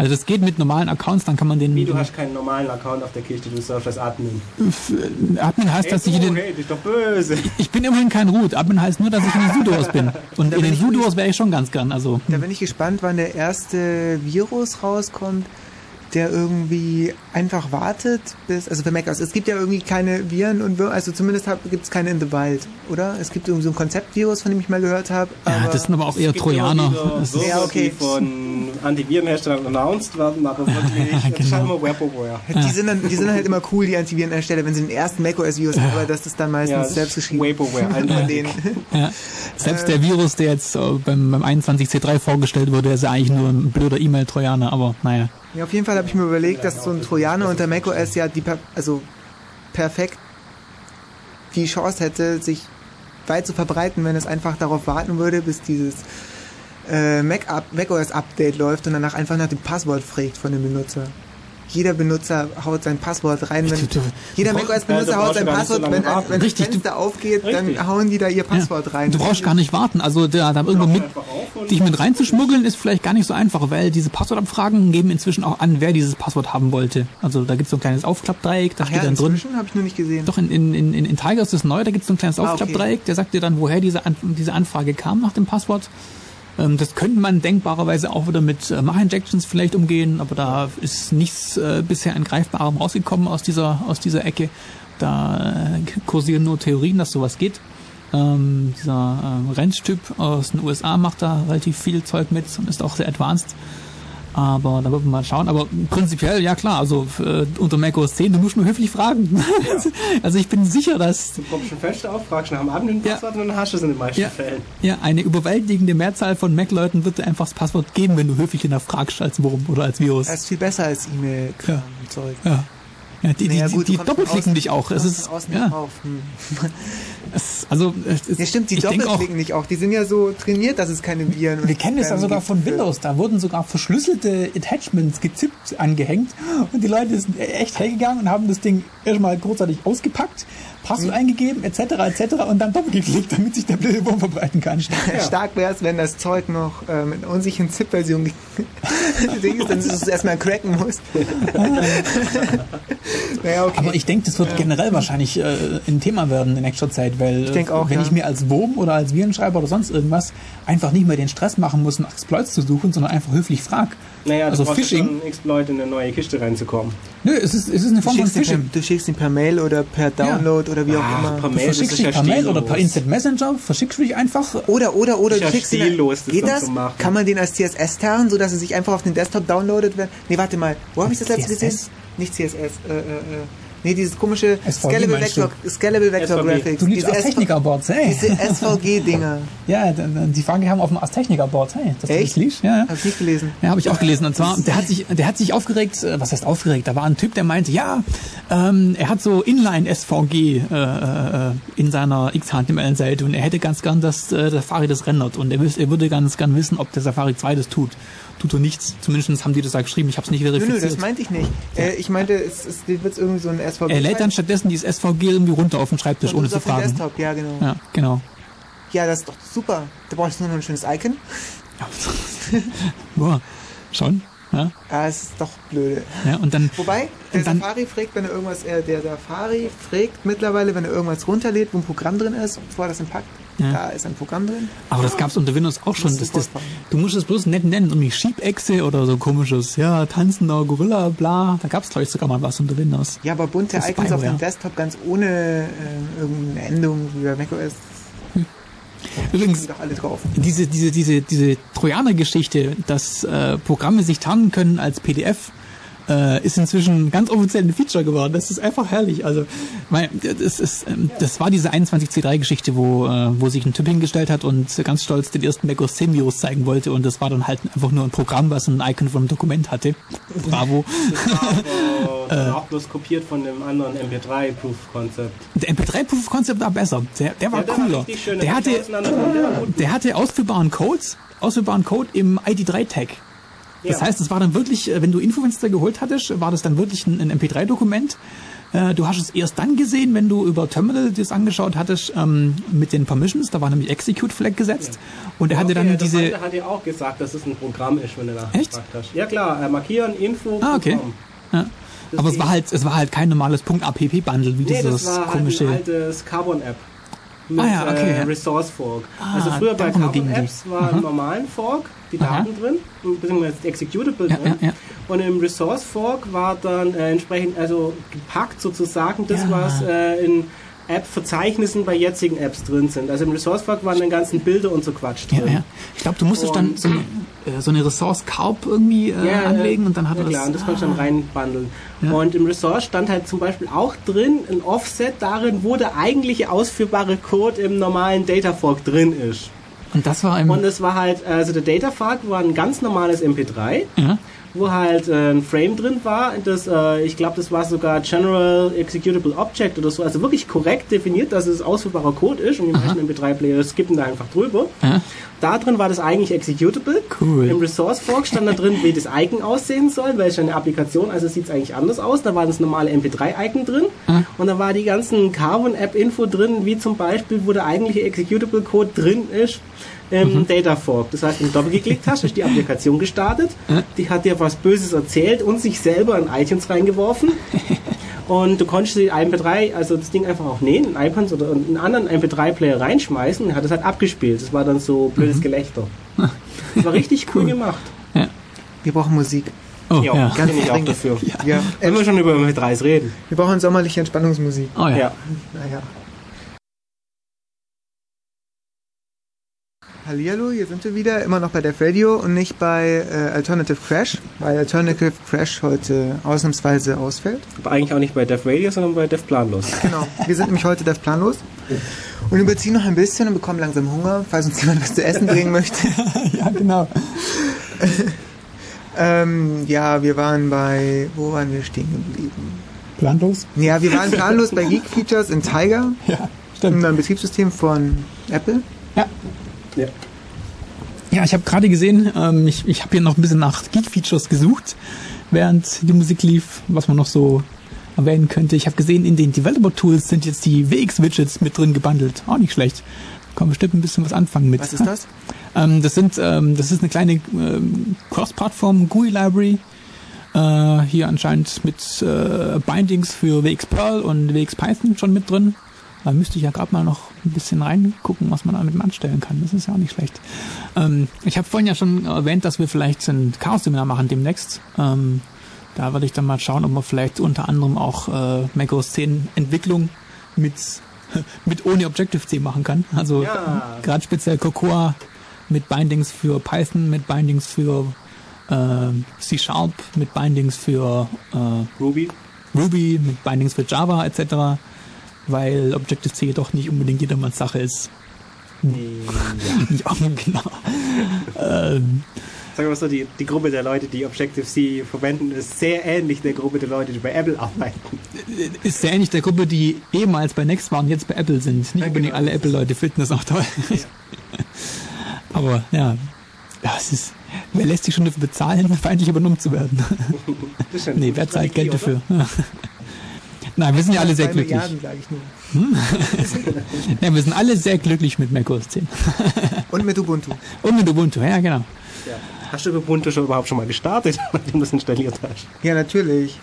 Also das geht mit normalen Accounts, dann kann man den... Wie, du hast keinen normalen Account auf der Kiste, du surfst als Admin. Admin heißt, hey, dass ich in den... Hey, doch böse. Ich bin immerhin kein Root. Admin heißt nur, dass ich in den Sudoers bin. Und in den Sudoers wäre ich schon ganz gern. Also, da bin ich gespannt, wann der erste Virus rauskommt, der irgendwie einfach wartet bis, also für macOS, es gibt ja irgendwie keine Viren und also zumindest gibt es keine in the Wild, oder? Es gibt irgendwie so ein Konzeptvirus, von dem ich mal gehört habe. Ja, das sind aber auch eher Trojaner. So, ja, okay. Die von Antivirenherstellern announced werden, aber wirklich, ja, genau. halt immer Webware. Die, sind dann, die sind halt immer cool, die Antivirenhersteller, wenn sie den ersten macOS-Virus haben, aber das ist dann meistens ja, selbst geschrieben. Vaporware, einer denen. Ja. Selbst der Virus, der jetzt beim, beim 21C3 vorgestellt wurde, ist ja eigentlich nur ein blöder E-Mail-Trojaner, aber naja. Ja, auf jeden Fall habe ich mir überlegt, dass so ein Trojaner unter macOS ja die, also perfekt die Chance hätte, sich weit zu verbreiten, wenn es einfach darauf warten würde, bis dieses äh, Mac macOS Update läuft und danach einfach nach dem Passwort fragt von dem Benutzer jeder Benutzer haut sein Passwort rein. Wenn, du, jeder macOS-Benutzer haut sein Passwort, so wenn, wenn Richtig, das Fenster aufgeht, richtig. dann hauen die da ihr Passwort ja, rein. Du brauchst gar nicht warten. Also da, da irgendwo mit, dich mit reinzuschmuggeln, ist vielleicht gar nicht so einfach, weil diese Passwortabfragen geben inzwischen auch an, wer dieses Passwort haben wollte. Also da gibt es so ein kleines Aufklappdreieck, da Ach steht ja, dann drin. habe ich nur nicht gesehen. Doch, in, in, in, in Tiger ist das neu, da gibt es so ein kleines Aufklappdreieck, ah, okay. der sagt dir dann, woher diese, An diese Anfrage kam nach dem Passwort. Ähm, das könnte man denkbarerweise auch wieder mit äh, Mach-Injections vielleicht umgehen, aber da ist nichts äh, bisher an Greifbarem rausgekommen aus dieser, aus dieser Ecke. Da äh, kursieren nur Theorien, dass sowas geht. Ähm, dieser äh, Ranch-Typ aus den USA macht da relativ viel Zeug mit und ist auch sehr advanced. Aber da wird man mal schauen. Aber prinzipiell, ja klar, also äh, unter macOS 10, du musst nur höflich fragen. Ja. also ich bin sicher, dass... Du kommst schon fest auf, fragst nach dem Abend ein Passwort ja. und dann hast du es in den meisten ja. Fällen. Ja, eine überwältigende Mehrzahl von Mac-Leuten wird dir einfach das Passwort geben, wenn du höflich fragst als Wurm oder als Virus. Das ist viel besser als E-Mail-Zeug. Ja. Ja. Die, naja, die, gut, die doppelklicken dich auch. Es ist, ja. Hm. Es, also, es, ja, stimmt, die doppelklicken dich auch. Die sind ja so trainiert, dass es keine Viren Wir kennen das ja sogar von Windows. Da wurden sogar verschlüsselte Attachments gezippt angehängt und die Leute sind echt hergegangen und haben das Ding erstmal großartig ausgepackt, Passwort mhm. eingegeben, etc., etc. und dann doppelgeklickt, damit sich der blöde Wurm verbreiten kann. Ja. Stark wäre es, wenn das Zeug noch äh, mit einer unsicheren ZIP-Version ist, dann ist es erstmal cracken muss. naja, okay. Aber ich denke, das wird ja. generell wahrscheinlich äh, ein Thema werden in nächster Zeit, weil ich auch, wenn ja. ich mir als Wurm oder als Virenschreiber oder sonst irgendwas einfach nicht mehr den Stress machen muss, nach Exploits zu suchen, sondern einfach höflich frag. Naja, also du Phishing. Schon Exploit in eine neue Kiste reinzukommen. Nö, es ist, es ist eine Form von Phishing. Per, du schickst ihn per Mail oder per Download ja. oder wie auch Ach, immer. Per Mail, du verschickst ihn per Mail oder per Instant Messenger, verschickst du dich einfach. Oder, oder, oder du schickst ihn. Geht das? Kann man den als CSS tarnen, sodass er sich einfach auf den Desktop downloadet? Nee, warte mal. Wo habe ich das letzte gesehen? Nicht CSS. Äh, äh, äh. Nee, dieses komische Scalable Vector, Scalable Vector Graphics. Du liebst diese Techniker-Boards, hey. Diese SVG-Dinger. ja, die Frage haben auf dem Techniker-Board, hey. Das Echt? Du liest? Ja, ja. Hab ich nicht gelesen. Ja, habe ich auch gelesen. Und zwar, der hat sich, der hat sich aufgeregt, äh, was heißt aufgeregt? Da war ein Typ, der meinte, ja, ähm, er hat so Inline-SVG äh, äh, in seiner XHTML-Seite und er hätte ganz gern, dass äh, Safari das rendert und er, wüs er würde ganz gern wissen, ob der Safari 2 das tut. Tut er nichts. Zumindest haben die das da geschrieben. Ich habe es nicht verifiziert. Nö, nö, das meinte ich nicht. Äh, ich meinte, es, es wird irgendwie so ein SVG. Er lädt dann stattdessen dieses SVG irgendwie runter auf den Schreibtisch, ohne zu fragen. Desktop, ja, genau. Ja, genau. Ja, das ist doch super. Da brauchst du nur noch ein schönes Icon. Boah, schon. Ja, ja es ist doch blöde. Ja, und dann, Wobei, der dann, Safari fragt, wenn er irgendwas, äh, der Safari fragt mittlerweile, wenn er irgendwas runterlädt, wo ein Programm drin ist, bevor er das entpackt, ja. da ist ein Programm drin. Aber das gab es unter Windows auch schon. Das, das, du musst es bloß nett nennen, irgendwie Schiebechse oder so komisches, ja, tanzender Gorilla, bla. Da gab es, glaube ich, sogar mal was unter Windows. Ja, aber bunte Icons auf dem Desktop ganz ohne äh, irgendeine Endung wie bei macOS Übrigens, diese, diese, diese, diese Trojaner-Geschichte, dass äh, Programme sich tarnen können als PDF, äh, ist inzwischen ganz offiziell ein Feature geworden. Das ist einfach herrlich. Also, weil, das, ist, ähm, das war diese 21C3-Geschichte, wo, äh, wo sich ein Typ hingestellt hat und ganz stolz den ersten Mac OS 10 Virus zeigen wollte und das war dann halt einfach nur ein Programm, was ein Icon von einem Dokument hatte. Bravo. Das war aber auch bloß kopiert von dem anderen MP3 Proof Concept. Der MP3 Proof Concept war besser. Der, der war ja, cooler. Der, hatte, der hatte ausführbaren Codes, ausführbaren Code im ID3 Tag. Das ja. heißt, es war dann wirklich, äh, wenn du Infofenster geholt hattest, war das dann wirklich ein, ein MP3-Dokument. Äh, du hast es erst dann gesehen, wenn du über Terminal das angeschaut hattest ähm, mit den Permissions. Da war nämlich Execute Flag gesetzt. Ja. Und er hatte okay, dann diese. Der hat ja auch gesagt, dass es ein Programm ist, wenn du nachgefragt hast. Ja klar, äh, markieren, Info, ah, okay. Ja. Aber es war halt, es war halt kein normales .app-Bundle wie nee, dieses das war komische. Halt ein altes Carbon-App mit ah, ja, okay, äh, Resource Fork. Ah, also früher bei Carbon Apps war im normalen Fork die Daten Aha. drin, beziehungsweise Executable ja, drin. Ja. Und im Resource Fork war dann äh, entsprechend, also gepackt sozusagen das, was äh, in App-Verzeichnissen bei jetzigen Apps drin sind. Also im Resource Fork waren dann ganzen Bilder und so Quatsch drin. Ja, ja. Ich glaube, du musstest und dann so eine, äh, so eine Ressource Carp irgendwie äh, ja, anlegen und dann hat ja, das. Ja, und das ah. konntest du dann reinbundeln. Ja. Und im Resource stand halt zum Beispiel auch drin ein Offset darin, wo der eigentliche ausführbare Code im normalen Data Fork drin ist. Und das war im Und es war halt, also der Data Fork war ein ganz normales MP3. Ja wo halt äh, ein Frame drin war. Das, äh, ich glaube, das war sogar General Executable Object oder so. Also wirklich korrekt definiert, dass es ausführbarer Code ist und die meisten MP3-Player skippen da einfach drüber. Aha. Da drin war das eigentlich executable. Cool. Im Resource Fork stand da drin, wie das Icon aussehen soll, welche eine Applikation, also sieht es eigentlich anders aus. Da war das normale MP3-Icon drin mhm. und da war die ganzen Carbon-App-Info drin, wie zum Beispiel, wo der eigentliche Executable-Code drin ist im mhm. Data Fork. Das heißt, wenn du doppelt geklickt hast, ist die Applikation gestartet, mhm. die hat dir was Böses erzählt und sich selber in iTunes reingeworfen. Und du konntest die MP3, also das Ding einfach auch nähen, in iPads oder einen anderen MP3-Player reinschmeißen und hat das halt abgespielt. Das war dann so blödes mhm. Gelächter. Das war richtig cool, cool. gemacht. Ja. Wir brauchen Musik. Oh, jo, ja. Ganz ich auch dafür. Ja. Ja. Wenn wir schon über MP3s reden. Wir brauchen sommerliche Entspannungsmusik. Oh ja. ja. Naja. Hallihallo, hier sind wir wieder, immer noch bei Dev Radio und nicht bei äh, Alternative Crash, weil Alternative Crash heute ausnahmsweise ausfällt. Aber eigentlich auch nicht bei Dev Radio, sondern bei Dev Planlos. Genau, wir sind nämlich heute Dev Planlos und überziehen noch ein bisschen und bekommen langsam Hunger, falls uns jemand was zu essen bringen möchte. ja, genau. ähm, ja, wir waren bei, wo waren wir stehen geblieben? Planlos? Ja, wir waren planlos bei Geek Features in Tiger. Ja, stimmt. Ein Betriebssystem von Apple. Ja. Ja. Ja, ich habe gerade gesehen, ähm, ich, ich habe hier noch ein bisschen nach Geek-Features gesucht, während die Musik lief, was man noch so erwähnen könnte. Ich habe gesehen, in den Developer-Tools sind jetzt die WX-Widgets mit drin gebundelt. Auch nicht schlecht. Kann bestimmt ein bisschen was anfangen mit. Was ist das? Ähm, das sind, ähm, das ist eine kleine ähm, Cross-Plattform GUI-Library. Äh, hier anscheinend mit äh, Bindings für WX Perl und WX Python schon mit drin. Da müsste ich ja gerade mal noch ein bisschen reingucken, was man damit anstellen kann. Das ist ja auch nicht schlecht. Ähm, ich habe vorhin ja schon erwähnt, dass wir vielleicht ein Chaos-Seminar machen demnächst. Ähm, da werde ich dann mal schauen, ob man vielleicht unter anderem auch äh, macOS 10 Entwicklung mit, mit ohne Objective-C machen kann. Also ja. gerade speziell Cocoa mit Bindings für Python, mit Bindings für äh, C-Sharp, mit Bindings für äh, Ruby. Ruby, mit Bindings für Java etc weil Objective-C jedoch nicht unbedingt jedermanns Sache ist. Ja, ja genau. ähm, Sagen wir mal so, die, die Gruppe der Leute, die Objective-C verwenden, ist sehr ähnlich der Gruppe der Leute, die bei Apple arbeiten. Ist sehr ähnlich der Gruppe, die ehemals bei Next waren jetzt bei Apple sind. Nicht ja, unbedingt genau. alle Apple-Leute finden das auch toll. Ja. Aber ja, ja, es ist, Wer lässt sich schon dafür bezahlen, feindlich übernommen zu werden? nee, wer zahlt Geld dafür? Nein, wir sind ja alle sehr glücklich. Milliarden, ich nur. Hm? ja, wir sind alle sehr glücklich mit macOS 10. Und mit Ubuntu. Und mit Ubuntu, ja, genau. Ja. Hast du Ubuntu schon überhaupt schon mal gestartet, nachdem du es installiert hast? Ja, natürlich.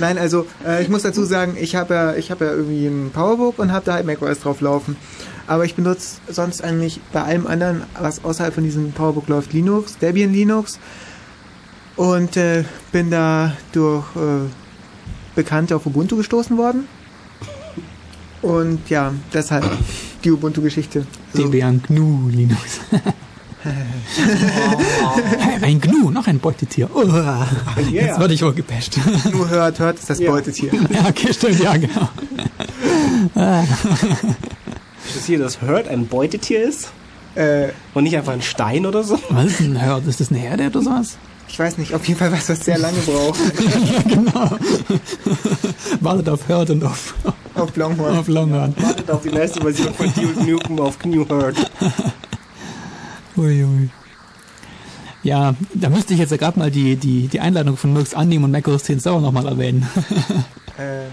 Nein, also äh, ich muss dazu sagen, ich habe ja, ich ja irgendwie ein Powerbook und habe da halt macOS drauf laufen. Aber ich benutze sonst eigentlich bei allem anderen, was außerhalb von diesem Powerbook läuft, Linux, Debian Linux. Und äh, bin da durch äh, Bekannte auf Ubuntu gestoßen worden. Und ja, deshalb die Ubuntu-Geschichte. So. Debian GNU Linux. ein Gnu, noch ein Beutetier. Oh, yeah. Jetzt wurde ich wohl gepasht. Gnu hört, hört ist das ja. Beutetier. Ja, okay, stimmt, ja, genau. ist das hier, das Hört ein Beutetier ist? Äh, Und nicht einfach ein Stein oder so? Was ist ein Hört? Ist das eine Herde oder sowas? Ich weiß nicht, auf jeden Fall was, was sehr lange braucht. ja, genau. Wartet auf Hurt und auf, auf Longhorn. Auf Longhorn. Wartet auf die nächste Version von Duke Nukem auf New Hurt. Uiui. Ja, da müsste ich jetzt ja gerade mal die, die, die Einladung von Mux annehmen und macOS 10 Server nochmal erwähnen. ähm,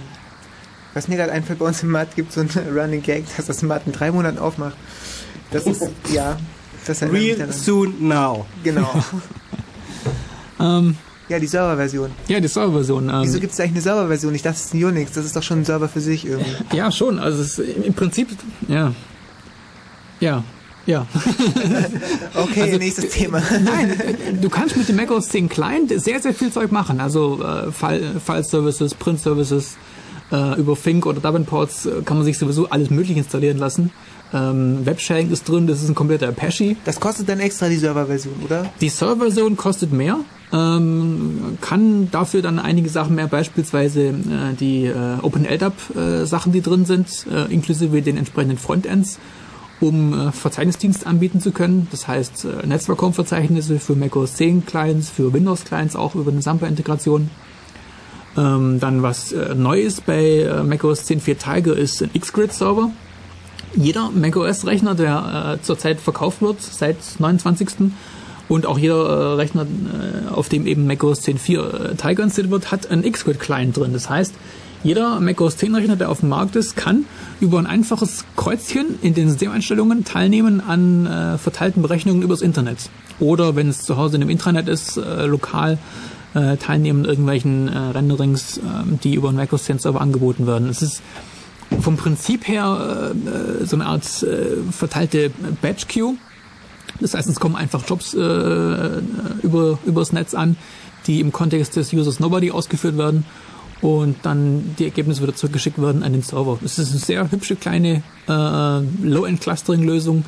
was mir gerade einfällt, bei uns im Matt gibt es so einen Running Gag, dass das Matt in drei Monaten aufmacht. Das ist, ja. Das Real soon now. Genau. Ähm, ja, die Serverversion. Ja, die Serverversion. Ähm, Wieso gibt es eigentlich eine Serverversion? Ich dachte, es ist ein Unix. Das ist doch schon ein Server für sich irgendwie. Ja, schon. Also es ist im Prinzip, ja. Ja, ja. okay, also, nächstes Thema. Nein, du kannst mit dem macOS 10 Client sehr, sehr viel Zeug machen. Also äh, File, File Services, Print Services, äh, über Fink oder Davenports äh, kann man sich sowieso alles mögliche installieren lassen. Ähm, Websharing ist drin, das ist ein kompletter Apache. Das kostet dann extra die Serverversion, oder? Die Serverversion kostet mehr. Ähm, kann dafür dann einige Sachen mehr, beispielsweise äh, die äh, OpenLDAP äh, die drin sind, äh, inklusive den entsprechenden Frontends um äh, Verzeichnisdienst anbieten zu können. Das heißt äh, Netzwerkkonverzeichnisse für macOS 10 Clients, für Windows Clients auch über eine Sample-Integration. Ähm, dann was äh, neu ist bei macOS 10.4 Tiger ist ein Xgrid-Server. Jeder macOS-Rechner, der äh, zurzeit verkauft wird, seit 29. Und auch jeder äh, Rechner, äh, auf dem eben macOS 10.4 äh, Tiger installiert wird, hat einen Xgrid-Client drin. Das heißt, jeder macOS 10 Rechner, der auf dem Markt ist, kann über ein einfaches Kreuzchen in den Systemeinstellungen teilnehmen an äh, verteilten Berechnungen übers Internet. Oder wenn es zu Hause in einem Intranet ist, äh, lokal äh, teilnehmen an irgendwelchen äh, Renderings, äh, die über einen macOS 10 Server angeboten werden. Es ist vom Prinzip her äh, so eine Art äh, verteilte Batch Queue. Das heißt, es kommen einfach Jobs äh, über übers Netz an, die im Kontext des Users Nobody ausgeführt werden und dann die Ergebnisse wieder zurückgeschickt werden an den Server. Das ist eine sehr hübsche kleine äh, Low-End-Clustering-Lösung,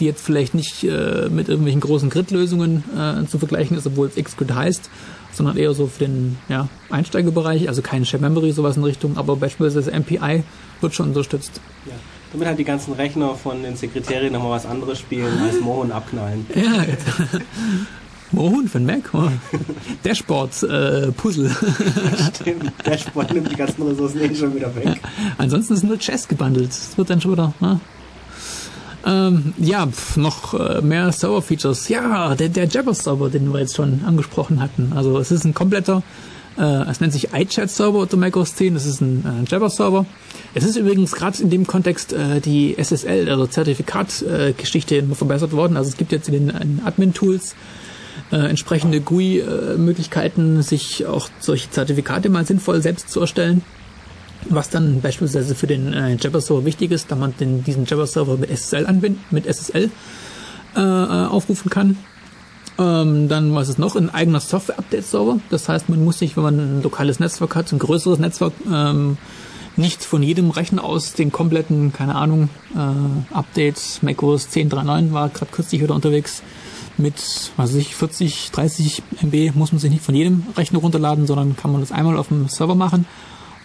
die jetzt vielleicht nicht äh, mit irgendwelchen großen Grid-Lösungen äh, zu vergleichen ist, obwohl es Xgrid heißt, sondern eher so für den ja, Einsteigerbereich, also kein Shared Memory, sowas in Richtung, aber beispielsweise MPI wird schon unterstützt. Ja. Damit halt die ganzen Rechner von den Sekretären nochmal was anderes spielen als Mohn abknallen. Ja, Mohun für den Mac? Oh. Dashboard äh. Stimmt, Dashboard nimmt die ganzen Ressourcen eh schon wieder weg. Ansonsten ist nur Chess gebundelt. Das wird dann schon wieder. Ne? Ähm, ja, pf, noch äh, mehr Server-Features. Ja, der, der Jabber-Server, den wir jetzt schon angesprochen hatten. Also es ist ein kompletter, äh, es nennt sich iChat-Server unter macOS 10. Das ist ein äh, Jabber-Server. Es ist übrigens gerade in dem Kontext äh, die SSL, also Zertifikat-Geschichte äh, verbessert worden. Also es gibt jetzt in den Admin-Tools äh, entsprechende GUI-Möglichkeiten, sich auch solche Zertifikate mal sinnvoll selbst zu erstellen. Was dann beispielsweise für den äh, Jabber-Server wichtig ist, da man den, diesen Jabber-Server mit SSL anbinden, mit SSL äh, äh, aufrufen kann. Ähm, dann was ist noch? Ein eigener Software-Update-Server. Das heißt, man muss sich, wenn man ein lokales Netzwerk hat, ein größeres Netzwerk, ähm, nicht von jedem Rechner aus den kompletten, keine Ahnung, äh, Updates, macOS 10.3.9 war gerade kürzlich wieder unterwegs, mit, was weiß ich, 40, 30 MB muss man sich nicht von jedem Rechner runterladen, sondern kann man das einmal auf dem Server machen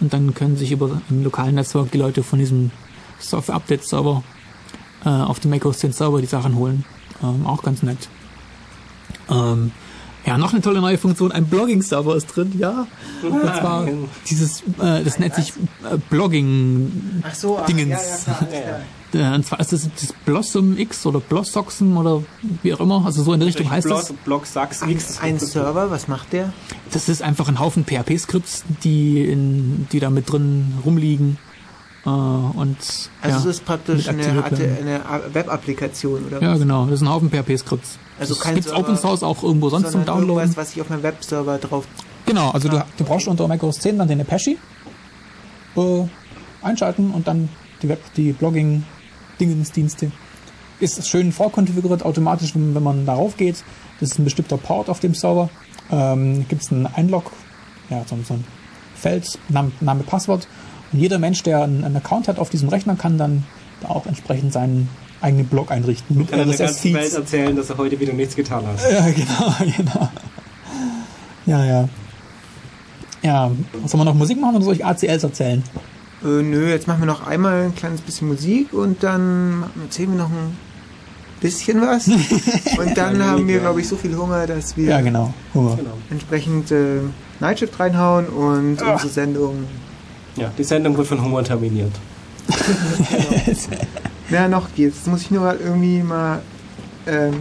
und dann können sich über ein lokalen Netzwerk die Leute von diesem Software-Update-Server äh, auf dem macOS 10 Server die Sachen holen. Ähm, auch ganz nett. Ähm, Ja, noch eine tolle neue Funktion, ein Blogging-Server ist drin, ja. Und zwar dieses, äh, das nennt sich äh, Blogging-Dingens. Ach so, ach, ja, ja, klar, ja. Und zwar ist das das Blossom X oder Blossoxen oder wie auch immer, also so in der Richtung heißt Blog, das. Blog Sachs X. Ein Server, was macht der? Das ist einfach ein Haufen PHP-Skripts, die in, die da mit drin rumliegen. Äh, und Also ja, es ist praktisch eine, eine Web-Applikation oder Ja, was? genau, das ist ein Haufen PHP-Skripts. Also das kein gibt's Server, Open Source auch irgendwo sonst zum Downloaden. irgendwas, was ich auf meinem Webserver drauf... Genau, also du, du brauchst unter macOS 10 dann den Apache äh, einschalten und dann die Web, die Blogging-Dingensdienste. Ist schön vorkonfiguriert automatisch, wenn, wenn man darauf geht. Das ist ein bestimmter Port auf dem Server. Ähm, Gibt es einen Einlog, ja, so, so ein Feld, Name, Name, Passwort. Und jeder Mensch, der einen, einen Account hat auf diesem Rechner, kann dann da auch entsprechend seinen eigenen Blog einrichten. Mit Kann der ganzen Welt erzählen, dass er heute wieder nichts getan hat. Ja, genau, genau. Ja, ja. Ja, sollen wir noch Musik machen oder soll ich ACLs erzählen? Äh, nö, jetzt machen wir noch einmal ein kleines bisschen Musik und dann erzählen wir noch ein bisschen was. Und dann Ja, haben wir, ja. glaube ich, so viel Hunger, dass wir Ja, genau. Hunger. Genau. entsprechend äh, Nightshift reinhauen und Ah. unsere Sendung. Ja, die Sendung wird von Hunger terminiert. Ja, noch geht's. Jetzt muss ich nur irgendwie mal ähm,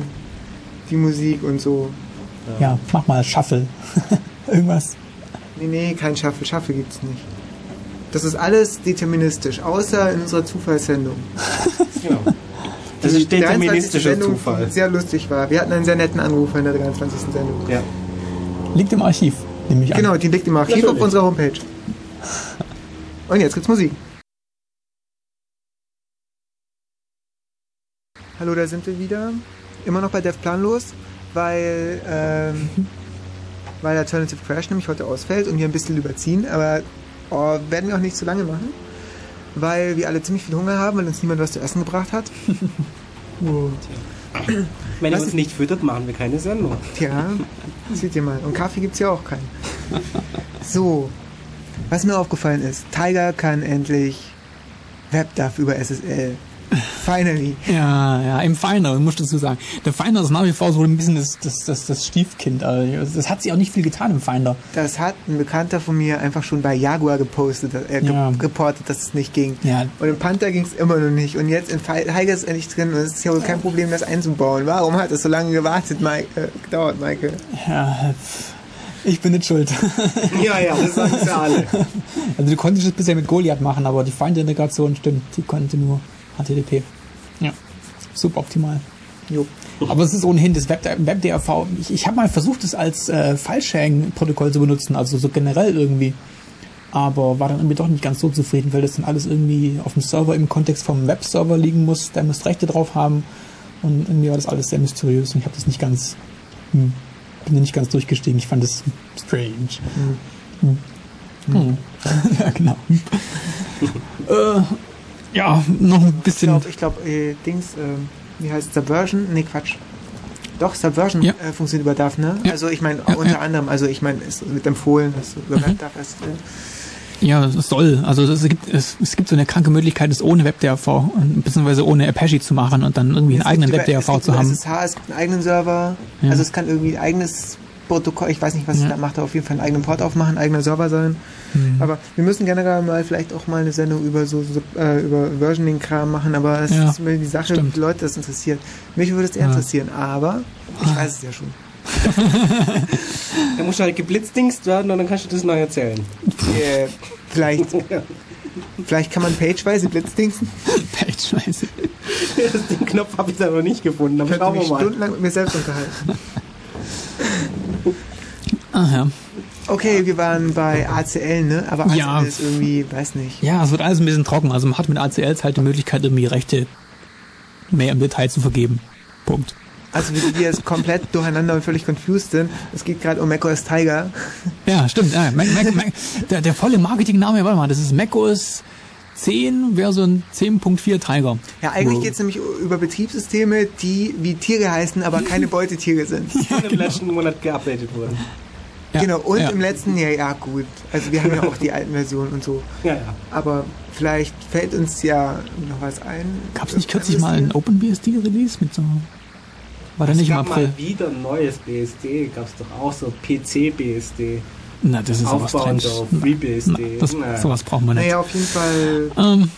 die Musik und so. Ja, mach mal Shuffle. Irgendwas. Nee, nee, kein Shuffle. Shuffle gibt's nicht. Das ist alles deterministisch, außer in unserer Zufallssendung. Genau. Das ist 23. deterministischer Sendung, Zufall. Sehr lustig war. Wir hatten einen sehr netten Anrufer in der 23. Sendung. Ja. Liegt im Archiv, nehme ich an. Genau, die liegt im Archiv Natürlich. auf unserer Homepage. Und jetzt gibt's Musik. Hallo, da sind wir wieder. Immer noch bei Dev Planlos, weil, ähm, weil Alternative Crash nämlich heute ausfällt und wir ein bisschen überziehen, aber oh, werden wir auch nicht zu lange machen, weil wir alle ziemlich viel Hunger haben, weil uns niemand was zu essen gebracht hat. Wenn ihr uns nicht füttert, machen wir keine Sendung. Tja, seht ihr mal. Und Kaffee gibt's ja auch keinen. So, was mir aufgefallen ist, Tiger kann endlich WebDAV über SSL. Finally. Ja, ja, im Finder, muss ich dazu sagen. Der Finder ist nach wie vor so ein bisschen das, das, das, das Stiefkind. Also das hat sich auch nicht viel getan im Finder. Das hat ein Bekannter von mir einfach schon bei Jaguar gepostet, äh, Ja. reportet, dass es nicht ging. Ja. Und im Panther ging's immer noch nicht. Und jetzt in Tiger ist es endlich drin und es ist ja wohl kein Problem, das einzubauen. Warum hat es so lange gewartet, Mike, äh, gedauert, Michael? Ja, pff, ich bin nicht schuld. Ja, ja, das sagen sie alle. Also du konntest es bisher mit Goliath machen, aber die Finder-Integration stimmt, die konnte nur HTTP. Ja, suboptimal. Jo. Aber es ist ohnehin das Web WebDRV. Ich, ich habe mal versucht, es als äh, File-Sharing-Protokoll zu benutzen, also so generell irgendwie. Aber war dann irgendwie doch nicht ganz so zufrieden, weil das dann alles irgendwie auf dem Server im Kontext vom Webserver liegen muss. Der muss Rechte drauf haben. Und irgendwie war das alles sehr mysteriös und ich habe das nicht ganz, hm, bin da nicht ganz durchgestiegen. Ich fand das strange. Hm. Hm. ja, genau. äh, ja, noch ein Ich bisschen. glaube, ich glaub, äh, Dings, ähm, wie heißt Subversion? Nee, Quatsch. Doch, Subversion Ja. äh, funktioniert über DAV, ne? Ja. Also ich meine, unter anderem, also ich meine, es wird empfohlen, dass du über Mhm. WebDAV ist. Ja, es soll. Also es gibt, es, es gibt so eine kranke Möglichkeit, es ohne WebDRV beziehungsweise ohne Apache zu machen und dann irgendwie einen es eigenen WebDRV es gibt zu haben. SSH, es gibt einen eigenen Server, Ja. also es kann irgendwie ein eigenes Protokoll, ich weiß nicht, was es Ja. da macht, aber auf jeden Fall einen eigenen Port aufmachen, eigener Server sein. Mhm. Aber wir müssen generell mal vielleicht auch mal eine Sendung über so, so äh, über Versioning-Kram machen, aber es Ja, ist immer die Sache, stimmt. Leute das interessiert. Mich würde es eher interessieren, aber ich Ah. weiß es ja schon. Da musst du halt geblitzdingst werden und dann kannst du das neu erzählen. Äh, vielleicht, vielleicht kann man pageweise blitzdingsen. Scheiße. Den Knopf habe ich da noch nicht gefunden, aber schauen mich wir mal. stundenlang mit mir selbst unterhalten. Ah, ja. Okay, wir waren bei ACL, ne? Aber ACL Ja. ist irgendwie, weiß nicht. ja, es wird alles ein bisschen trocken. Also man hat mit ACLs halt die Möglichkeit, irgendwie Rechte mehr im Detail zu vergeben. Punkt. Also wir, wir jetzt komplett durcheinander und völlig confused sind. Es geht gerade um macOS Tiger. Ja, stimmt. Ja, Mac, Mac, Mac, der, der volle Marketingname, warte mal, das ist macOS 10 Version 10.4 Tiger. Ja, eigentlich Wow. geht es nämlich über Betriebssysteme, die wie Tiere heißen, aber keine Beutetiere sind. Und im letzten Monat geupdatet wurden. Ja, genau, und ja. im letzten Jahr, ja gut. Also wir haben ja auch die alten Versionen und so. Ja, ja. Aber vielleicht fällt uns ja noch was ein. Gab es nicht kürzlich mal ein OpenBSD-Release mit so War der nicht im April? mal wieder ein neues BSD, gab es doch auch so PC-BSD. Na, das ist sowas Aufbauend drin. auf Na, FreeBSD. das, Na. sowas braucht man nicht. Naja, auf jeden Fall. Ähm,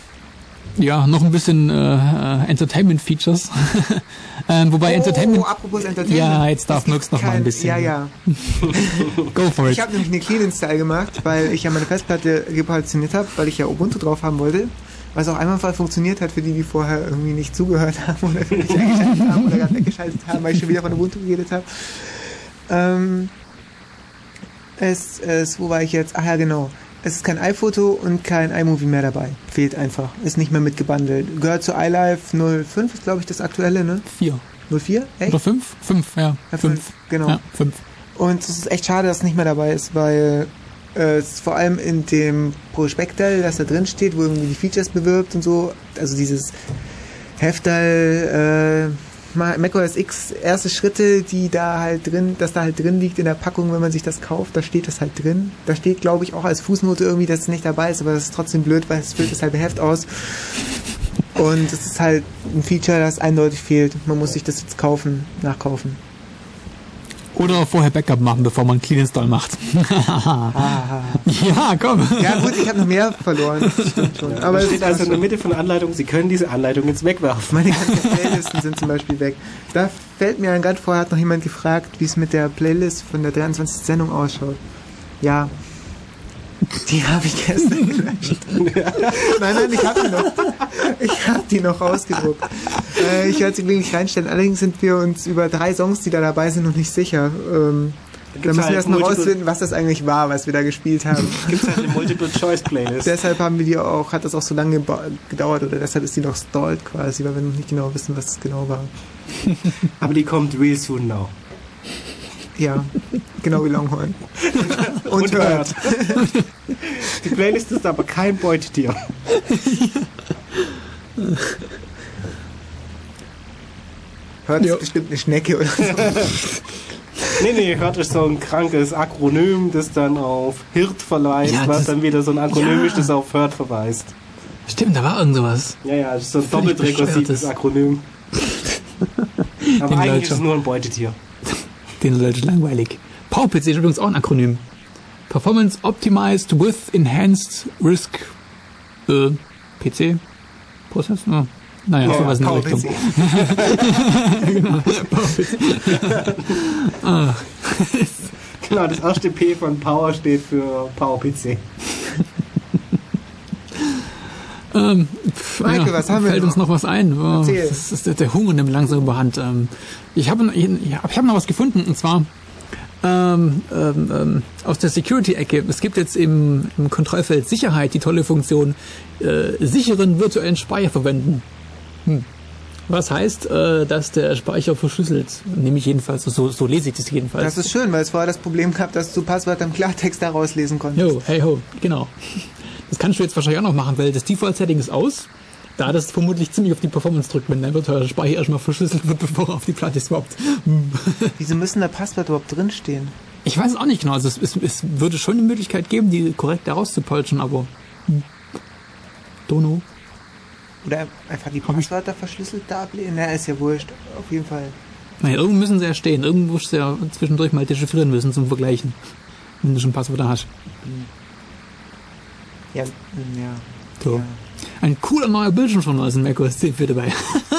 ja, noch ein bisschen äh, äh, Entertainment-Features. ähm, wobei Entertainment... Oh, apropos Entertainment. Ja, jetzt darf Nux noch mal ein bisschen. Ja, ja. Go for it. Ich habe nämlich eine Clean-Install gemacht, weil ich ja meine Festplatte repositioniert habe, weil ich ja Ubuntu drauf haben wollte. Was auch einwandfrei funktioniert hat für die, die vorher irgendwie nicht zugehört haben oder nicht eingeschaltet haben oder gerade weggeschaltet haben, weil ich schon wieder von Ubuntu geredet habe. Ähm, es, es, wo war ich jetzt? Ach ja, genau. Es ist kein iPhoto und kein iMovie mehr dabei. Fehlt einfach. Ist nicht mehr mitgebundelt. Gehört zu iLife 05, ist glaube ich das aktuelle, ne? Vier. 04? Echt? Oder fünf? Fünf, ja. Ja, fünf. Genau. Ja, fünf. Und es ist echt schade, dass es nicht mehr dabei ist, weil äh, vor allem in dem Prospektteil, das da drin steht, wo irgendwie die Features bewirbt und so, also dieses Hefteil, äh, Ma- macOS X erste Schritte, die da halt drin, das da halt drin liegt in der Packung, wenn man sich das kauft, da steht das halt drin. Da steht, glaube ich, auch als Fußnote irgendwie, dass es nicht dabei ist, aber das ist trotzdem blöd, weil es füllt das halbe Heft aus. Und es ist halt ein Feature, das eindeutig fehlt. Man muss sich das jetzt kaufen, nachkaufen. Oder vorher Backup machen, bevor man Clean Install macht. Ah. ja, komm. Ja gut, ich habe noch mehr verloren. Das stimmt schon. Aber Aber es steht also in der Mitte von der Anleitung, Sie können diese Anleitung jetzt wegwerfen. meine ganzen Playlisten sind zum Beispiel weg. Da fällt mir ein, gerade vorher hat noch jemand gefragt, wie es mit der Playlist von der 23. Sendung ausschaut. Ja. Die habe ich gestern gelöscht. nein, nein, ich habe die noch. Ich habe die noch ausgedruckt. Äh, ich werde sie wirklich reinstellen. Allerdings sind wir uns über drei Songs, die da dabei sind, noch nicht sicher. Ähm, da müssen wir halt erst mal rausfinden, was das eigentlich war, was wir da gespielt haben. Gibt es halt eine Multiple-Choice-Playlist. Deshalb haben wir die auch, hat das auch so lange gedauert oder deshalb ist die noch stalled quasi, weil wir noch nicht genau wissen, was das genau war. Aber die kommt real soon now. Ja, genau wie Longhorn. Und, Und hört. Die Playlist ist aber kein Beutetier. Hört ist bestimmt eine Schnecke oder so. Nee, nee, hört ist so ein krankes Akronym, das dann auf Hirt verweist, Ja, was dann wieder so ein Akronym Ja. ist, das auf Hört verweist. Stimmt, da war irgend sowas. Ja, ja, das ist so ein doppelt rekursives. Akronym. Aber Den eigentlich Leute. ist es nur ein Beutetier. Den halt langweilig. PowerPC ist übrigens auch ein Akronym. Performance Optimized with Enhanced Risk äh, PC Prozess? Oh. Naja, Ja, sowas in der. Richtung. genau, ah, Genau, das erste P von Power steht für PowerPC. ähm, pf, Maike, was haben wir fällt noch? uns noch was ein? Oh, das ist, der- Hunger nimmt langsam überhand. Ähm, ich habe ich, ich hab noch was gefunden und zwar ähm, ähm, ähm, aus der Security-Ecke. Es gibt jetzt im, im Kontrollfeld Sicherheit die tolle Funktion äh, sicheren virtuellen Speicher verwenden. Hm. Was heißt, äh, dass der Speicher verschlüsselt, nämlich jedenfalls, so, so lese ich das jedenfalls. Das ist schön, weil es vorher das Problem gab, dass du Passwörter im Klartext daraus lesen konntest. Jo, hey ho, genau. Das kannst du jetzt wahrscheinlich auch noch machen, weil das Default-Setting ist aus. Da das vermutlich ziemlich auf die Performance drückt, wenn dein virtueller Speicher erstmal verschlüsselt wird, bevor er auf die Platte swappt. Hm. Wieso müssen da Passwörter überhaupt drinstehen? Ich weiß es auch nicht genau. Also es, es, es würde schon eine Möglichkeit geben, die korrekt herauszupolschen, aber. hm. Dono. Oder einfach die Passwörter verschlüsselt da ablehnen? Na, ist ja wurscht. Auf jeden Fall. Naja, irgendwo müssen sie ja stehen. Irgendwo musst du ja zwischendurch mal dechiffrieren müssen zum Vergleichen. Wenn du schon Passwörter hast. Ja, ja. So. ja. Ein cooler neuer Bildschirmschoner ist in macOS 10 4 dabei.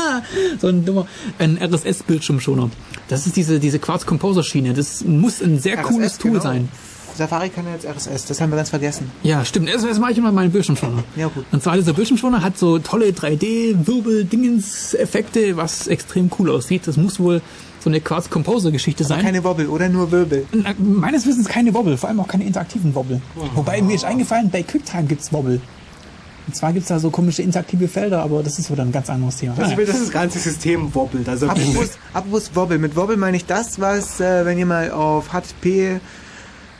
so ein dummer, ein RSS-Bildschirmschoner. Das ist diese, diese Quartz Composer Schiene. Das muss ein sehr RSS, cooles Tool genau. sein. Safari kann ja jetzt RSS, das haben wir ganz vergessen. Ja, stimmt. Erst mache ich immer meinen Bildschirmschoner. Ja, gut. Und zwar dieser Bildschirmschoner hat so tolle 3D-Wirbel-Dingens-Effekte, was extrem cool aussieht. Das muss wohl so eine Quartz Composer-Geschichte sein. Keine Wobbel oder nur Wirbel. Na, Meines Wissens keine Wobble, vor allem auch keine interaktiven Wobble. Wobei mir ist eingefallen, bei QuickTime gibt's Wobble. Und zwar gibt's da so komische interaktive Felder, aber das ist wieder ein ganz anderes Thema. Also Ah, ich will, dass das ganze System wobbelt. Also Apropos, apropos Wobble. Mit Wobble meine ich das, was, äh, wenn ihr mal auf HTTP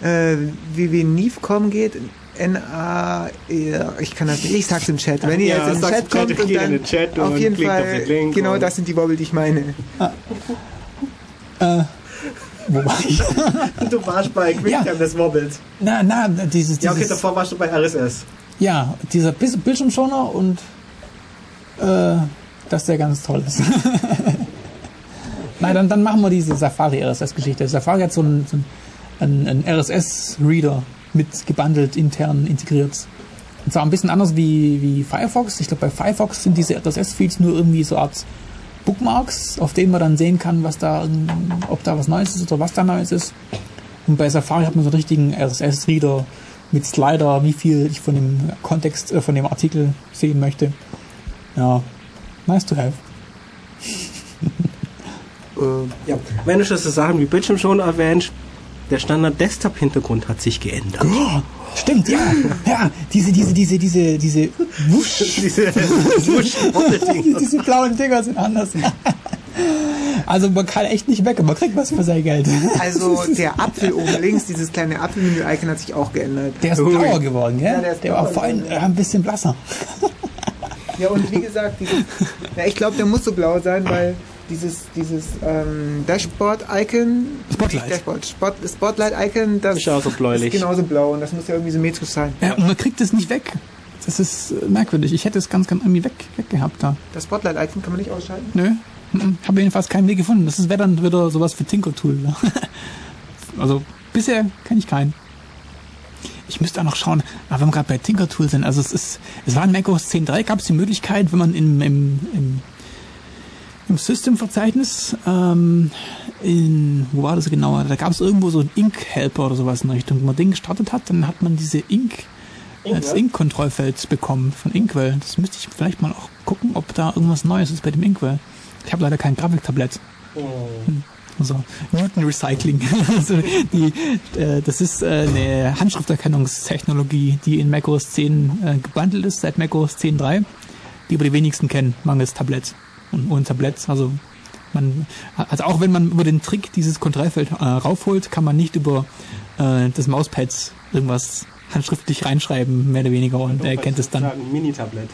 äh, www.niv.com geht, N-A, ja, ich kann das nicht, ich sag's im Chat. Wenn ihr Ja, jetzt in den Chat im Chat, kommt und dann den Chat auf und jeden klickt auf Fall, den Link genau das sind die Wobble, die ich meine. Äh, wo war ich? du warst bei QuickTime, Ja. das wobbelt. na, na, dieses, Ja, okay, dieses, davor warst du bei RSS. ja, dieser Bildschirmschoner und äh, dass der ganz toll ist. Nein, dann, dann machen wir diese Safari RSS-Geschichte. Safari hat so einen, so einen, einen RSS-Reader mit gebundelt, intern integriert. Und zwar ein bisschen anders wie, wie Firefox. Ich glaube, bei Firefox sind diese RSS-Feeds nur irgendwie so Art Bookmarks, auf denen man dann sehen kann, was da, ob da was Neues ist oder was da Neues ist. Und bei Safari hat man so einen richtigen RSS-Reader mit Slider, wie viel ich von dem Kontext, äh, von dem Artikel sehen möchte. Ja, nice to have. äh, ja, wenn du das Sachen wie Bildschirm schon erwähnt, der Standard-Desktop-Hintergrund hat sich geändert. Oh, stimmt, ja. Ja, diese, diese, diese, diese, diese Wusch. diese Wusch diese blauen Dinger sind anders. Also man kann echt nicht weg, man kriegt was für sein Geld. Also der Apfel oben links, dieses kleine Apfelmenü-Icon hat sich auch geändert. Der ist Ui. blauer geworden, gell? Ja, der, der war vorhin äh, ein bisschen blasser. Ja, und wie gesagt, dieses, ja, ich glaube, der muss so blau sein, weil dieses, dieses ähm, Dashboard-Icon, Spotlight, Dashboard, Spot, Spotlight-Icon, das ist, auch so bläulich. ist genauso blau und das muss ja irgendwie symmetrisch sein. Ja, und man kriegt es nicht weg. Das ist äh, merkwürdig. Ich hätte es ganz, ganz irgendwie weg, weg gehabt da. Das Spotlight-Icon kann man nicht ausschalten? Nö. Habe jedenfalls keinen Weg gefunden. Das wäre dann wieder sowas für Tinker-Tool. also bisher kenne ich keinen. Ich müsste auch noch schauen, aber wenn wir gerade bei Tinker-Tool sind, also es ist, es war in macOS 10.3 gab es die Möglichkeit, wenn man im, im, im im System-Verzeichnis, ähm, in, wo war das genauer? Da gab es irgendwo so ein Ink-Helper oder sowas in Richtung. Wenn man den gestartet hat, dann hat man diese Ink, Inkwell? das Ink-Kontrollfeld bekommen von Inkwell. Das müsste ich vielleicht mal auch gucken, ob da irgendwas Neues ist bei dem Inkwell. Ich habe leider kein Grafiktablett. Oh. Also Newton Recycling. also die, äh, das ist äh, eine Handschrifterkennungstechnologie, die in macOS 10 äh, gebundelt ist, seit macOS 10.3, die aber die wenigsten kennen, mangels Tablett und, und Tabletts. Also man, also auch wenn man über den Trick dieses Kontrollfeld äh, raufholt, kann man nicht über äh, das Mauspad irgendwas handschriftlich reinschreiben, mehr oder weniger, und er kennt es dann. Ein Mini-Tablet.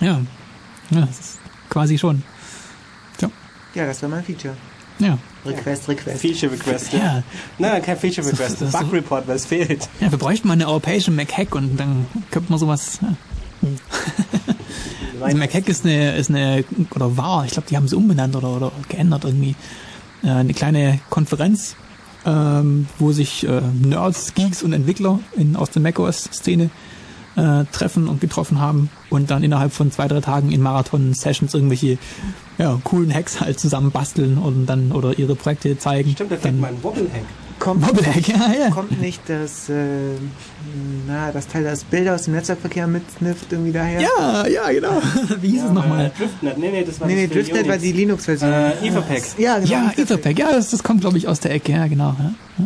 Ja. ja, das ist quasi schon. Ja, ja das wäre mein Feature. Ja. Request, Request. Feature Request. Ja. Nein, kein Feature Request. Das, Bug Report, weil es fehlt. Ja, wir bräuchten mal eine europäische Mac-Hack und dann könnte man sowas. Ja. Also MacHack ist eine, ist eine, oder war, ich glaube, die haben sie umbenannt oder, oder geändert irgendwie. Äh, eine kleine Konferenz, ähm, wo sich äh, Nerds, Geeks und Entwickler in, aus der macOS-Szene äh, treffen und getroffen haben und dann innerhalb von zwei, drei Tagen in Marathon-Sessions irgendwelche ja, coolen Hacks halt zusammen basteln und dann oder ihre Projekte zeigen. Stimmt, da fängt mein Wobble-Hack kommt, ja, ja. kommt nicht das, äh, na, das Teil, das Bilder aus dem Netzwerkverkehr mitsnifft irgendwie daher? Ja, ja, genau. Wie hieß ja, es nochmal? Äh, Driftnet, nee, nee, das war nee, nee, Driftnet war die Linux-Version. Äh, Etherpack. Ja, genau. Ja, Etherpack, ja, das, das kommt, glaube ich, aus der Ecke, ja, genau. Ja.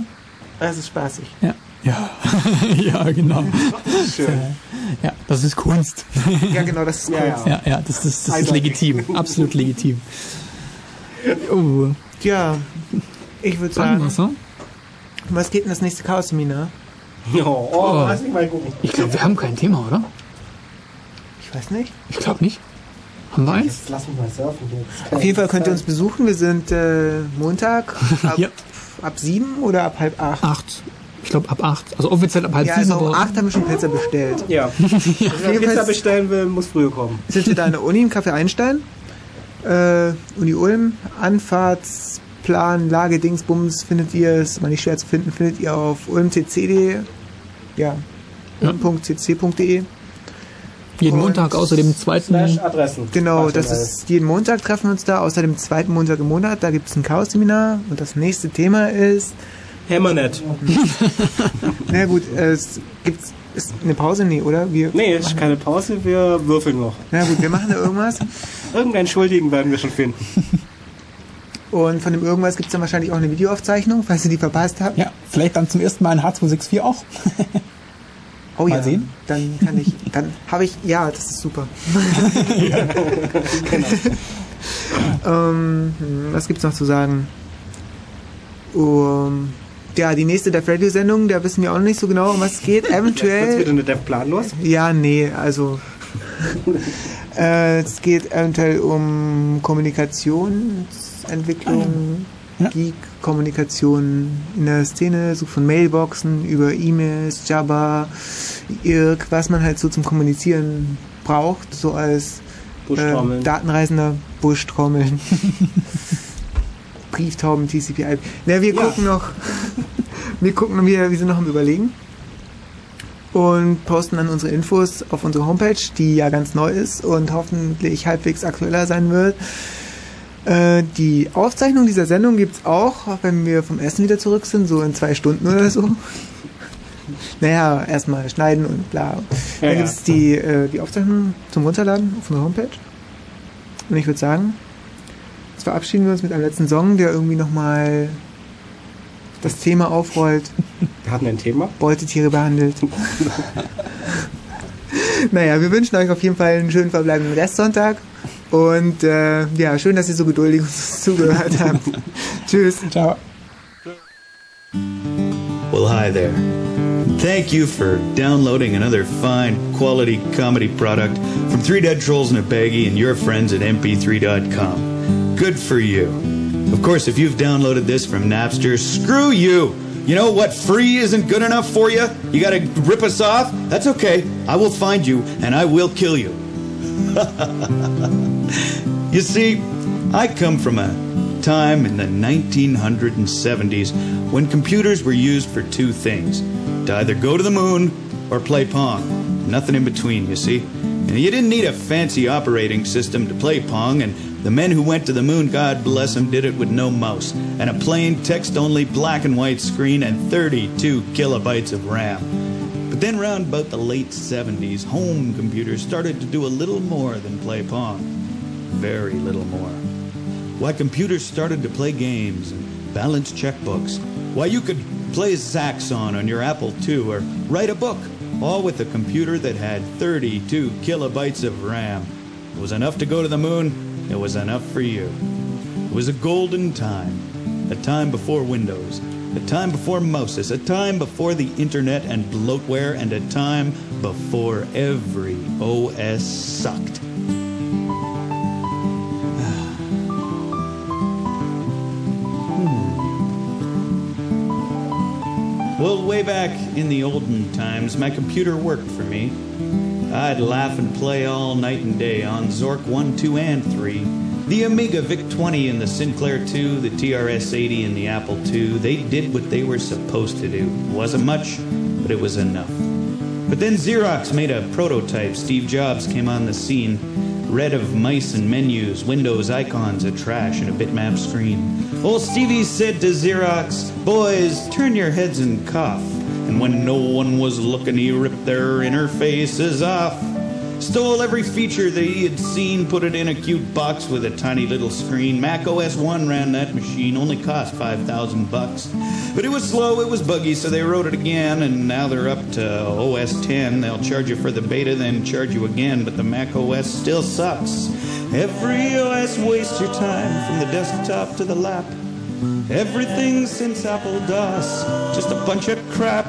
Das ist spaßig. Ja. Ja, ja, genau. Schön. Ja, das ist Kunst. Ja, genau, das ist Kunst. Ja, ja, das, ist, das ist legitim, absolut legitim. Oh. Ja, ich würde sagen. Was, so? Was geht denn das nächste Chaos-Seminar? Oh, oh, oh. Lass mich mal gucken. Ich glaube, wir haben kein Thema, oder? Ich weiß nicht. Ich glaube nicht. Haben wir eins? Jetzt lass mich mal surfen. Auf jeden Fall könnt ihr uns besuchen. Wir sind äh, Montag ab, ja. ab sieben oder ab halb acht? Acht. Ich glaube ab acht. Also offiziell ab halb ja, sieben. Also acht haben wir schon Pizza bestellt. Ja. ja. Wer Pizza bestellen will, muss früher kommen. Sind wir da in der Uni im Café Einstein? Äh, Uni Ulm. Anfahrts Plan, Lage, Dingsbums findet ihr, ist mal nicht schwer zu finden, findet ihr auf ulmcc.de. Ja, ja. ulm.cc.de. Jeden Montag außer dem zweiten. Adressen. Genau, das ist jeden Montag treffen wir uns da, außer dem zweiten Montag im Monat. Da gibt es ein Chaos-Seminar und das nächste Thema ist. Hammernet. Na gut, es gibt ist eine Pause? Nee, oder? Wir nee, ist keine Pause, wir würfeln noch. Na gut, wir machen da irgendwas. Irgendeinen Schuldigen werden wir schon finden. Und von dem irgendwas gibt es dann wahrscheinlich auch eine Videoaufzeichnung, falls ihr die verpasst habt. Ja, vielleicht dann zum ersten Mal in H264 auch. oh Mal ja, sehen. dann kann ich, dann habe ich, ja, das ist super. genau. ähm, was gibt's noch zu sagen? Um, ja, die nächste Dev Radio Sendung, da wissen wir auch nicht so genau, um was es geht. Eventuell. Ist wieder eine Dev planlos? Ja, nee, also. äh, es geht eventuell um Kommunikation Entwicklung, ja. Geek-Kommunikation in der Szene, so von Mailboxen über E-Mails, Jabba, Irk, was man halt so zum Kommunizieren braucht, so als äh, Datenreisender Buschtrommeln. Brieftauben, TCP/IP. Na, wir ja. gucken noch, wir gucken noch, wir, wir sind noch am Überlegen und posten dann unsere Infos auf unsere Homepage, die ja ganz neu ist und hoffentlich halbwegs aktueller sein wird. Äh, die Aufzeichnung dieser Sendung gibt es auch, wenn wir vom Essen wieder zurück sind, so in zwei Stunden oder so. naja, erstmal schneiden und bla. Ja, Dann gibt es die, äh, die Aufzeichnung zum Runterladen auf unserer Homepage. Und ich würde sagen, jetzt verabschieden wir uns mit einem letzten Song, der irgendwie nochmal das Thema aufrollt. Wir hatten ein Thema? Beutetiere behandelt. naja, wir wünschen euch auf jeden Fall einen schönen verbleibenden Restsonntag. Und äh, ja, schön, dass ihr so geduldig uns zugehört habt. Tschüss. Ciao. Well, hi there. Thank you for downloading another fine quality comedy product from Three Dead Trolls and a Baggie and your friends at mp3.com. Good for you. Of course, if you've downloaded this from Napster, screw you. You know what free isn't good enough for you? You gotta rip us off? That's okay. I will find you and I will kill you. you see, I come from a time in the 1970s when computers were used for two things to either go to the moon or play Pong. Nothing in between, you see. And you didn't need a fancy operating system to play Pong, and the men who went to the moon, God bless them, did it with no mouse, and a plain text only black and white screen and 32 kilobytes of RAM. But then, round about the late 70s, home computers started to do a little more than play Pong. Very little more. Why, computers started to play games and balance checkbooks. Why, you could play Zaxxon on your Apple II or write a book, all with a computer that had 32 kilobytes of RAM. It was enough to go to the moon it was enough for you. It was a golden time, a time before Windows, a time before Moses, a time before the internet and bloatware, and a time before every OS sucked. Well, way back in the olden times, my computer worked for me. I'd laugh and play all night and day on Zork 1, 2, and 3. The Amiga VIC 20 and the Sinclair 2, the TRS 80 and the Apple II, they did what they were supposed to do. It wasn't much, but it was enough. But then Xerox made a prototype. Steve Jobs came on the scene. Red of mice and menus, Windows icons, a trash, and a bitmap screen. Old Stevie said to Xerox, Boys, turn your heads and cough. And when no one was looking, he ripped their interfaces off. Stole every feature that he had seen, put it in a cute box with a tiny little screen. Mac OS 1 ran that machine, only cost 5,000 bucks. But it was slow, it was buggy, so they wrote it again, and now they're up to OS 10. They'll charge you for the beta, then charge you again, but the Mac OS still sucks. Every OS wastes your time from the desktop to the lap. Everything since Apple DOS, just a bunch of crap.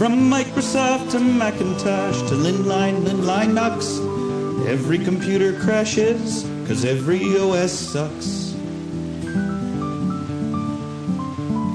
From Microsoft to Macintosh to Linline, Linline. Every computer crashes, cause every OS sucks.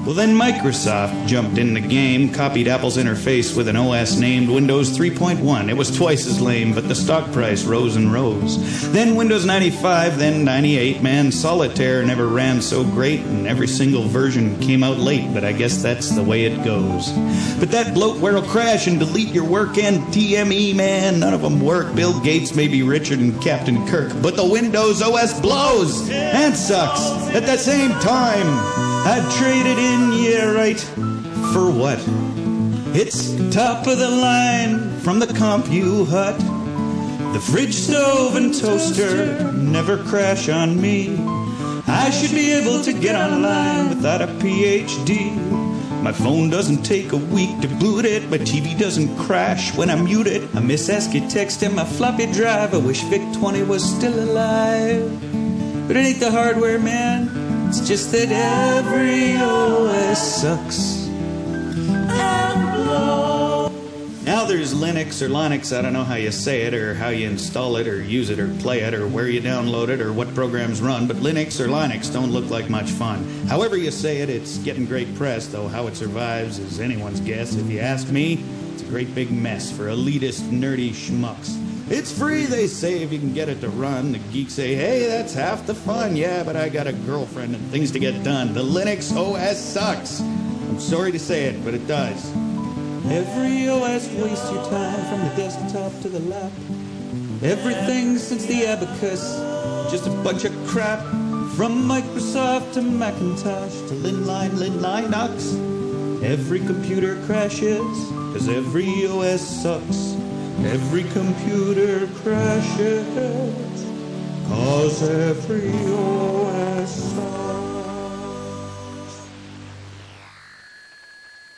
Well, then Microsoft jumped in the game, copied Apple's interface with an OS named Windows 3.1. It was twice as lame, but the stock price rose and rose. Then Windows 95, then 98. Man, Solitaire never ran so great, and every single version came out late, but I guess that's the way it goes. But that bloatware will crash and delete your work and TME, man. None of them work. Bill Gates may be richer than Captain Kirk, but the Windows OS blows and sucks at the same time. I'd trade it in, yeah, right. For what? It's top of the line from the CompuHut. Hut. The fridge, stove, and toaster never crash on me. I should be able to get online without a PhD. My phone doesn't take a week to boot it. My TV doesn't crash when I mute it. I miss ASCII text in my floppy drive. I wish Vic 20 was still alive. But it ain't the hardware, man. It's just that every OS sucks. Now there's Linux or Linux, I don't know how you say it, or how you install it, or use it, or play it, or where you download it, or what programs run, but Linux or Linux don't look like much fun. However you say it, it's getting great press, though how it survives is anyone's guess. If you ask me, it's a great big mess for elitist, nerdy schmucks. It's free, they say, if you can get it to run. The geeks say, hey, that's half the fun. Yeah, but I got a girlfriend and things to get done. The Linux OS sucks. I'm sorry to say it, but it does. Every OS wastes your time from the desktop to the lap. Everything since the abacus, just a bunch of crap. From Microsoft to Macintosh to Linline, Linux. Every computer crashes, cause every OS sucks. Every computer crashes, cause every OS